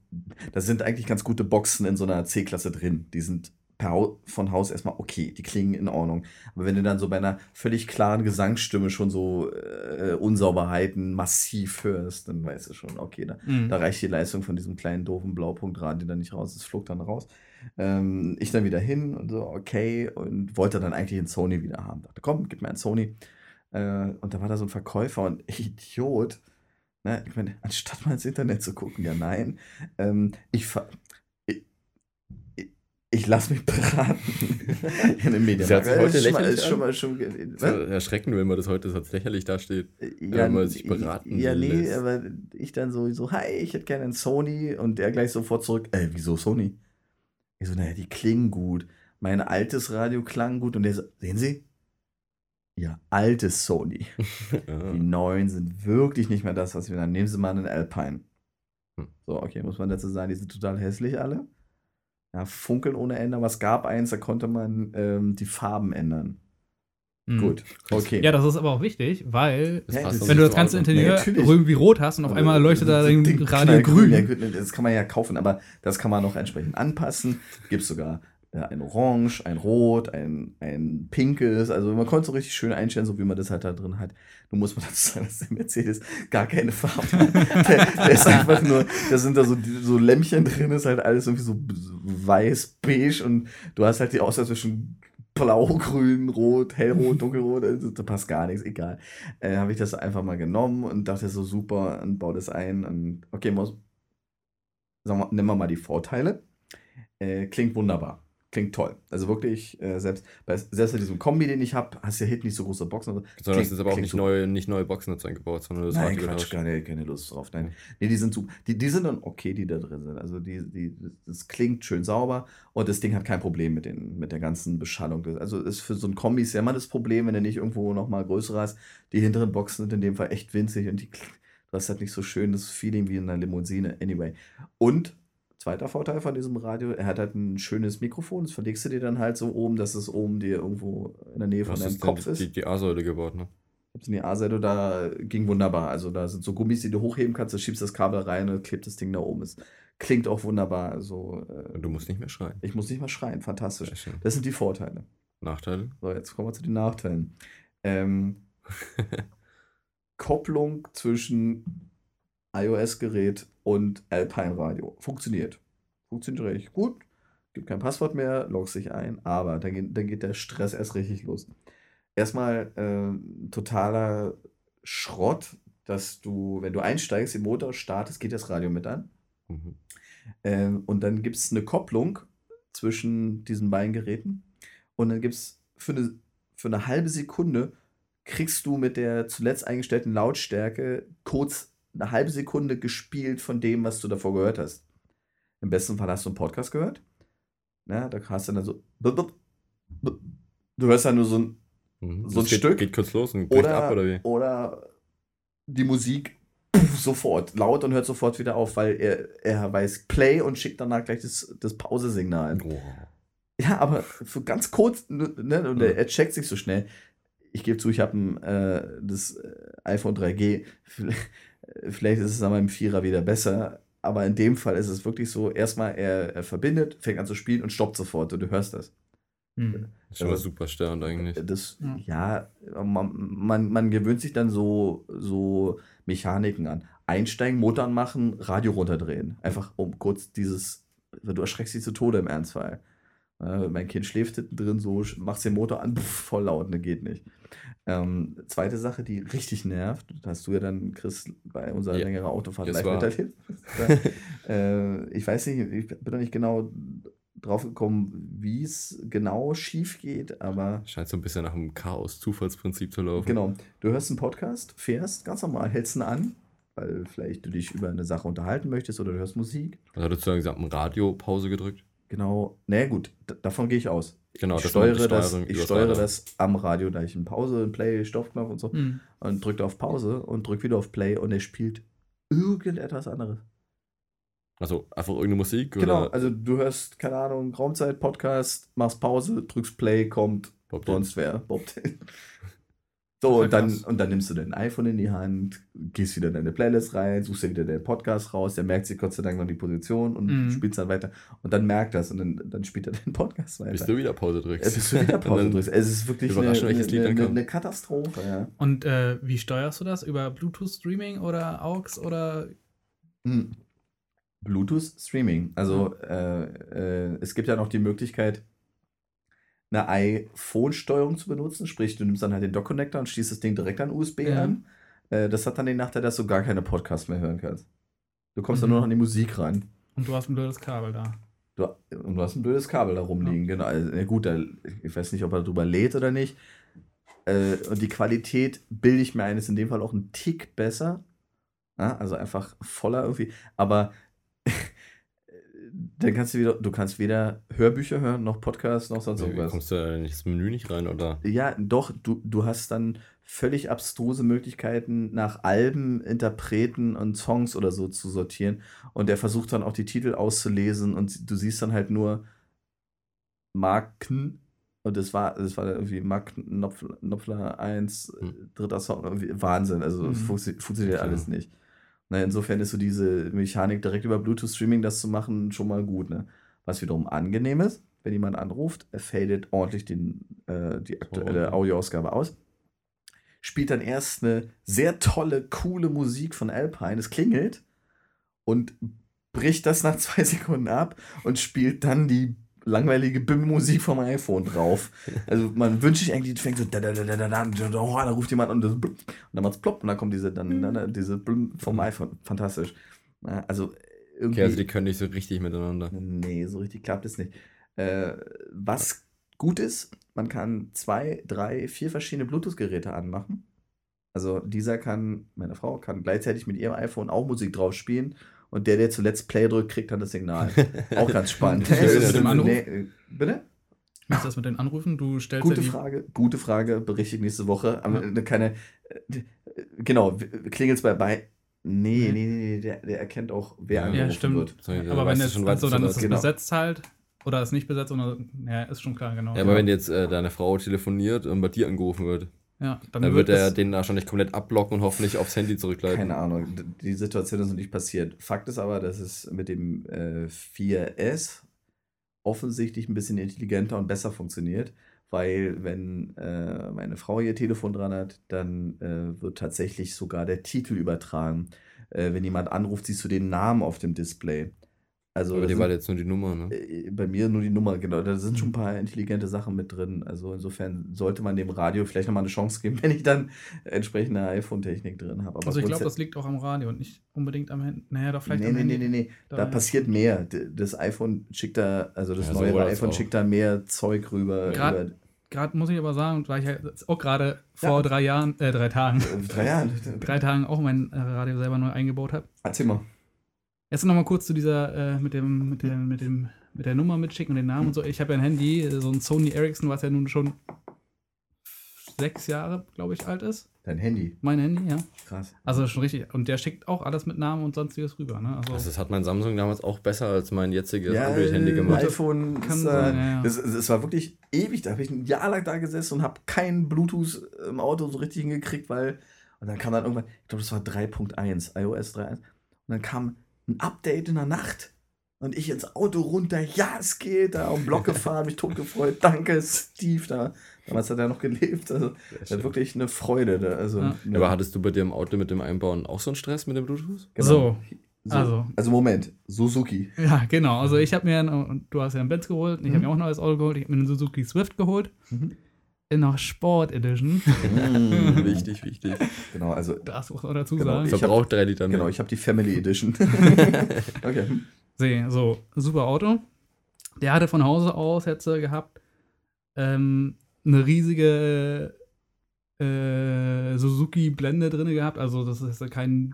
da sind eigentlich ganz gute Boxen in so einer C-Klasse drin. Die sind per von Haus erstmal okay, die klingen in Ordnung. Aber wenn du dann so bei einer völlig klaren Gesangsstimme schon so äh, Unsauberheiten massiv hörst, dann weißt du schon, okay, da, Hm. da reicht die Leistung von diesem kleinen doofen Blaupunktradio dann nicht raus. Es flog dann raus. Ähm, ich dann wieder hin und so, okay, und wollte dann eigentlich einen Sony wieder haben. Dachte, komm, gib mir einen Sony. Äh, und da war da so ein Verkäufer und Idiot. Ne? Ich meine, anstatt mal ins Internet zu gucken, ja, nein. Ähm, ich, ich, ich, ich lasse mich beraten in den Medien. Heute ist schon mal, lächerlich ist schon mal schon, So erschreckend, wenn man das heute so als lächerlich dasteht. ja, wenn man sich beraten ja, nee, lässt. aber ich dann so, so, hi, ich hätte gerne einen Sony und der gleich sofort zurück, äh, wieso Sony? Ich so, naja, die klingen gut. Mein altes Radio klang gut und der so, sehen Sie? Ja, altes Sony. Die neuen sind wirklich nicht mehr das, was wir dann. Nehmen Sie mal einen Alpine. Hm. So, okay, muss man dazu sagen, die sind total hässlich alle. Ja, funkeln ohne Ende, aber es gab eins, da konnte man ähm, die Farben ändern. Hm. Gut, okay. Ja, das ist aber auch wichtig, weil Ja, wenn du das ganze. Interieur natürlich. irgendwie rot hast und auf einmal leuchtet da dein Den Radio Knallgrün, ja, grün. gut, Das kann man ja kaufen, aber das kann man noch entsprechend anpassen. Gibt es sogar äh, ein Orange, ein Rot, ein, ein Pinkes. Also man konnte so richtig schön einstellen, so wie man das halt da drin hat. Nun muss man dazu sagen, dass der Mercedes gar keine Farbe hat. Der, der ist einfach nur, da sind da so, so Lämpchen drin, ist halt alles irgendwie so weiß, beige und du hast halt die Auswahl zwischen blau, grün, rot, hellrot, dunkelrot, also, da passt gar nichts, egal. Äh, Habe ich das einfach mal genommen und dachte so super und baue das ein und okay, muss, sagen wir, nehmen wir mal die Vorteile. Äh, klingt wunderbar. Klingt toll. Also wirklich, äh, selbst, bei, selbst bei diesem Kombi, den ich habe, hast du ja hinten nicht so große Boxen. Sondern Klingt- es ist aber auch nicht, neue, nicht neue Boxen dazu eingebaut, sondern das Nein, Quatsch, keine, keine Lust drauf. Nein. Nee, die sind super. Die, die sind dann okay, die da drin sind. Also die, die, das klingt schön sauber und das Ding hat kein Problem mit, den, mit der ganzen Beschallung. Das- Also ist für so ein Kombi ist ja immer das Problem, wenn du nicht irgendwo nochmal größere hast. Die hinteren Boxen sind in dem Fall echt winzig und die, du hast halt nicht so schönes Feeling wie in einer Limousine. Anyway. Und zweiter Vorteil von diesem Radio, er hat halt ein schönes Mikrofon. Das verlegst du dir dann halt so oben, dass es oben dir irgendwo in der Nähe von Was deinem ist Kopf denn ist. die, die A-Säule gebaut, ne? Ich hab's in die A-Seite, da ging wunderbar. Also da sind so Gummis, die du hochheben kannst, da schiebst das Kabel rein und klebt das Ding da oben. Es klingt auch wunderbar. Also äh, du musst nicht mehr schreien. ich muss nicht mal schreien, fantastisch. Das sind die Vorteile. Nachteile? So, jetzt kommen wir zu den Nachteilen. Ähm, Kopplung zwischen iOS-Gerät und Alpine Radio. Funktioniert. Funktioniert richtig gut. Gibt kein Passwort mehr, loggst sich ein, aber dann geht, dann geht der Stress erst richtig los. Erstmal äh, totaler Schrott, dass du, wenn du einsteigst, im Motor startest, geht das Radio mit an. Mhm. Ähm, und dann gibt es eine Kopplung zwischen diesen beiden Geräten. Und dann gibt es für eine, für eine halbe Sekunde, kriegst du mit der zuletzt eingestellten Lautstärke kurz eine halbe Sekunde gespielt von dem, was du davor gehört hast. Im besten Fall hast du einen Podcast gehört. Na, da hast du dann so. Du hörst dann nur so ein Mhm. So ein geht, Stück? Geht kurz los und bricht oder, ab, oder wie? oder die Musik sofort laut und hört sofort wieder auf, weil er, er weiß Play und schickt danach gleich das, das Pause-Signal. Oh. Ja, aber für ganz kurz, ne, und er, er checkt sich so schnell. Ich gebe zu, ich habe äh, das äh, iPhone 3G. Vielleicht, ist es an meinem Vierer wieder besser. Aber in dem Fall ist es wirklich so: erstmal er, er verbindet, fängt an zu spielen und stoppt sofort und du hörst das. Hm. Das ist schon mal Also- super störend eigentlich. Das, Ja. man, man, man gewöhnt sich dann so, so Mechaniken an. Einsteigen, Motor machen, Radio runterdrehen. Einfach um kurz dieses, du erschreckst dich zu Tode im Ernstfall. Äh, mein Kind schläft hinten drin, so machst den Motor an, pff, voll laut, ne, geht nicht. Ähm, zweite Sache, die richtig nervt, hast du ja dann, Chris, bei unserer Ja, längeren Autofahrt das live miterlebt. äh, ich weiß nicht, ich bin noch nicht genau drauf gekommen, wie es genau schief geht, aber Scheint so ein bisschen nach einem Chaos-Zufallsprinzip zu laufen. Genau. Du hörst einen Podcast, fährst ganz normal, hältst ihn an, weil vielleicht du dich über eine Sache unterhalten möchtest oder du hörst Musik. Also hattest du dann gesagt, Radio Pause gedrückt? Genau. naja, gut, davon gehe ich aus. Genau, ich das war die steuere, das, ich steuere Radio. das am Radio, da ich einen Pause, einen Play, Stoppknopf und so Hm. und drücke auf Pause und drücke wieder auf Play und er spielt irgendetwas anderes. Also einfach irgendeine Musik? Genau, Oder also du hörst, keine Ahnung, Raumzeit, Podcast, machst Pause, drückst Play, kommt Bob sonst wer, Bob Dylan. So, und dann, und dann nimmst du dein iPhone in die Hand, gehst wieder in deine Playlist rein, suchst dir wieder deinen Podcast raus, der merkt sich Gott sei Dank noch die Position und Mhm. spielt dann weiter. Und dann merkt das und dann, dann spielt er den Podcast weiter. bis du wieder Pause drückst. bis du wieder Pause drückst. Es ist wirklich eine, Überraschend, eine, welches Lied dann eine, eine Katastrophe, ja. Und äh, wie steuerst du das? Über Bluetooth-Streaming oder AUX oder. Hm. Bluetooth Streaming. Also äh, äh, es gibt ja noch die Möglichkeit, eine iPhone-Steuerung zu benutzen. Sprich, du nimmst dann halt den Dock-Connector und schließt das Ding direkt an USB Ja. an. Äh, das hat dann den Nachteil, dass du gar keine Podcasts mehr hören kannst. Du kommst dann Mhm. nur noch an die Musik ran. Und du hast ein blödes Kabel da. Du, und du hast ein blödes Kabel da rumliegen, genau. Also, ja, gut, da, ich weiß nicht, ob er drüber lädt oder nicht. Äh, und die Qualität bilde ich mir ein, ist in dem Fall auch ein Tick besser. Ja, also einfach voller irgendwie. Aber dann kannst du wieder, du kannst weder Hörbücher hören, noch Podcasts, noch sonst irgendwas. kommst du nicht ins Menü nicht rein, oder? Ja, doch, du, du hast dann völlig abstruse Möglichkeiten, nach Alben, Interpreten und Songs oder so zu sortieren. Und der versucht dann auch die Titel auszulesen und du siehst dann halt nur Marken. Und das war, das war irgendwie Mark Knopfler, Knopfler 1, äh, Hm. dritter Song, Wahnsinn. Also Mhm. funktio- funktioniert alles nicht. Na, insofern ist so diese Mechanik direkt über Bluetooth-Streaming das zu machen schon mal gut. Ne? Was wiederum angenehm ist, wenn jemand anruft, er fadet ordentlich den, äh, die aktuelle okay. Audioausgabe aus. Spielt dann erst eine sehr tolle, coole Musik von Alpine. Es klingelt und bricht das nach zwei Sekunden ab und spielt dann die langweilige BIM-Musik vom iPhone drauf. Also man wünscht sich eigentlich, fängt so da da da da da da da oh, da ruft jemand an und, das, und dann macht's plopp und dann kommt diese dann, dann, diese vom iPhone. Fantastisch. Also irgendwie. Okay, also die können nicht so richtig miteinander. Nee, so richtig klappt es nicht. Äh, was gut ist, man kann zwei, drei, vier verschiedene Bluetooth-Geräte anmachen. Also dieser kann, meine Frau kann gleichzeitig mit ihrem iPhone auch Musik drauf spielen und der, der zuletzt Play drückt, kriegt dann das Signal. auch ganz spannend. Wie ist das mit dem Anruf? Nee, bitte? Wie ist das mit den Anrufen? Du stellst Gute ja die. Frage, gute Frage, berichte ich nächste Woche. Aber Ja. keine, äh, genau, klingelt es bei, bei, nee, Nee. nee, nee, nee, der, der erkennt auch, wer Ja, angerufen stimmt. wird. So, Aber wenn du jetzt, schon, also dann du ist es genau. besetzt halt. Oder ist nicht besetzt, oder. Ja, ist schon klar, genau. Ja, aber wenn jetzt äh, deine Frau telefoniert und bei dir angerufen wird, ja, dann, dann wird er es- den wahrscheinlich komplett abblocken und hoffentlich aufs Handy zurückleiten. Keine Ahnung, die Situation ist noch nicht passiert. Fakt ist aber, dass es mit dem äh, 4S offensichtlich ein bisschen intelligenter und besser funktioniert, weil wenn äh, meine Frau ihr Telefon dran hat, dann äh, wird tatsächlich sogar der Titel übertragen. Äh, wenn jemand anruft, siehst du den Namen auf dem Display. Also Aber sind- war jetzt nur die Nummer, ne? äh, Bei mir nur die Nummer, genau. Da sind schon ein paar intelligente Sachen mit drin. Also insofern sollte man dem Radio vielleicht nochmal eine Chance geben, wenn ich dann entsprechende iPhone-Technik drin habe. Aber Also ich glaube, das liegt auch am Radio und nicht unbedingt am Handy. Naja, doch vielleicht nee, am nee, Handy. nee, nee, nee. Da Daher- passiert mehr. Das iPhone schickt da, also das Ja, neue als iPhone schickt da mehr Zeug rüber. Grad- über Gerade muss ich aber sagen, weil ich ja jetzt auch gerade vor Ja. drei Jahren, äh, drei Tagen, drei Jahren. drei Tagen auch mein äh, Radio selber neu eingebaut habe. Erzähl mal. Jetzt nochmal kurz zu dieser, äh, mit dem, mit dem, mit dem, mit der Nummer mitschicken und den Namen und so. Ich habe ja ein Handy, äh, so ein Sony Ericsson, was ja nun schon sechs Jahre, glaube ich, alt ist. Dein Handy. Mein Handy, ja. Krass. Also schon richtig. Und der schickt auch alles mit Namen und sonstiges rüber, ne? Also, Also das hat mein Samsung damals auch besser als mein jetziges Ja, Android-Handy ein gemacht. iPhone Kann ist, sein, äh, ja, ja. Es, es, es war wirklich ewig. Da habe ich ein Jahr lang da gesessen und habe keinen Bluetooth im Auto so richtig hingekriegt, weil. Und dann kam dann irgendwann, ich glaube, das war 3.1, iOS 3.1. Und dann kam ein Update in der Nacht. Und ich ins Auto runter, ja, es geht, da am Block gefahren, mich tot gefreut. Danke, Steve. Da. Damals hat er noch gelebt. Also, wirklich eine Freude. Da. Also, Ja. ne, Aber hattest du bei dir im Auto mit dem Einbauen auch so einen Stress mit dem Bluetooth? genau. So, So, Also. also Moment, Suzuki. Ja, genau. Also ich habe mir, ein, und du hast ja einen Benz geholt, ich habe mir auch ein neues Auto geholt, ich habe mir einen Suzuki Swift geholt. Mhm. In der Sport Edition. Mm, wichtig, wichtig. Genau, also Das muss man dazu Genau, sagen. Verbraucht drei Liter mehr. genau, ich habe die Family Edition. okay. hm. See, so, super Auto. Der hatte von Hause aus jetzt äh, gehabt ähm, eine riesige äh, Suzuki-Blende drin gehabt. Also, das ist kein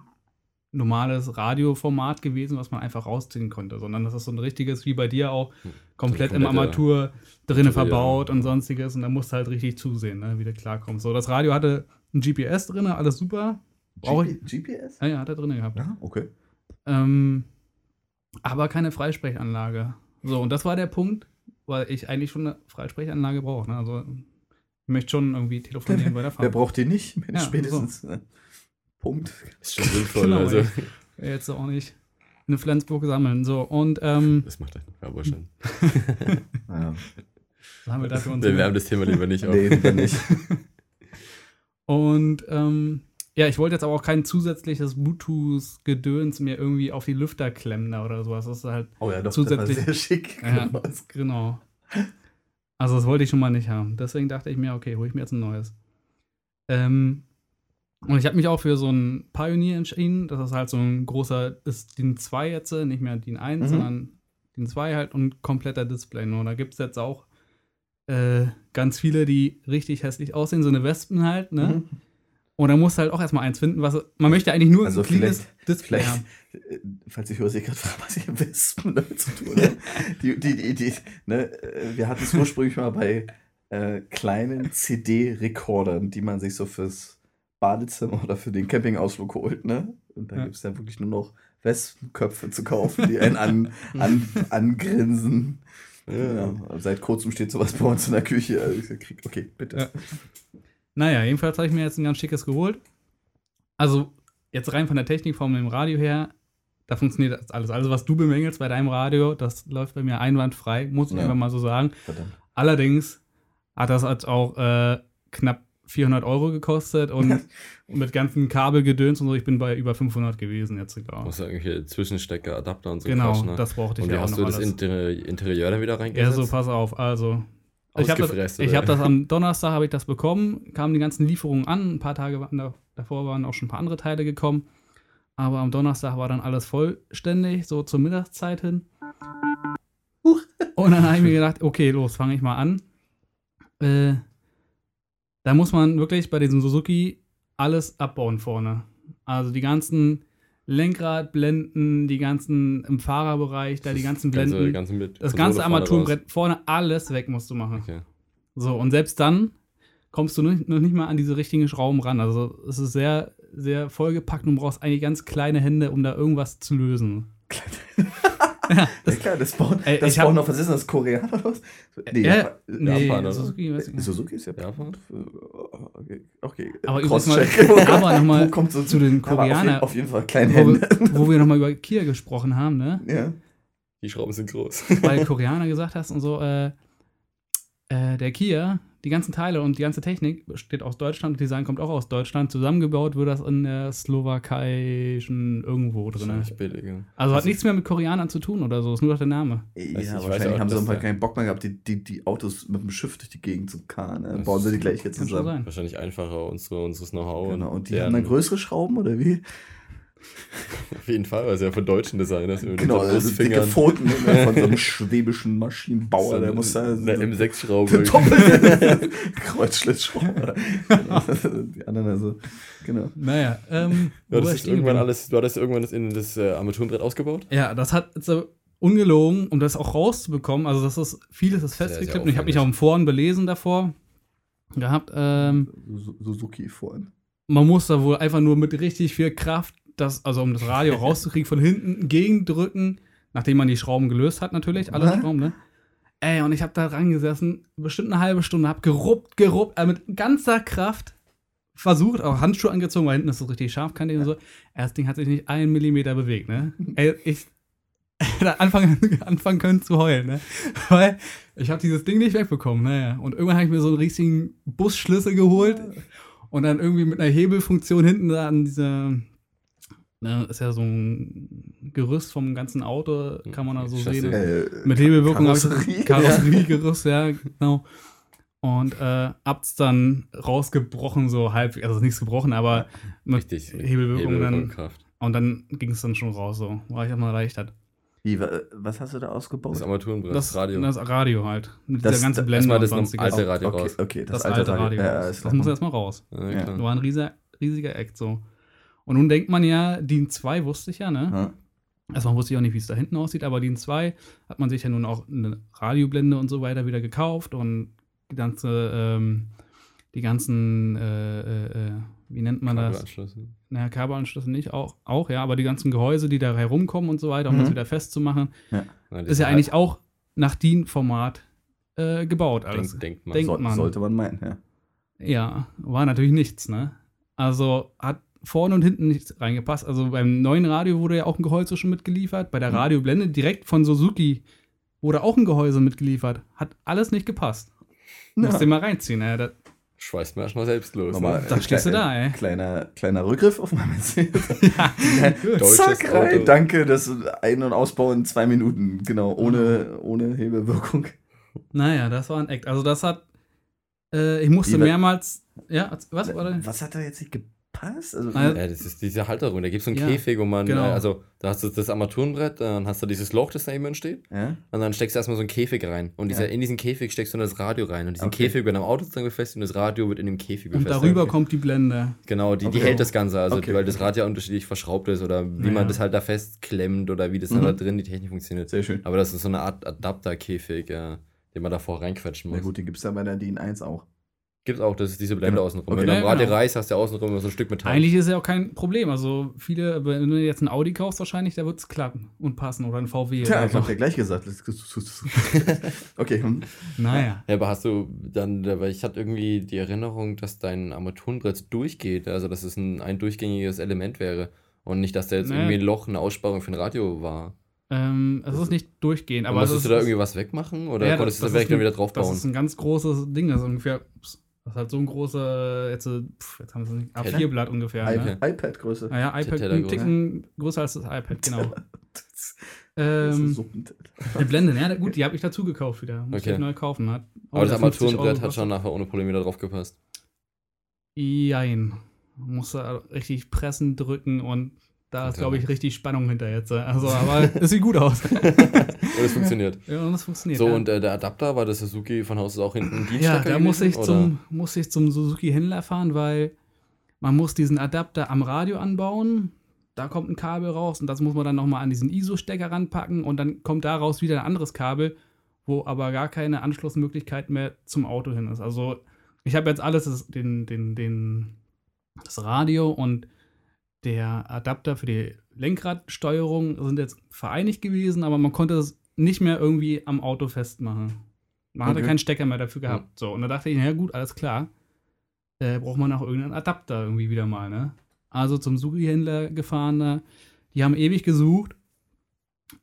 normales Radioformat gewesen, was man einfach rausziehen konnte, sondern das ist so ein richtiges, wie bei dir auch, komplett im Armatur drinne verbaut ja. und sonstiges. Und da musst du halt richtig zusehen, ne, wie du klarkommst. So, das Radio hatte ein GPS drin, alles super. Brauche ich. GPS? Ja, ja, hat er drin gehabt. Ja, okay. Ähm, aber keine Freisprechanlage. So, und das war der Punkt, weil ich eigentlich schon eine Freisprechanlage brauche. Ne? Also, ich möchte schon irgendwie telefonieren bei der Wer Fahrt. braucht die nicht? Mensch, Ja, spätestens. ne? Punkt. Ist schon sinnvoll. Genau, also. Jetzt auch nicht in Flensburg sammeln. So, und ähm, das macht er. Ja, aber schon. Ja. was haben wir da für uns? Wir wärmen das Thema lieber nicht auf. Nee, dann nicht. Und ähm, ja, ich wollte jetzt aber auch kein zusätzliches Bluetooth-Gedöns mir irgendwie auf die Lüfter klemmen oder sowas. Das ist halt Oh ja, doch, Zusätzlich- das war sehr schick. Ja, Genau. genau. Also das wollte ich schon mal nicht haben. Deswegen dachte ich mir, okay, hole ich mir jetzt ein neues. Ähm, und ich habe mich auch für so ein Pioneer entschieden. Das ist halt so ein großer, ist DIN 2 jetzt, nicht mehr DIN 1, Mhm. sondern DIN 2 halt und kompletter Display. Nur da gibt es jetzt auch äh, ganz viele, die richtig hässlich aussehen, so eine Wespen halt, ne? Mhm. Und da musst du halt auch erstmal eins finden, was man möchte eigentlich nur Also ein cleanes Display haben. äh, falls ich höre, ich gerade frage, was ich am besten damit zu tun habe. die, die, die, die, ne, äh, wir hatten es ursprünglich mal bei äh, kleinen CD-Rekordern, die man sich so fürs Badezimmer oder für den Campingausflug holt. Ne? Und da Ja. gibt es ja wirklich nur noch Wespenköpfe zu kaufen, die einen an, an, angrinsen. Ja. Seit kurzem steht sowas bei uns in der Küche. Also ich krieg, okay, bitte. Ja. Naja, jedenfalls habe ich mir jetzt ein ganz schickes geholt. Also, jetzt rein von der Technik, von dem Radio her, da funktioniert das alles. Also, was du bemängelst bei deinem Radio, das läuft bei mir einwandfrei, muss ich Ja. einfach mal so sagen. Verdammt. Allerdings hat das halt auch äh, knapp 400 Euro gekostet und mit ganzen Kabelgedöns und so, ich bin bei über 500 gewesen jetzt Du sogar. musst ja irgendwelche Zwischenstecker, Adapter und so Genau, Quatsch, ne? das brauchte ich Und wie ja auch hast noch du das alles. Interieur dann wieder Ja, reingesetzt? so, pass auf, also. Ich habe das, ich hab das am Donnerstag habe ich das bekommen, kamen die ganzen Lieferungen an. Ein paar Tage waren da, davor waren auch schon ein paar andere Teile gekommen. Aber am Donnerstag war dann alles vollständig, so zur Mittagszeit hin. Und dann habe ich mir gedacht, okay, los, fange ich mal an. Äh, da muss man wirklich bei diesem Suzuki alles abbauen vorne. Also die ganzen Lenkradblenden, die ganzen im Fahrerbereich, da die ganzen Ganze- Blenden. ganze mit Das ganze Armaturenbrett vorne, alles weg musst du machen. raus. Okay. So, und selbst dann kommst du noch nicht mal an diese richtigen Schrauben ran. Also es ist sehr, sehr vollgepackt und du brauchst eigentlich ganz kleine Hände, um da irgendwas zu lösen. Ja, klar, das bauen, Ey, das ich hab- bauen noch, was ist das, Koreaner oder was? Nee, Ja, Japan- Nee, Japan? Suzuki, weiß ich nicht. Suzuki ist ja Japan? Okay, okay. Aber mal- Crosscheck. aber noch mal Wo kommt so zu den Aber auf auf jeden Fall kleine wo Hände. wir, wo wir nochmal über Kia gesprochen haben, ne? Ja. Die Schrauben sind groß. Weil Koreaner gesagt hast und so, äh, äh, der Kia, die ganzen Teile und die ganze Technik besteht aus Deutschland, Design kommt auch aus Deutschland, zusammengebaut wird das in der slowakischen irgendwo drin. Wahrscheinlich billiger. Also hat nichts mehr mit Koreanern zu tun oder so, ist nur doch der Name. Ja, ich weiß wahrscheinlich auch, haben sie der- keinen Bock mehr gehabt, die, die, die Autos mit dem Schiff durch die Gegend zu karren. Ne? Bauen sie die gleich jetzt zusammen. sein. Wahrscheinlich einfacher, unsere, unseres Know-how. Genau. Und die deren- haben dann größere Schrauben, oder wie? Auf jeden Fall, weil es ja von deutschen Designers mit Genau, den also dicke. Pfoten ne, von so einem schwäbischen Maschinenbauer, der muss da eine so M6-Schraube. Doppel- Kreuzschlitzschrauber. Genau. Die anderen also, genau. Naja, ähm, Du hattest irgendwann alles, du hattest irgendwann das in das äh, Armaturenbrett ausgebaut? Ja, das hat so ungelogen, um das auch rauszubekommen. Also, das ist vieles ist und ich habe mich auch im Foren belesen davor gehabt. Ähm, Su- Suzuki vorhin. man muss da wohl einfach nur mit richtig viel Kraft, das, also um das Radio rauszukriegen, von hinten gegendrücken, nachdem man die Schrauben gelöst hat, natürlich, alle? Schrauben, ne? Ey, und ich habe da dran gesessen, bestimmt eine halbe Stunde, hab geruppt, geruppt, äh, mit ganzer Kraft versucht, auch Handschuhe angezogen, weil hinten ist es richtig scharfkantig und so. Das Ding hat sich nicht einen Millimeter bewegt, ne? Ey, ich da anfangen, anfangen können zu heulen, ne? Weil ich habe dieses Ding nicht wegbekommen, naja. Und irgendwann habe ich mir so einen riesigen Busschlüssel geholt und dann irgendwie mit einer Hebelfunktion hinten da an dieser, Ne, ist ja so ein Gerüst vom ganzen Auto, kann man da so sehen. Äh, Mit Hebelwirkung Karosserie? Karosseriegerüst, ja, genau. Und äh, hab's dann rausgebrochen, so halb, also nichts gebrochen, aber mit Richtig. Hebelwirkung dann. Kraft. Und dann ging es dann schon raus, so. War ich erstmal erleichtert. Wie, wa- was hast du da ausgebaut? Das Armaturenbrett, Das Radio. Das Radio halt. Mit Das- dieser ganzen das- Blende erstmal das alte Radio okay, raus. Okay, das, das, alte Radio. Ja, raus. ist das muss erstmal raus. Ja, Ja. war ein riesiger, riesiger Act so. Und nun denkt man ja, DIN 2 wusste ich ja, ne? Ja. Erstmal wusste ich auch nicht, wie es da hinten aussieht, aber DIN 2 hat man sich ja nun auch eine Radioblende und so weiter wieder gekauft und die ganze, ähm, die ganzen, äh, äh, äh, wie nennt man das? Kabelanschlüsse. Naja, Kabelanschlüsse nicht, auch, auch, ja, aber die ganzen Gehäuse, die da herumkommen und so weiter, um Mhm. das wieder festzumachen, Nein, ist ja eigentlich auch nach DIN-Format äh, gebaut. Alles. Denkt, denkt man. Denkt So, man. sollte man meinen, ja. Ja, war natürlich nichts, ne? Also hat vorne und hinten nichts reingepasst. Also beim neuen Radio wurde ja auch ein Gehäuse schon mitgeliefert. Bei der Mhm. Radioblende direkt von Suzuki wurde auch ein Gehäuse mitgeliefert. Hat alles nicht gepasst. Musst du mal reinziehen, ne? Da, Schweißt mir erstmal selbst los. Nochmal, Ne? Da stehst du da, ey. Kleiner, kleiner Rückgriff auf mein Mercedes. Deutsches Zack, rein, danke, das Ein- und Ausbau in zwei Minuten, genau, ohne, ohne Hebelwirkung. naja, das war ein Act. Also das hat, äh, ich musste Wie mehrmals, ja, was war das? Was hat da jetzt nicht gepasst? Also, Na, Ja, das ist diese Halterung. Da gibt es so einen Ja, Käfig, wo man, genau. äh, also da hast du das Armaturenbrett, dann hast du dieses Loch, das daneben entsteht. ja? Und dann steckst du erstmal so einen Käfig rein. Und dieser, Ja. in diesen Käfig steckst du dann das Radio rein. Und diesen Okay. Käfig wird am Auto sozusagen befestigt und das Radio wird in dem Käfig Und befestigt. darüber kommt die Blende. Genau, die, die Okay. hält das Ganze, also Okay. weil das Radio unterschiedlich verschraubt ist oder wie Ja. man das halt da festklemmt oder wie das Mhm. da drin die Technik funktioniert. Sehr schön. Aber das ist so eine Art Adapterkäfig, ja, den man davor reinquetschen Na muss. gut, die gibt es ja bei der DIN 1 auch. Gibt's auch, das ist diese Blende Genau. außenrum. Okay. Wenn du am Ja, Radio genau. reißt, hast du ja außenrum so ein Stück Metall. Eigentlich ist ja auch kein Problem. Also viele, wenn du jetzt ein Audi kaufst, wahrscheinlich, da wird es klappen und passen oder ein VW. Tja, ich hab ja gleich gesagt. okay, hm. Naja. Ja, aber hast du dann, weil ich hatte irgendwie die Erinnerung, dass dein Armaturenbrett durchgeht, also dass es ein, ein durchgängiges Element wäre und nicht, dass da jetzt Nee. irgendwie ein Loch, eine Aussparung für ein Radio war. Ähm, es ist nicht durchgehend, Aber aber es musstest du da irgendwie was wegmachen oder Ja, konntest du das das direkt dann wieder Das draufbauen? ist ein ganz großes Ding, das ist ungefähr, das ist halt so ein großer, jetzt, äh, pf, jetzt haben sie nicht, Teller? A4-Blatt ungefähr. Ne? iPad, iPad-Größe. Naja, iPad Teller ein. Ticken größer als das iPad, genau. Das ist ähm, eine Blende, ja, gut, die habe ich dazu gekauft wieder. Muss Okay. ich neu kaufen. Hat aber das 50 Armaturenbrett hat schon nachher ohne Probleme wieder drauf gepasst. Jein. Musste richtig pressen, drücken und da ist, Ja. glaube ich, richtig Spannung hinter jetzt. Also, aber es sieht gut aus. Und es funktioniert. ja, und es funktioniert. So, ja. und äh, der Adapter war das Suzuki von Haus aus auch hinten ein Ja, da muss ich, zum, muss ich zum Suzuki-Händler fahren, weil man muss diesen Adapter am Radio anbauen. Da kommt ein Kabel raus und das muss man dann nochmal an diesen ISO-Stecker ranpacken und dann kommt daraus wieder ein anderes Kabel, wo aber gar keine Anschlussmöglichkeit mehr zum Auto hin ist. Also ich habe jetzt alles, das, den, den, den, das Radio und der Adapter für die Lenkradsteuerung sind jetzt vereinigt gewesen, aber man konnte es nicht mehr irgendwie am Auto festmachen. Man hatte Okay. keinen Stecker mehr dafür gehabt. So, und da dachte ich, na ja gut, alles klar. Äh, braucht man auch irgendeinen Adapter irgendwie wieder mal, ne? Also zum Sugi-Händler gefahren, da. die haben ewig gesucht,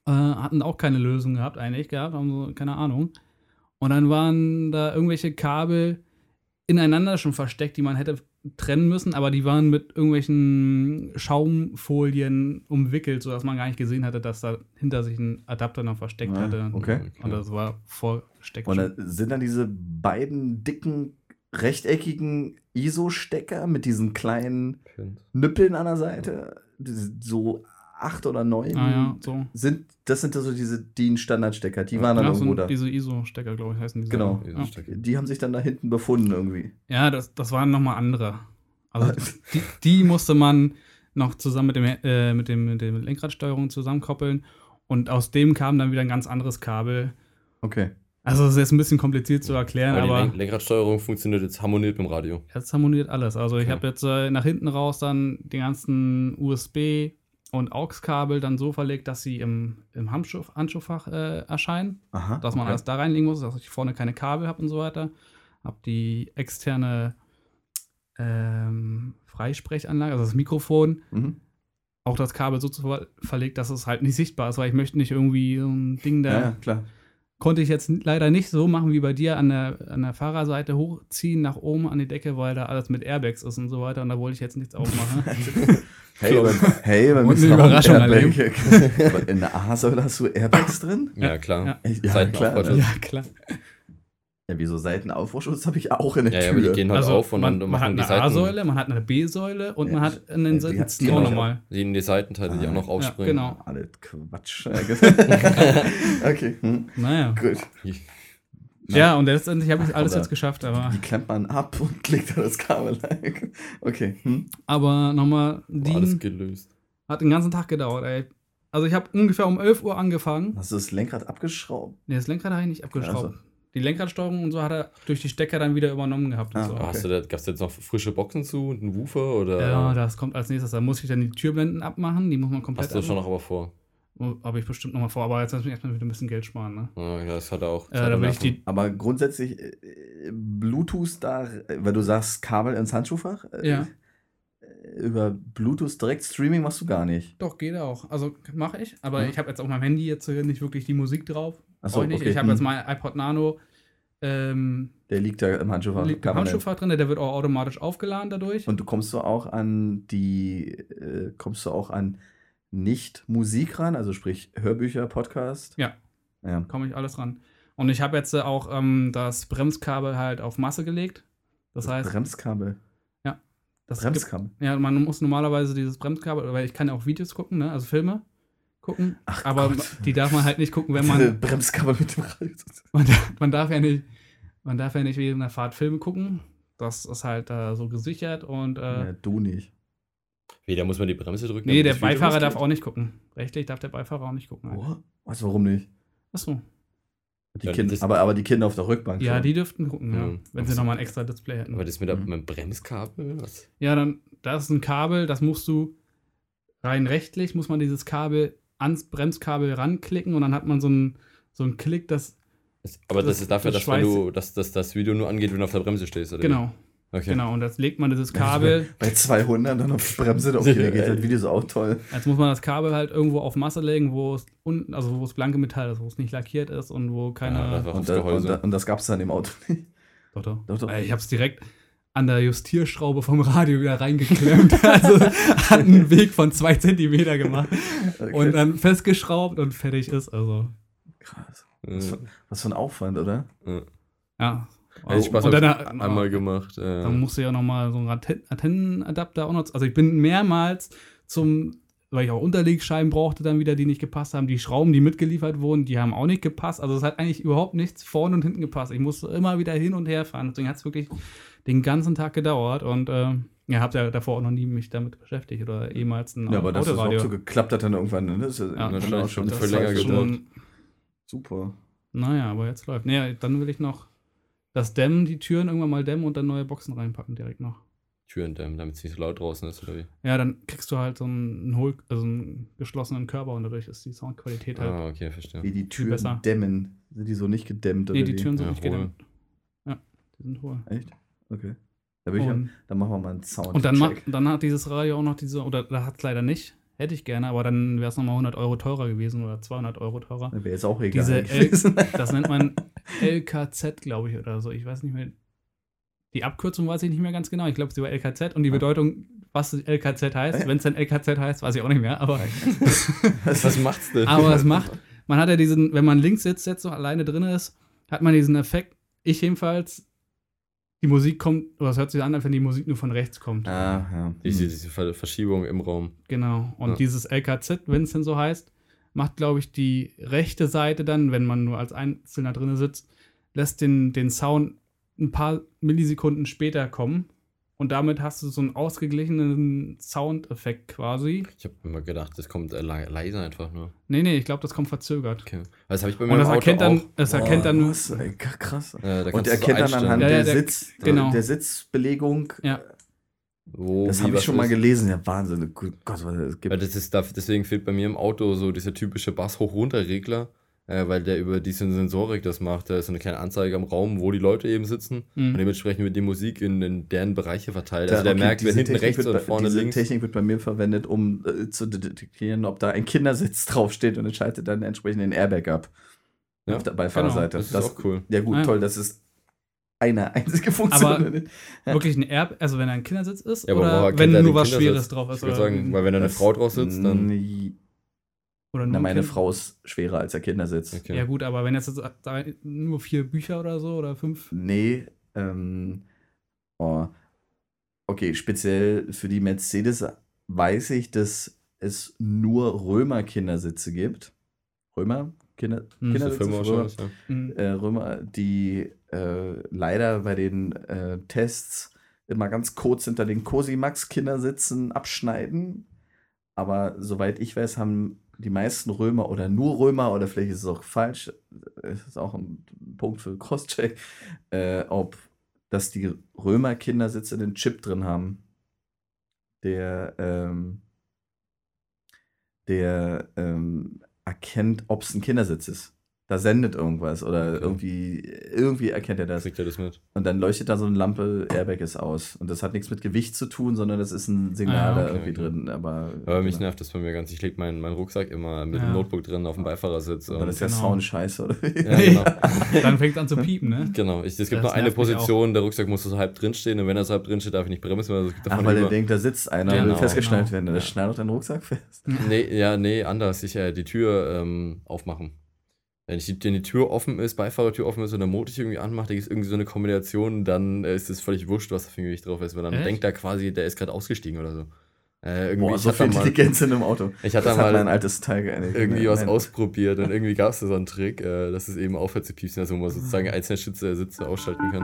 äh, hatten auch keine Lösung gehabt, eigentlich gehabt, haben so, keine Ahnung. Und dann waren da irgendwelche Kabel ineinander schon versteckt, die man hätte trennen müssen, aber die waren mit irgendwelchen Schaumfolien umwickelt, sodass man gar nicht gesehen hatte, dass da hinter sich ein Adapter noch versteckt Ah, hatte. okay. Und das war versteckt. Und dann sind dann diese beiden dicken, rechteckigen ISO-Stecker mit diesen kleinen Nüppeln an der Seite, die so acht oder neun, Ah ja, so. sind, das sind so diese DIN-Standardstecker, die waren dann Ja, irgendwo so da. diese ISO-Stecker, glaube ich, heißen die. Genau. Ja, Die haben sich dann da hinten befunden irgendwie. ja das, das waren nochmal andere. Also die, die musste man noch zusammen mit dem, äh, mit dem, mit dem Lenkradsteuerung zusammenkoppeln. Und aus dem kam dann wieder ein ganz anderes Kabel. Okay. Also das ist jetzt ein bisschen kompliziert zu erklären, Aber die aber Lenk Lenkradsteuerung funktioniert jetzt harmoniert mit dem Radio. jetzt harmoniert alles. Also ich Okay. habe jetzt äh, nach hinten raus dann die ganzen USB und AUX-Kabel dann so verlegt, dass sie im, im Handschuh, Handschuhfach äh, erscheinen. Aha. dass man okay. alles da reinlegen muss, dass ich vorne keine Kabel habe und so weiter. Hab die externe ähm, Freisprechanlage, also das Mikrofon, Mhm. auch das Kabel so zu ver verlegt, dass es halt nicht sichtbar ist, weil ich möchte nicht irgendwie so ein Ding da ja, klar. Konnte ich jetzt leider nicht so machen wie bei dir an der, an der Fahrerseite hochziehen nach oben an die Decke, weil da alles mit Airbags ist und so weiter. Und da wollte ich jetzt nichts aufmachen. Hey, beim, hey, beim Und eine Überraschung Airbag. Aber In der A-Säule hast du Airbags drin? Ja, klar. Ja. Ja, klar. ja, klar. Ja, wieso Seitenaufprallschutz habe ich auch in der Ja, ja, Tür. aber die gehen halt Also auf und man, dann man hat machen die eine. A-Säule, man hat eine B-Säule und Ja, man hat in den ja, die genau. auch nochmal. Die in die Seitenteile, die Ah, auch noch ja, aufspringen. genau. Alles Quatsch. okay, hm, Naja. gut. Ja, und letztendlich habe ich alles oder- jetzt geschafft, aber, Die klemmt man ab und klickt an das Kabel. Okay. Hm. aber nochmal, War alles die gelöst. hat den ganzen Tag gedauert, ey. Also ich habe ungefähr um 11 Uhr angefangen. Hast du das Lenkrad abgeschraubt? Nee, das Lenkrad habe ich nicht abgeschraubt. Also. Die Lenkradsteuerung und so hat er durch die Stecker dann wieder übernommen gehabt. Ah, so. okay. Hast du da, gab's da jetzt noch frische Boxen zu und einen Woofer oder Ja, das kommt als nächstes. Da muss ich dann die Türblenden abmachen. Die muss man komplett hast du das schon noch aber vor? Habe ich bestimmt noch mal vor. Aber jetzt muss ich erstmal wieder ein bisschen Geld sparen. Ne? Ja, das hat er auch. Äh, da will ich die, Aber grundsätzlich äh, Bluetooth da, weil du sagst Kabel ins Handschuhfach. äh, Ja. äh, Über Bluetooth direkt Streaming machst du gar nicht. Doch, geht auch. Also mache ich. Aber Mhm. ich habe jetzt auf meinem Handy jetzt nicht wirklich die Musik drauf. Achso, nicht. okay. Ich habe hm. jetzt mein iPod Nano. Ähm, Der liegt da im Handschuhfach. liegt im permanent. Handschuhfach drin. Der wird auch automatisch aufgeladen dadurch. Und du kommst du auch an die, äh, kommst du auch an nicht Musik ran, also sprich Hörbücher, Podcast? Ja. Ja. komme ich alles ran. Und ich habe jetzt äh, auch ähm, das Bremskabel halt auf Masse gelegt. Das heißt, Bremskabel. das Bremskabel. gibt, ja, man muss normalerweise dieses Bremskabel, weil ich kann ja auch Videos gucken, ne? also Filme gucken. Ach aber Gott. die darf man halt nicht gucken, wenn man, Bremskabel mit dem Radio. man, darf, man darf ja nicht, man darf ja nicht während der Fahrt Filme gucken. Das ist halt äh, so gesichert und äh, Ja, du nicht. Wie, da muss man die Bremse drücken. nee, der das Beifahrer darf auch nicht gucken. Rechtlich darf der Beifahrer auch nicht gucken. Oh, was, warum nicht? Achso. Die Ja, Kinder, das- aber, aber die Kinder auf der Rückbank. Ja, schon. die dürften gucken, ja. Mhm. Wenn sie nochmal ein extra Display hätten. Aber das mit, der, Mhm. mit dem Bremskabel? Was? Ja, dann, da ist ein Kabel, das musst du rein rechtlich, muss man dieses Kabel ans Bremskabel ranklicken und dann hat man so einen so einen Klick, das, Das, aber das, Das- ist dafür, das dass du, dass, dass das Video nur angeht, wenn du auf der Bremse stehst, oder? genau? Okay. genau, und das legt man dieses Kabel, Bei 200 dann auf die Bremse, okay, da geht das Video so auch toll. jetzt muss man das Kabel halt irgendwo auf Masse legen, wo es unten, also wo es blanke Metall ist, wo es nicht lackiert ist und wo keine, Ja, einfach- Und, da, und, da, und das gab es dann im Auto nicht. doch, doch. Doch, doch. Ich habe es direkt an der Justierschraube vom Radio wieder reingeklemmt, also hat einen Weg von zwei Zentimeter gemacht Okay. und dann festgeschraubt und fertig ist, also, Krass. Was für, was für ein Aufwand, oder? ja. Also Spaß und dann, ich einmal gemacht. Äh, Dann musst du ja nochmal so einen Anten- Antennenadapter auch noch. Also ich bin mehrmals zum, weil ich auch Unterlegscheiben brauchte, dann wieder, die nicht gepasst haben. Die Schrauben, die mitgeliefert wurden, die haben auch nicht gepasst. Also es hat eigentlich überhaupt nichts vorne und hinten gepasst. Ich musste immer wieder hin und her fahren. Deswegen hat es wirklich den ganzen Tag gedauert. Und äh, ja, habe ja davor auch noch nie mich damit beschäftigt oder ehemals ein Ja, aber dass das Autoradio. so geklappt hat dann irgendwann, ne? das ist ja, Ja, dann auch schon hat länger gedauert. Super. naja, aber jetzt läuft. Naja, dann will ich noch das Dämmen, die Türen irgendwann mal dämmen und dann neue Boxen reinpacken direkt noch. Türen dämmen, damit es nicht so laut draußen ist, oder wie? Ja, dann kriegst du halt so einen, Hohl, also einen geschlossenen Körper und dadurch ist die Soundqualität halt. Ah, okay, verstehe. Wie die Türen besser. dämmen. Sind die so nicht gedämmt? nee, oder die wie? Türen sind Ja, nicht hohl. gedämmt. Ja, die sind hohl. Echt? Okay. Da will ich ja, Und, dann machen wir mal einen Sound. und dann, macht, dann hat dieses Radio auch noch diese, oder da hat es leider nicht, hätte ich gerne, aber dann wäre es nochmal 100 Euro teurer gewesen oder 200 Euro teurer. Wäre jetzt auch egal. Diese L, gewesen. das nennt man LKZ, glaube ich, oder so. Ich weiß nicht mehr. Die Abkürzung weiß ich nicht mehr ganz genau. Ich glaube, es war LKZ und die Ah. Bedeutung, was LKZ heißt, wenn es dann LKZ heißt, weiß ich auch nicht mehr. Aber, Was macht's denn? aber es macht, man hat ja diesen, wenn man links sitzt, jetzt so alleine drin ist, hat man diesen Effekt, ich jedenfalls, die Musik kommt, oder es hört sich an, als wenn die Musik nur von rechts kommt. Ah, ja. Diese, Hm. diese Ver- Verschiebung im Raum. Genau. Und Ja. dieses LKZ, wenn es denn so heißt, macht, glaube ich, die rechte Seite dann, wenn man nur als Einzelner drin sitzt, lässt den, den Sound ein paar Millisekunden später kommen. Und damit hast du so einen ausgeglichenen Soundeffekt quasi. Ich habe immer gedacht, das kommt äh, le- leise einfach nur. Nee, nee, ich glaube, das kommt verzögert. Okay. Das habe ich bei mir Und das Auto erkennt dann, auch. das erkennt dann, was, ey, krass. Äh, da Und kannst du er so kennt dann anhand Ja, ja, der, der- Sitz, genau. der Sitzbelegung. Ja. wo, Das habe ich schon mal ist. gelesen. Ja, Wahnsinn. Gott, was es gibt. Weil das ist, dafür- deswegen fehlt bei mir im Auto so dieser typische Bass-Hoch-Runter-Regler, äh, weil der über diese Sensorik das macht. Da ist so eine kleine Anzeige am Raum, wo die Leute eben sitzen. Mhm. Und dementsprechend wird die Musik in, in deren Bereiche verteilt. Also der okay, merkt, wenn diese hinten Technik rechts und bei- vorne diese links. Technik wird bei mir verwendet, um äh, zu detektieren, ob da ein Kindersitz draufsteht und entscheidet dann entsprechend den Airbag ab. Ja, auf der Beifahrerseite. Das ist auch cool. Ja, gut, ja. toll, das ist eine einzige Funktion. Aber Ja. Wirklich ein Erb, also wenn er ein Kindersitz ist Ja, oder wenn nur was? Schweres drauf ist. Ich würde oder, sagen, weil wenn da eine Das- Frau drauf sitzt, dann. Oder Na, nur meine Kind- Frau ist schwerer als der Kindersitz. Okay. Ja gut, aber wenn jetzt nur vier Bücher oder so oder fünf. Nee, ähm, oh, okay, speziell für die Mercedes weiß ich, dass es nur Römer-Kindersitze gibt. Römer? Kinder, Hm, Für Kindersitze? Firma Römer, ja. Mhm. äh, Römer, die äh, leider bei den äh, Tests immer ganz kurz hinter den Cosimax-Kindersitzen abschneiden. Aber soweit ich weiß, haben die meisten Römer oder nur Römer, oder vielleicht ist es auch falsch, ist auch ein Punkt für Crosscheck, äh, ob dass die Römer-Kindersitze den Chip drin haben, der, ähm, der ähm, erkennt, ob es ein Kindersitz ist. Da sendet irgendwas oder Okay. irgendwie, irgendwie erkennt er das. Kriegt er das mit? Und dann leuchtet da so eine Lampe, Airbag ist aus. Und das hat nichts mit Gewicht zu tun, sondern das ist ein Signal Ah, da okay, irgendwie okay. drin. Aber, Aber mich genau. nervt das bei mir ganz. Ich lege meinen meinen Rucksack immer mit Ja. dem Notebook drin auf dem Beifahrersitz. Und dann Und ist der Genau. Sound scheiße, oder? wie? ja, genau. Dann fängt es an zu piepen, ne? genau. Ich, es gibt Das nur eine Position, der Rucksack muss so halb drinstehen und wenn er so halb drinsteht, darf ich nicht bremsen, weil es gibt Ach, davon weil der über. denkt, da sitzt einer und Genau, will festgeschnallt genau. werden. Das Ja. schnallt doch deinen Rucksack fest. Nee, ja, nee, anders. Ich äh, die Tür ähm, aufmachen. Wenn, ich die, wenn die Tür offen ist, Beifahrertür offen ist und der Motor sich irgendwie anmacht, da gibt es irgendwie so eine Kombination, dann äh, ist es völlig wurscht, was da für ein Gewicht drauf ist, weil dann Echt? denkt er quasi, der ist gerade ausgestiegen oder so. Äh, irgendwie, Boah, ich so hatte viel mal, Intelligenz in einem Auto. ich hatte das da hat mein mal altes Tiger eigentlich. irgendwie was Nein. ausprobiert und irgendwie gab es da so einen Trick, äh, dass es eben aufhört zu piepsen, also wo man sozusagen einzelne Sitze, Sitze ausschalten kann.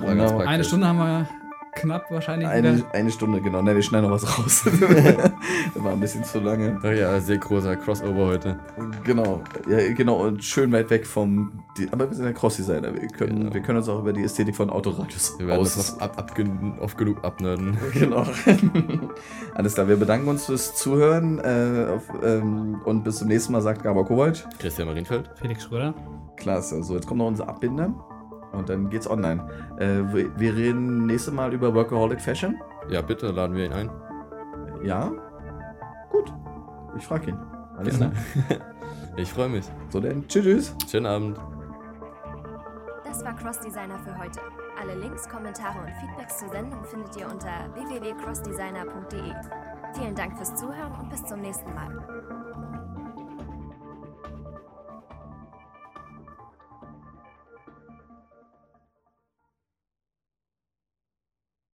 War ganz Genau. praktisch. Eine Stunde haben wir knapp wahrscheinlich Eine, wieder. eine Stunde, genau. Ne, wir schneiden noch was raus. War ein bisschen zu lange. Ach ja, sehr großer Crossover heute. Genau, ja, genau, und schön weit weg vom. Die, aber wir sind ja Cross-Designer. Wir können, Genau. wir können uns auch über die Ästhetik von Autoradios Wir werden das aus. noch ab, abgen- oft genug abnerden. Genau. Alles klar, wir bedanken uns fürs Zuhören äh, auf, ähm, und bis zum nächsten Mal, sagt Gabor Kowold. Christian Marienfeld. Felix Schröder. Klasse, so jetzt kommt noch unser Abbinder und dann geht's online. Äh, wir, wir reden nächstes Mal über Workaholic Fashion. Ja, bitte laden wir ihn ein. Ja? Gut, ich frage ihn. Alles klar. Ich freue mich. So dann, tschüss. tschüss. Schönen Abend. Das war Cross Designer für heute. Alle Links, Kommentare und Feedbacks zur Sendung findet ihr unter www.crossdesigner.de. Vielen Dank fürs Zuhören und bis zum nächsten Mal.